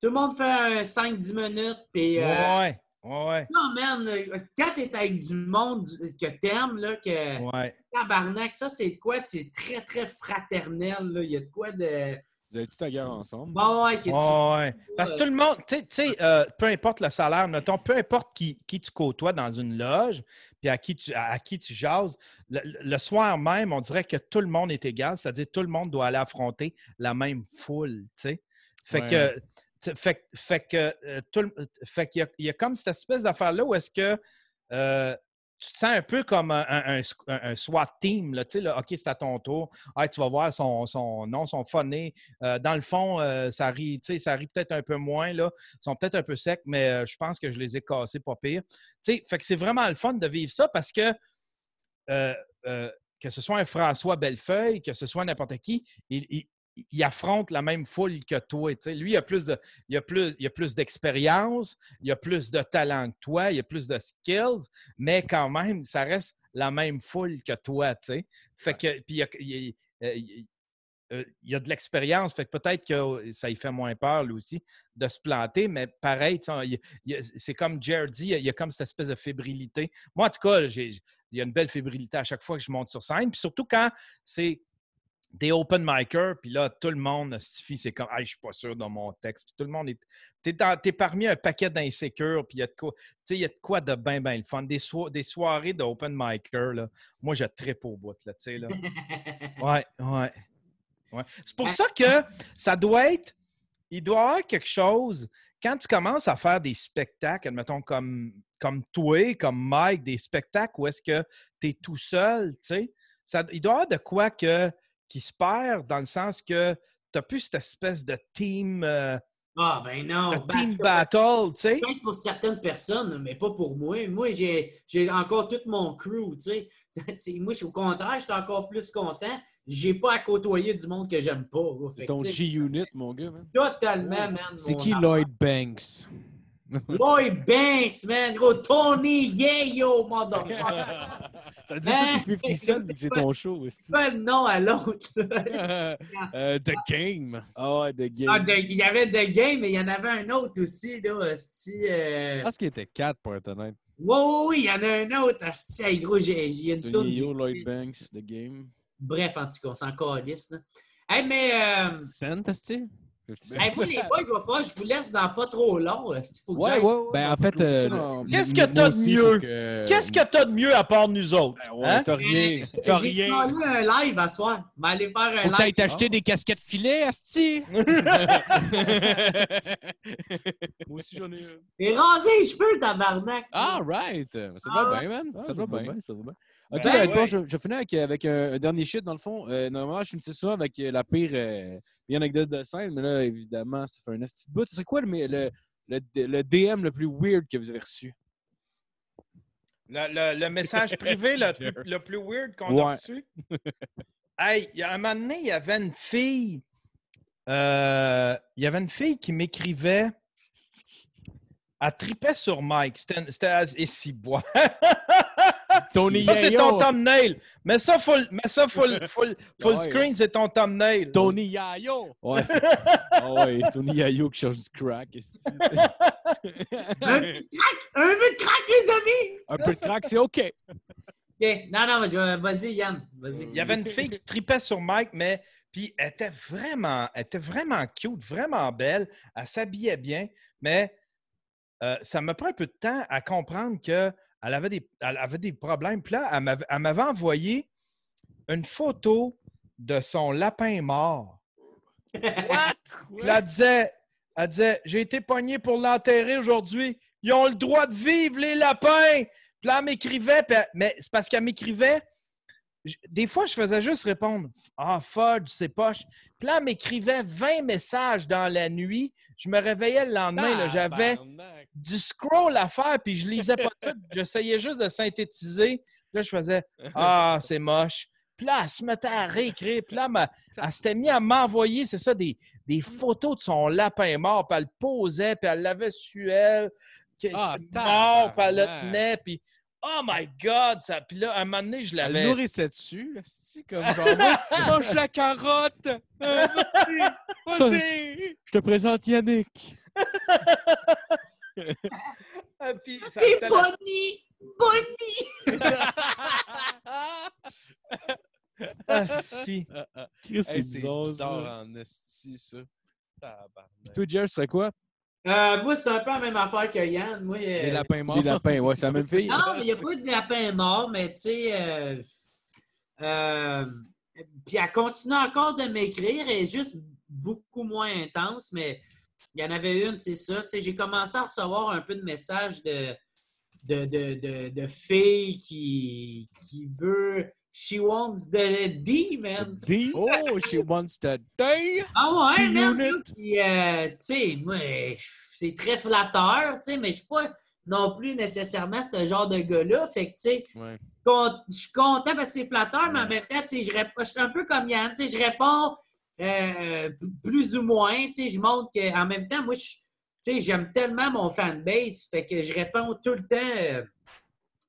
tout le monde fait un 5-10 minutes, puis euh,
Ouais, ouais,
non, man, quand t'es avec du monde que t'aimes, là, que
Ouais.
tabarnak, ça, c'est de quoi? C'est très, très fraternel, là. Il y a de quoi de...
Vous avez tout à guerre ensemble.
Bon, ouais, que tu-
Ouais, ouais. Parce que tout le monde, tu sais- euh, peu importe le salaire, mettons, peu importe qui, qui tu côtoies dans une loge, puis à qui tu, à, qui tu jases, le, le soir même, on dirait que tout le monde est égal, c'est-à-dire tout le monde doit aller affronter la même foule, tu sais. Fait
Ouais.
que, fait, fait que, euh, tout fait qu'il y a, il y a comme cette espèce d'affaire-là où est-ce que euh, tu te sens un peu comme un, SWAT team, là, là, OK, c'est à ton tour. Tu vas voir son, son nom, son phoné. Euh, dans le fond, euh, ça rit, ça rit peut-être un peu moins, là. Ils sont peut-être un peu secs, mais euh, je pense que je les ai cassés pas pire. Fait que c'est vraiment le fun de vivre ça parce que que ce soit un François Bellefeuille, que ce soit n'importe qui, il- il affronte la même foule que toi. Lui, il a plus de, il il d'expérience, il a plus de talent que toi, il a plus de skills, mais quand même, ça reste la même foule que toi. Fait que, puis il a- il euh, a de l'expérience, fait que peut-être que ça lui fait moins peur, lui aussi, de se planter, mais pareil, c'est comme Jared dit, il y a comme cette espèce de fébrilité. Moi, en tout cas, il y a une belle fébrilité à chaque fois que je monte sur scène, puis surtout quand c'est des open micers, puis là, tout le monde suffit, c'est comme, hey, je suis pas sûr dans mon texte, puis tout le monde est. T'es, dans- t'es parmi un paquet d'insécures, puis il y a de quoi, tu sais, il y a de quoi de bien, bien le fun. Des, so- des soirées d'open micer, là, moi, je tripe au bout, là, tu sais, là. Ouais, ouais. ouais. C'est pour ça que ça doit être. Il doit y avoir quelque chose. Quand tu commences à faire des spectacles, admettons comme, comme toi, comme Mike, des spectacles où est-ce que tu es tout seul, tu sais, ça- il doit y avoir de quoi que, qui se perd dans le sens que tu n'as plus cette espèce de team, euh,
Ah, ben non. Ben,
team battle, tu sais.
Peut-être pour certaines personnes, mais pas pour moi. Moi, j'ai encore tout mon crew, tu sais. Moi, je suis au contraire, je suis encore plus content. J'ai pas à côtoyer du monde que j'aime pas. Fait
ton G-Unit, mon gars, man.
Totalement, man.
C'est qui. Lloyd Banks?
Lloyd Banks, man. Gros Tony Yayo, motherfucker.
Ça veut dire
Hein?
que tu 50 Cent et que c'est ton show, aussi.
Pas le nom à l'autre.
Euh, The Game.
Ah ouais, The Game.
Ah, il y avait The Game, mais il y en avait un autre aussi, là. euh...
Je pense qu'il était 4 pour être honnête.
Oui, oui, oui, il y en a un autre. Hey, gros, j'ai une toune.
Tony Yo,
j'ai-
Lloyd Banks, The Game.
Bref, en tout cas, on s'en calisse, là. Hey, mais... Euh... Hey, vous, les boys, il va falloir que je vous laisse dans pas trop long. Il faut que
Ouais,
j'aille?
ouais, ouais.
Ben, en fait, euh,
Qu'est-ce que t'as de mieux?
que-
Qu'est-ce que tu as de mieux à part nous autres?
Ben ouais,
hein?
T'as rien. T'as
J'ai
rien.
collé un live à soir. Je vais aller faire un
t'ailles
live.
t'acheter des casquettes filets, Asti.
Moi aussi, j'en ai un.
Et raser les cheveux, tabarnak.
All right. Ça
Ah.
va bien, man.
Ah,
Ça va bien.
ça va bien. Ok,
Ben,
bon,
ouais.
je, je finis avec, avec un, un dernier shit, dans le fond. Euh, normalement, je finissais ça avec euh, la pire, euh, pire anecdote de scène, mais là, évidemment, ça fait un esti de bout. C'est quoi le, le, le, le DM le plus weird que vous avez reçu?
Le, le- le message privé le, plus, le plus weird qu'on a reçu? Hey, il y a un moment donné, il y avait une fille. euh, il y avait une fille qui m'écrivait. Elle tripait sur Mike. C'était c'était et si bois.
Tony
Ça, c'est ton thumbnail. Mais ça, full, mais ça, full, full, full
Ouais.
screen, c'est ton thumbnail.
Tony Yayo.
Ouais, c'est- Ah ouais, Tony Yayo qui cherche du crack.
Un peu de crack! Un peu de crack, les amis!
Un peu de crack, c'est OK.
OK. Non, non, vas-y, Yann. Vas-y.
Il y avait une fille qui tripait sur Mike, mais puis elle était vraiment, elle était vraiment cute, vraiment belle. Elle s'habillait bien, mais euh, ça me prend un peu de temps à comprendre qu'elle avait des, elle avait des problèmes. Puis là, elle m'avait- elle envoyé une photo de son lapin mort. Puis là, elle disait, elle disait J'ai été pogné pour l'enterrer aujourd'hui. Ils ont le droit de vivre, les lapins. Puis là, elle m'écrivait, puis elle- mais c'est parce qu'elle m'écrivait. Des fois, je faisais juste répondre Ah, fudge, c'est poche. Puis là, elle m'écrivait 20 messages dans la nuit. Je me réveillais le lendemain, là, j'avais. Du scroll à faire, puis je lisais pas tout. J'essayais juste de synthétiser. Là, je faisais Ah, c'est moche. Puis là, elle se mettait à réécrire. Puis là, elle s'était mise à m'envoyer, c'est ça, des, des photos de son lapin mort. Puis elle le posait, puis elle l'avait sur elle.
Ah,
mort, puis elle le tenait. Puis oh my God! Ça... Puis là, un moment donné, je
Elle
l'avais.
nourrissait dessus, esti, comme genre, Mange- la carotte! Euh,
Ça-. Je te présente Yannick.
Ah, puis ça-
C'est
la-
Bonnie! Bonnie!
Ah, c'est-tu.
Chris,
Hey,
c'est
c'est
bizarre.
en esti, ça. Tabarnak.
Toi, Jer, serait quoi?
Euh, moi, c'est un peu la même affaire que Yann. Moi, euh,
Des lapins morts.
Des lapins, ouais, c'est la même fille.
Non, mais il n'y a pas eu de lapin mort, mais tu sais. Euh, euh, puis elle continue encore de m'écrire, elle est juste beaucoup moins intense, mais il y en avait une, c'est ça. Tu sais, j'ai commencé à recevoir un peu de messages de, de, de, de, de filles qui, qui veut. She wants the D, man.
D?
Oh, she wants to die!
Ah ouais, man! Euh, tu sais, moi, c'est très flatteur, tu sais, mais je suis pas non plus nécessairement ce genre de gars-là. Fait que, tu sais,
Ouais.
je suis content parce que c'est flatteur, mais en même temps, tu sais, je suis un peu comme Yann, tu sais, je réponds euh, plus ou moins, tu sais, je montre qu'en même temps, moi, je, tu sais, j'aime tellement mon fanbase, fait que je réponds tout le temps euh,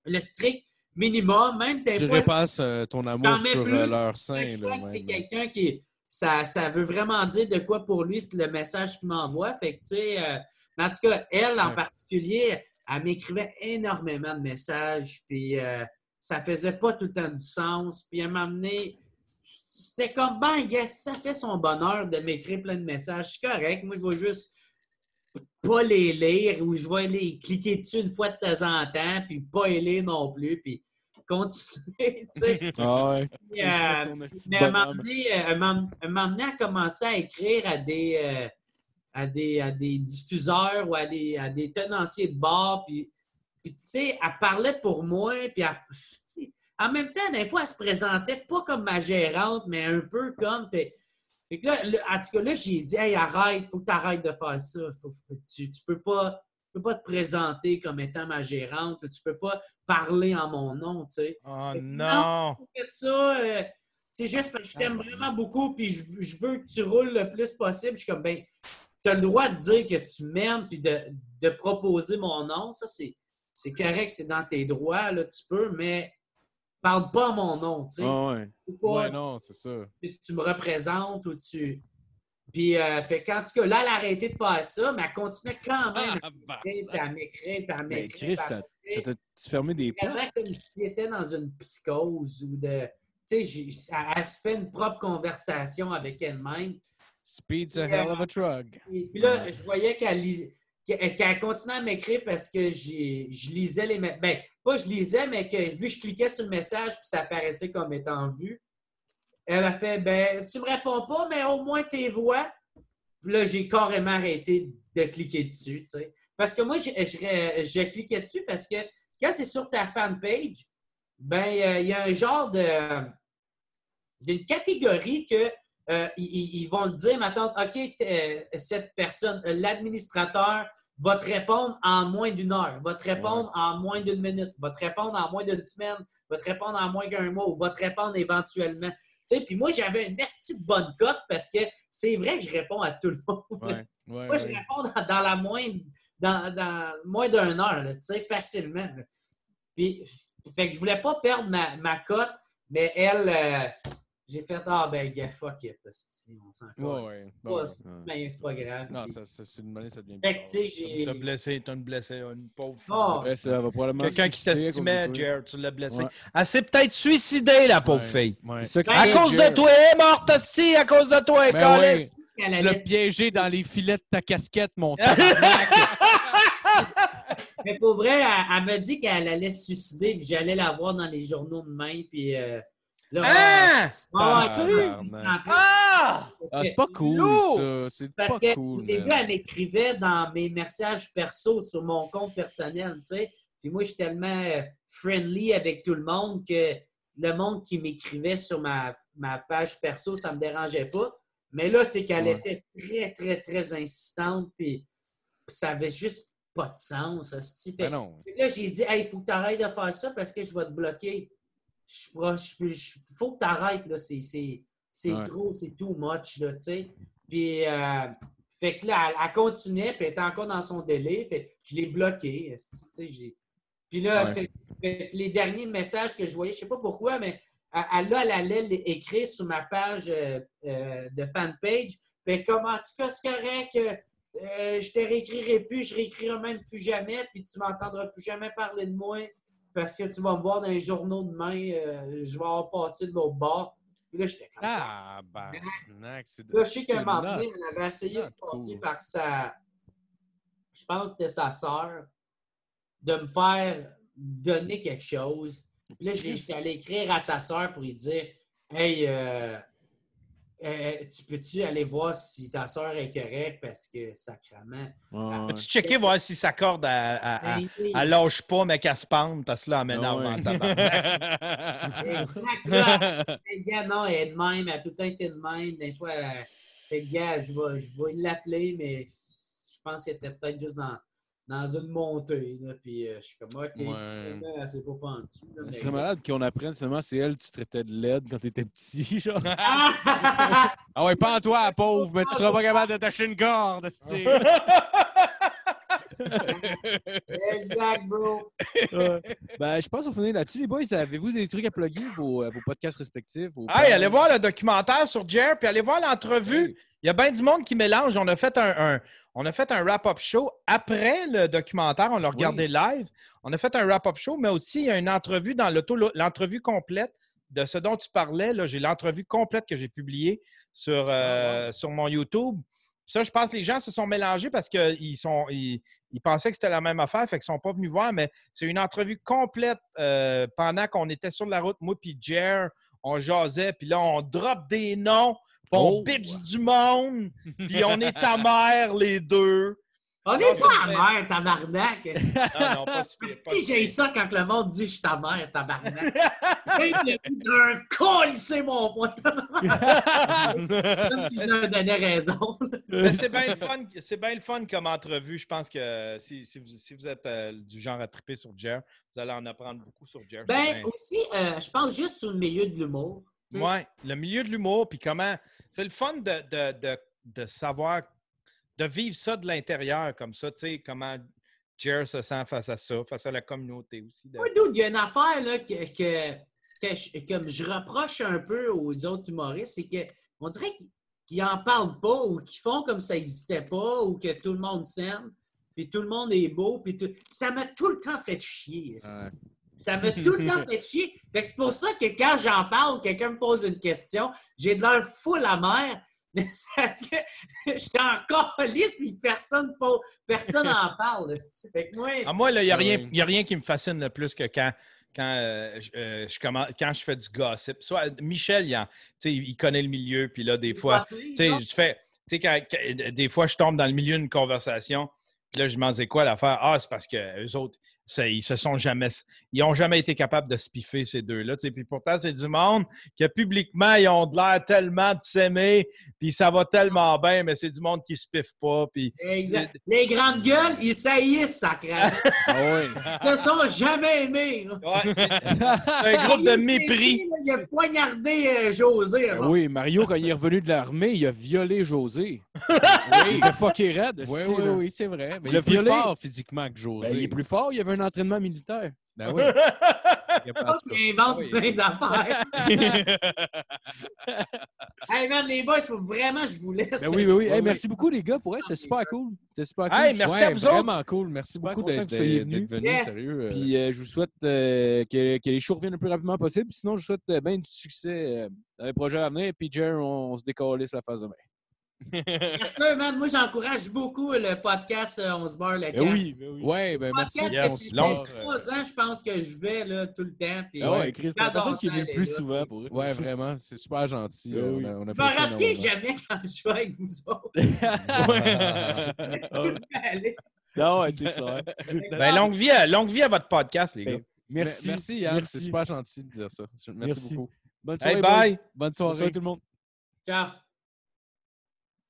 le strict minimum, même des
Tu
fois,
repasses euh, ton amour sur
plus.
leur sein.
c'est quelqu'un qui. Ça, ça veut vraiment dire de quoi pour lui, c'est le message qu'il m'envoie. Fait que, tu sais, euh, mais en tout cas, elle en
Ouais.
particulier, elle m'écrivait énormément de messages, puis ça faisait pas tout le temps du sens. Puis elle m'a amené. C'était comme, ben, ça fait son bonheur de m'écrire plein de messages. C'est correct. Moi, je vais juste pas les lire ou je vais les cliquer dessus une fois de temps en temps, puis pas les lire non plus, puis continuer, tu sais.
Ah ouais.
Puis, euh, mais à un moment
bonhomme.
donné, euh, commencé à écrire à des, euh, à des, à des diffuseurs ou à des, à des tenanciers de bar. Puis, puis, tu sais, elle parlait pour moi. Puis, elle- tu sais, en même temps, des fois, elle se présentait pas comme ma gérante, mais un peu comme. Fait, fait que là, en tout cas, là, j'ai dit, hey, arrête, faut que tu arrêtes de faire ça. Faut- tu, tu peux pas. Tu peux pas te présenter comme étant ma gérante, tu peux pas parler en mon nom, tu sais
Oh
Fait
non!
fait ça, euh, c'est juste parce que je t'aime vraiment beaucoup puis je, je veux que tu roules le plus possible. Je suis comme, ben, tu as le droit de dire que tu m'aimes puis de, de proposer mon nom. Ça, c'est, c'est correct, c'est dans tes droits, là, tu peux, mais parle pas mon nom, tu sais.
Ah ouais.
Pas
Ouais, non, c'est ça.
tu me représentes ou tu... Puis, euh, fait qu'en tout cas, là, elle a arrêté de faire ça, mais elle continuait quand même
Ah, bah.
à m'écrire, puis à m'écrire, puis à m'écrire.
Des portes?
comme si était dans une psychose ou de. Tu sais, elle, elle se fait une propre conversation avec elle-même.
Speed's a hell of a drug.
Et puis là, je voyais qu'elle lis- qu'elle qu'elle continuait à m'écrire parce que je lisais les messages. Ben, pas je lisais, mais que vu que je cliquais sur le message puis ça apparaissait comme étant vu, elle a fait Ben, tu me réponds pas, mais au moins tes voix. Puis là, j'ai carrément arrêté de cliquer dessus, tu sais. Parce que moi, je, je- je cliquais dessus parce que quand c'est sur ta fanpage, ben, euh, il y a un genre de d'une catégorie que euh, ils, vont le dire, maintenant, OK, t- euh, cette personne, euh, l'administrateur va te répondre en moins d'une heure, va te répondre en moins d'une minute, va te répondre en moins d'une semaine, va te répondre en moins d'un mois ou va te répondre éventuellement. Tu sais, puis moi, j'avais une petite bonne cote parce que c'est vrai que je réponds à tout le monde.
Ouais, ouais,
Moi, je réponds dans, dans la moins, dans, dans moins d'une heure, tu sais, facilement. Puis, fait que je voulais pas perdre ma, ma cote, mais elle, euh, j'ai fait Ah ben gars, fuck it, hostie, on s'en
Ouais,
ouais,
ouais.
Pas-
ouais, ouais.
Ben, c'est pas grave.
Non, ça, ça, c'est une monnaie, ça devient
fait que, tu sais,
bizarre.
j'ai.
T'as blessé, t'as une blessée, une pauvre fille.
Oh,
Ouais, ça va probablement
Quelqu'un qui
de
t'estimait. Jer, tu l'as blessé.
Ouais.
Elle s'est peut-être suicidée, la pauvre
Ouais,
fille.
C'est
qui
À
cause de toi, elle est morte, hostie, à cause de toi,
Ben
elle
Tu l'as piégé dans les filets de ta casquette, mon
Mais pour vrai, elle, elle m'a dit qu'elle allait se suicider, puis j'allais la voir dans les journaux demain, puis euh, là,
Hein?
Ah.
Ah!
Ah, c'est pas cool, ça. C'est
Parce
pas
que
cool.
au début, elle m'écrivait dans mes messages perso sur mon compte personnel, tu sais. Puis moi, je suis tellement euh, friendly avec tout le monde que le monde qui m'écrivait sur ma, ma page perso, ça me dérangeait pas. Mais là, c'est qu'elle
Ouais.
était très, très, très insistante, puis, puis ça avait juste pas de sens. Fait
Ben non.
Là, j'ai dit, hey, il faut que tu arrêtes de faire ça parce que je vais te bloquer. Je Il faut que tu arrêtes, là. C'est, c'est, c'est
Ouais.
trop, c'est too much, là, tu sais. Puis, euh, fait que là, elle, elle continuait, puis elle était encore dans son délai. Fait je l'ai bloqué. tu sais, j'ai- Puis là,
Ouais.
fait, fait que les derniers messages que je voyais, je sais pas pourquoi, mais elle, elle- là, elle allait écrire sur ma page euh, euh, de fanpage. Fait comme, en tout cas, c'est correct. euh, euh, je te réécrirai plus, je réécrirai même plus jamais, puis tu m'entendras plus jamais parler de moi parce que tu vas me voir dans les journaux demain, euh, je vais avoir passé de l'autre bord. Puis là, j'étais comme
Ah, c'est
Là, je sais qu'à un moment donné, elle avait essayé de passer
cool.
par sa. Je pense que c'était sa sœur, de me faire donner quelque chose. Puis là, j'étais allé écrire à sa sœur pour lui dire Hey, euh, euh, tu peux-tu aller voir si ta sœur est correcte? Parce que.
Ouais, ouais.
As-tu checké voir si sa corde, elle, elle- elle- lâche pas, mais qu'elle se pende, parce que là, elle m'énerve
ouais.
en tabarnak.
Exact, là. Fait que, gars, non, elle est de même, elle a tout le temps été de même. Des fois, elle... fait que, gars, je vais, je vais l'appeler, mais je pense qu'elle était peut-être juste dans, dans une montée. Là, puis euh, je suis comme, OK,
Ouais.
elle s'est pas pendue. là,
Ce
mais-
serait malade qu'on apprenne seulement c'est elle tu traitais de laide quand t'étais petit, genre.
Ah!
Ouais, pas toi, pauvre, mais tu seras pas capable d'attacher une corde,
exact, bro.
ben, je pense qu'on finit là-dessus. Les boys, avez-vous des trucs à plugger, vos, euh, vos podcasts respectifs? Vos
Hey, allez voir le documentaire sur Jer, puis allez voir l'entrevue. Il y a bien du monde qui mélange. On a fait un, un- on a fait un wrap-up show après le documentaire. On l'a regardé live. On a fait un wrap-up show, mais aussi il y a une entrevue dans l'auto, l'entrevue complète de ce dont tu parlais. Là, j'ai l'entrevue complète que j'ai publiée sur, euh, sur mon YouTube. Ça, je pense que les gens se sont mélangés parce qu'ils sont, ils, ils pensaient que c'était la même affaire, fait qu'ils ne sont pas venus voir, mais c'est une entrevue complète euh, pendant qu'on était sur la route, moi puis Jer, on jasait, puis là, on drop des noms, on
Oh.
bitch du monde, puis on est ta mère, les deux.
On
Non,
n'est pas à mère, tabarnak.
Ah non, pas si pire, pas
Si j'ai ça quand le monde dit je suis ta mère, tabarnak. Hey, le un col, c'est mon point. Comme si je leur donnais raison.
Mais c'est bien le fun, c'est bien le fun comme entrevue. Je pense que si, si vous, si vous êtes euh, du genre à triper sur Jer, vous allez en apprendre beaucoup sur Jer.
Ben, aussi, euh, je pense juste sur le milieu de l'humour.
Oui, le milieu de l'humour, puis comment. C'est le fun de, de, de, de savoir, de vivre ça de l'intérieur comme ça, tu sais, comment Jer se sent face à ça, face à la communauté aussi.
dude, il y a une affaire là, que, que, que je, comme je reproche un peu aux autres humoristes, c'est qu'on dirait qu'ils qu'ils en parlent pas ou qu'ils font comme ça n'existait pas ou que tout le monde s'aime, puis tout le monde est beau, puis tout... ça m'a tout le temps fait chier. Ça m'a tout le temps fait chier. Fait que c'est pour ça que quand j'en parle, quelqu'un me pose une question, j'ai de l'air fou la mer, mais c'est parce que j'étais encore lisse, puis personne pose- personne en parle. esti. Fait que moi,
Ah, moi, il n'y a, rien-
Ouais.
y a rien qui me fascine le plus que quand, quand, euh, je, euh, je commence- quand je fais du gossip. Soit, Michel, il, en- tu sais, il connaît le milieu, puis là, des fois, tu fais, tu sais, quand- quand- des fois, je tombe dans le milieu d'une conversation, puis là, je demande c'est quoi l'affaire? Ah, c'est parce que eux autres, ça, ils se sont jamais, ils ont jamais été capables de se piffer ces deux-là. Puis pourtant, c'est du monde que publiquement, ils ont de l'air tellement de s'aimer, puis ça va tellement bien, mais c'est du monde qui se piffe pas. Puis
Exact. Les grandes gueules, ils saillissent, sacré.
Ah ouais.
Ils ne sont jamais aimés.
Ouais, c'est un groupe de mépris.
Il a poignardé euh, José.
Ben
avant.
oui, Mario, quand il est revenu de l'armée, il a violé José.
Oui,
Il a fucké raide.
oui, oui, oui, c'est vrai. Mais
Le
il est plus fort physiquement que
Ben,
José.
il est plus fort, il y avait un entraînement militaire.
Ben oui. Il
invente plein d'affaires. hey man, les boys, il faut vraiment que je vous laisse.
Ben oui, oui, oui. Hey, merci beaucoup, les gars. Pour elle, c'était super cool. C'était super cool.
Hey, merci
Ouais,
à vous autres.
vraiment cool. Merci
Super
beaucoup d'être
venus.
venu,
Yes.
sérieux. euh.
Puis euh, je vous souhaite euh, que, que les shows reviennent le plus rapidement possible. Sinon, je vous souhaite euh, bien du succès euh, dans les projets à venir. Puis, Jer, on, on se décalisse la face de main.
Merci, man. Moi, j'encourage beaucoup le podcast euh, On se barre le
Ben
casque.
oui, ben oui.
Ouais, ben merci.
Podcast
Yes,
que c'est
long.
trois ans, je pense que je vais là, tout le temps. Puis,
Ah ouais, Chris, c'est la personne qui est venue le plus
gars.
souvent pour eux.
Ouais, vraiment, c'est super gentil.
Ben
euh,
oui.
on a- on a
Je me jamais quand je vais avec vous autres.
Ah
aller.
Non, ouais, c'est clair.
Ben, longue, vie à, longue vie à votre podcast, les gars.
Ben, Merci.
Merci, Yann.
Merci.
C'est super gentil de dire ça. Merci,
Merci.
beaucoup.
Bonne soirée,
Hey, bye!
Bonne
Bonne
soirée.
soirée tout le monde.
Ciao.